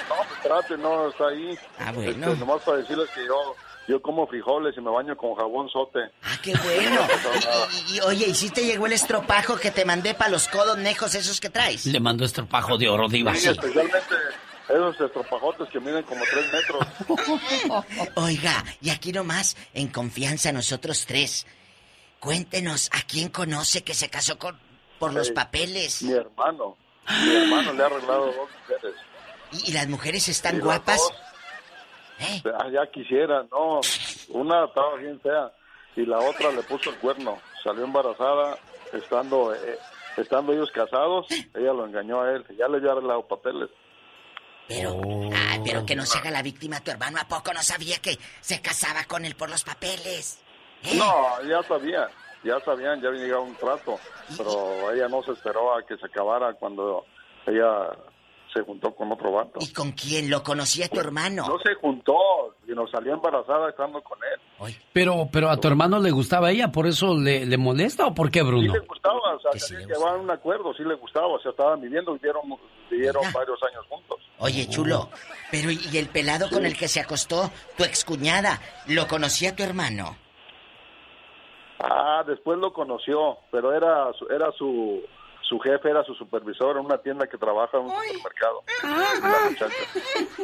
No, pues trate, no, está ahí. Ah, bueno. Este, nomás para decirles que yo, yo como frijoles y me baño con jabón sote. Ah, qué bueno. Y, y- y, oye, ¿y si te llegó el estropajo que te mandé para los codos nejos esos que traes? Le mandó estropajo de oro, Diva. Sí, especialmente esos estropajotes que miden como tres metros. Oiga, y aquí nomás, en confianza nosotros tres. Cuéntenos, ¿a quién conoce que se casó con por los papeles? Mi hermano. Mi hermano le ha arreglado dos mujeres. ¿Y, y las mujeres están Y guapas? ah, ya quisiera, no. Una estaba bien fea y la otra le puso el cuerno. Salió embarazada estando eh, estando ellos casados. Ella lo engañó a él. Ya le había arreglado papeles. Pero, ah, pero que no se haga la víctima tu hermano. ¿A poco no sabía que se casaba con él por los papeles? ¿Eh? No, ya sabía, ya sabían, ya había llegado un trato, pero ella no se esperó a que se acabara cuando ella se juntó con otro vato. ¿Y con quién? ¿Lo conocía tu hermano? No se juntó, sino salió embarazada estando con él. Pero, pero a tu hermano le gustaba ella, ¿por eso le, le molesta o por qué, Bruno? Sí le gustaba, o sea, que llevaban un acuerdo, sí le gustaba, o sea, estaban viviendo, vivieron, vivieron varios años juntos. Oye, chulo, pero ¿y el pelado con el que se acostó, tu excuñada, lo conocía tu hermano? Ah, después lo conoció, pero era, su- era su, su jefe, era su supervisor en una tienda que trabaja en un supermercado. Muchacha.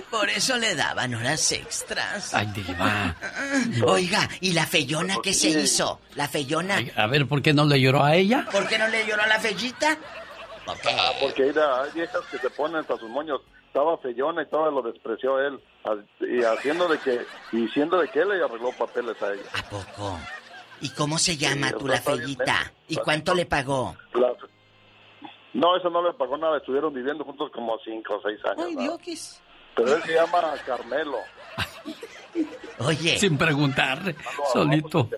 Por eso le daban horas extras. Ay, diva. Oiga, ¿y la feyona qué se hizo? ¿La feyona? A ver, ¿por qué no le lloró a ella? ¿Por qué no le lloró a la fellita? Ah, porque era, hay viejas que se ponen hasta sus moños. Estaba feyona y todo lo despreció él. Y haciendo de que, y diciendo de que él le arregló papeles a ella. ¿A poco? ¿Y cómo se llama Sí, o la fellita? menso. ¿Y cuánto le pagó? La- No, eso no le pagó nada. Estuvieron viviendo juntos como cinco o seis años. Ay, ¿no? Dios. Pero él se llama Carmelo. Oye. Sin preguntarle, solito.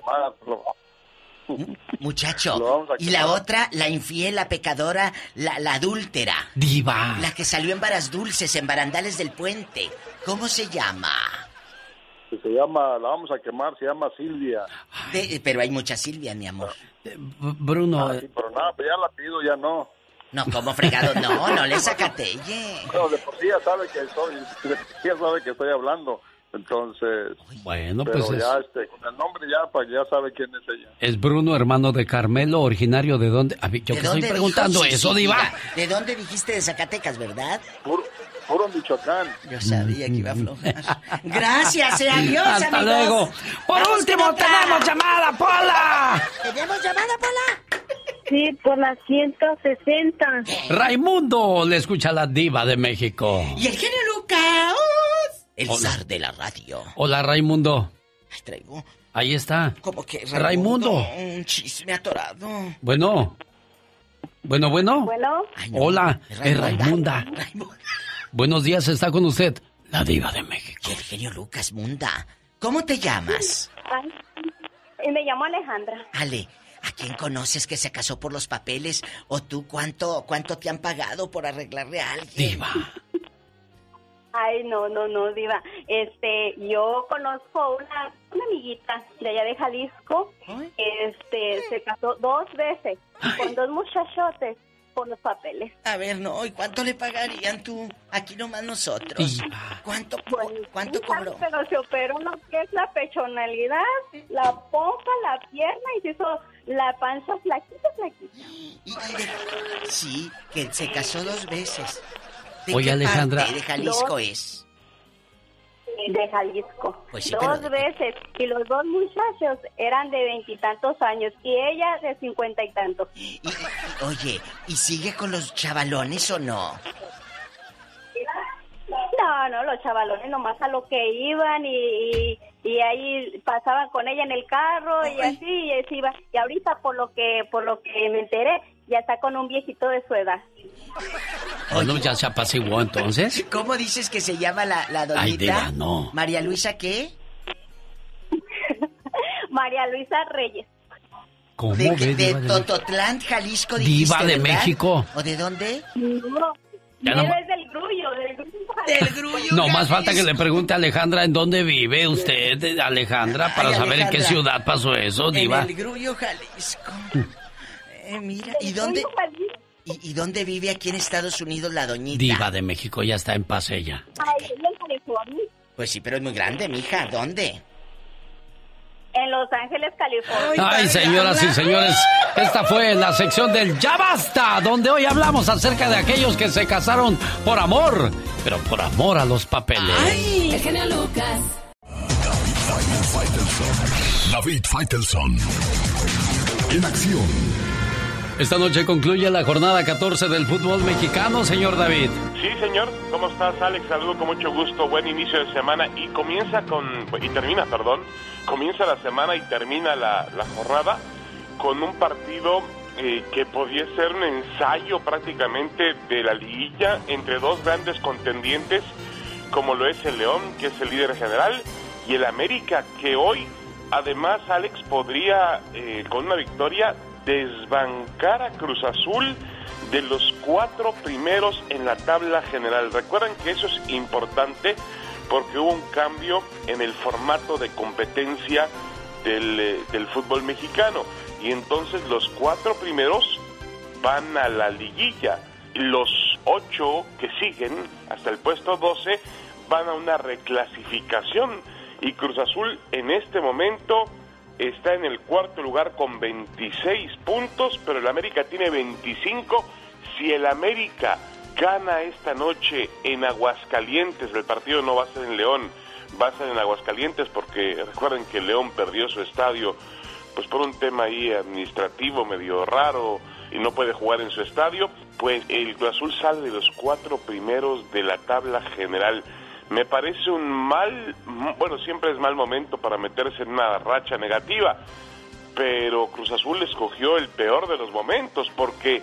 Muchacho, Lo vamos a y la otra, la infiel, la pecadora, la, la adúltera. Diva. La que salió en varas dulces, en barandales del puente. ¿Cómo se llama? Que se llama, la vamos a quemar, se llama Silvia. De- pero hay mucha Silvia, mi amor. Bruno, Ah, sí, pero nada, pues ya la pido, ya no. No, como fregado, no, no le sacatelle. No, de por sí ya sabe que estoy, de por sí ya sabe que estoy hablando. Entonces, bueno, pero pues es, ya este, con el nombre ya, pues ya sabe quién es ella. es Bruno, hermano de Carmelo, originario de dónde. A yo ¿De que estoy preguntando dijo? Eso, sí, Diva. ¿De dónde dijiste de Zacatecas, verdad? Puro, puro Michoacán. Yo sabía que iba a aflojar. Gracias, eh, adiós, Hasta amigos. luego. Por Vamos último, tenemos llamada, Pola. ¿Tenemos llamada, Pola? Sí, por las 160. Raimundo le escucha a la diva de México. Y el genio Lucas. El Hola. zar de la radio. Hola, Raimundo. Ay, traigo Ahí está. como que Raimundo. Un chisme atorado. Bueno. Bueno, bueno. Bueno, Hola, es es Raimunda. Raimunda. Buenos días, está con usted la diva de México. El genio Lucas Munda. ¿Cómo te llamas? ay, me llamo Alejandra. Ale, ¿a quién conoces que se casó por los papeles? ¿O tú cuánto, cuánto te han pagado por arreglarle a alguien? Diva. Ay, no, no, no, diva. Este, yo conozco una, una amiguita de allá de Jalisco. Este, se casó dos veces con dos muchachotes por los papeles. A ver, no, ¿y cuánto le pagarían tú? Aquí nomás nosotros. ¿Cuánto, cuánto cobró? Pero se operó lo que es la pechonalidad, la pompa, la pierna y se hizo la panza flaquita, flaquita. Y- y de- Sí, que se casó dos veces. ¿De Oye, qué Alejandra. parte de Jalisco Dos. es? De Jalisco. Pues sí, dos pero veces. Y los dos muchachos eran de veintitantos años y ella de cincuenta y tantos. Oye, ¿y sigue con los chavalones o no? No, no, los chavalones nomás a lo que iban y, y, y ahí pasaban con ella en el carro y así y así iba. Y ahorita por lo que por lo que me enteré ya está con un viejito de su edad. Bueno, ya se apaciguó entonces. ¿Cómo dices que se llama la, la doñita? Ay, diva, no. María Luisa, ¿qué? María Luisa Reyes. ¿Cómo De, ve, de diva de México? Tototlán, Jalisco, Diva dijiste, de ¿verdad? México. ¿O de dónde? No, Ya no- es del grullo, del grullo. Del grullo. No más falta que le pregunte a Alejandra en dónde vive usted, Alejandra, para Ay, saber en qué Alejandra. ciudad pasó eso, diva. En el Grullo, Jalisco. Eh, mira, ¿y dónde, y, y dónde vive aquí en Estados Unidos la doñita? Diva de México, ya está en paz ella. Ay, en California. Pues sí, pero es muy grande, mija. ¿Dónde? En Los Ángeles, California. Ay, señoras y señores, esta fue la sección del Ya Basta, donde hoy hablamos acerca de aquellos que se casaron por amor, pero por amor a los papeles. El genio Lucas. David Faitelson. En acción. Esta noche concluye la jornada 14 del fútbol mexicano, señor David. Sí, señor. ¿Cómo estás, Alex? Saludo con mucho gusto. Buen inicio de semana. Y comienza con... Y termina, perdón. Comienza la semana y termina la, la jornada con un partido eh, que podía ser un ensayo prácticamente de la liguilla entre dos grandes contendientes como lo es el León, que es el líder general, y el América, que hoy, además, Alex, podría, eh, con una victoria, desbancar a Cruz Azul de los cuatro primeros en la tabla general. Recuerden que eso es importante porque hubo un cambio en el formato de competencia del, eh, del fútbol mexicano y entonces los cuatro primeros van a la liguilla. Los ocho que siguen hasta el puesto 12 van a una reclasificación y Cruz Azul en este momento está en el cuarto lugar con 26 puntos, pero el América tiene 25. Si el América gana esta noche en Aguascalientes, el partido no va a ser en León, va a ser en Aguascalientes porque recuerden que León perdió su estadio pues por un tema ahí administrativo medio raro y no puede jugar en su estadio, pues el Azul sale de los cuatro primeros de la tabla general. Me parece un mal, bueno, siempre es mal momento para meterse en una racha negativa, pero Cruz Azul escogió el peor de los momentos porque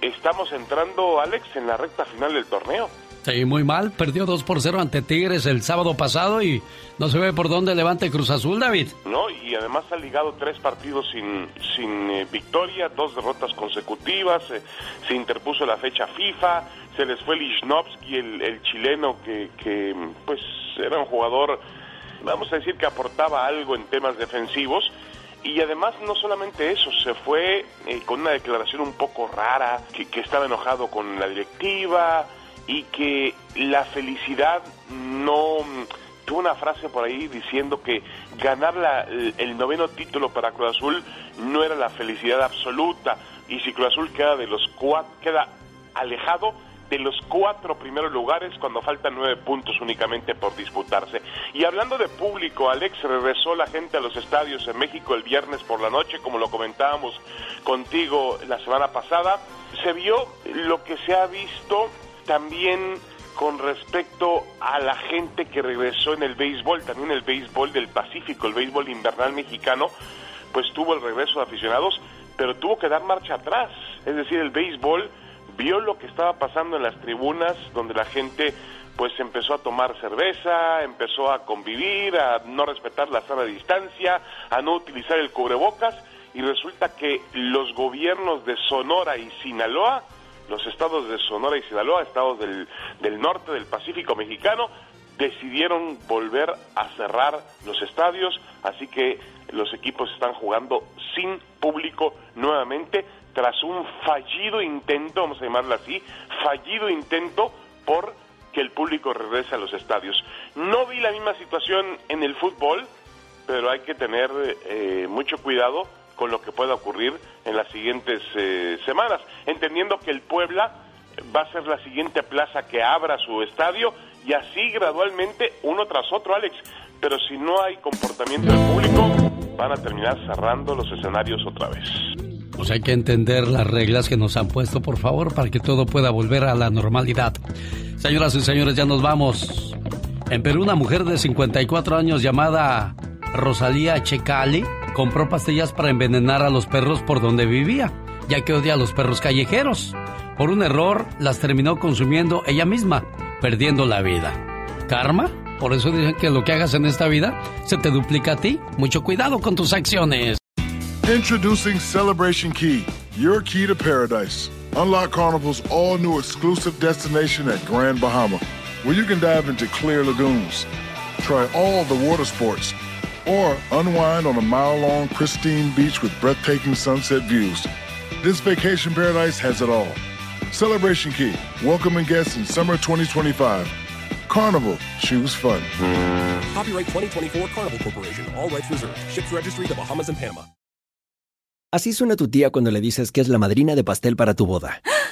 estamos entrando, Alex, en la recta final del torneo. Sí, muy mal. Perdió 2 por 0 ante Tigres el sábado pasado y no se ve por dónde levante Cruz Azul, David. No, y además ha ligado tres partidos sin, sin eh, victoria, dos derrotas consecutivas, eh, se interpuso la fecha FIFA, se les fue Lichnowsky, el, el chileno que, que pues era un jugador, vamos a decir que aportaba algo en temas defensivos. Y además no solamente eso, se fue eh, con una declaración un poco rara, que, que estaba enojado con la directiva, y que la felicidad no tuvo una frase por ahí diciendo que ganar la, el, noveno título para Cruz Azul no era la felicidad absoluta y si Cruz Azul queda de los cuatro, queda alejado de los cuatro primeros lugares cuando faltan nueve puntos únicamente por disputarse. Y hablando de público, Alex, regresó la gente a los estadios en México el viernes por la noche, como lo comentábamos contigo la semana pasada. Se vio lo que se ha visto también con respecto a la gente que regresó en el béisbol, también el béisbol del Pacífico, el béisbol invernal mexicano, pues tuvo el regreso de aficionados, pero tuvo que dar marcha atrás. Es decir, el béisbol vio lo que estaba pasando en las tribunas, donde la gente pues empezó a tomar cerveza, empezó a convivir, a no respetar la sana distancia, a no utilizar el cubrebocas, y resulta que los gobiernos de Sonora y Sinaloa los estados de Sonora y Sinaloa, estados del, del norte del Pacífico mexicano, decidieron volver a cerrar los estadios, así que los equipos están jugando sin público nuevamente tras un fallido intento, vamos a llamarlo así, fallido intento por que el público regrese a los estadios. No vi la misma situación en el fútbol, pero hay que tener eh, mucho cuidado con lo que pueda ocurrir en las siguientes eh, semanas, entendiendo que el Puebla va a ser la siguiente plaza que abra su estadio y así gradualmente uno tras otro, Alex. Pero si no hay comportamiento del público, van a terminar cerrando los escenarios otra vez. Pues hay que entender las reglas que nos han puesto, por favor, para que todo pueda volver a la normalidad. Señoras y señores, ya nos vamos. En Perú, una mujer de 54 años llamada Rosalía Checali compró pastillas para envenenar a los perros por donde vivía, ya que odia a los perros callejeros. Por un error, las terminó consumiendo ella misma, perdiendo la vida. ¿Karma? Por eso dicen que lo que hagas en esta vida se te duplica a ti. Mucho cuidado con tus acciones. Introducing Celebration Key, your key to paradise. Unlock Carnival's all new exclusive destination at Grand Bahama, where you can dive into clear lagoons, try all the water sports or unwind on a mile long, pristine beach with breathtaking sunset views. This vacation paradise has it all. Celebration Key, welcoming guests in summer 2025. Carnival, choose fun. Copyright 2024 Carnival Corporation, all rights reserved. Ships registry the Bahamas and Panama. Así suena tu tía cuando le dices que es la madrina de pastel para tu boda.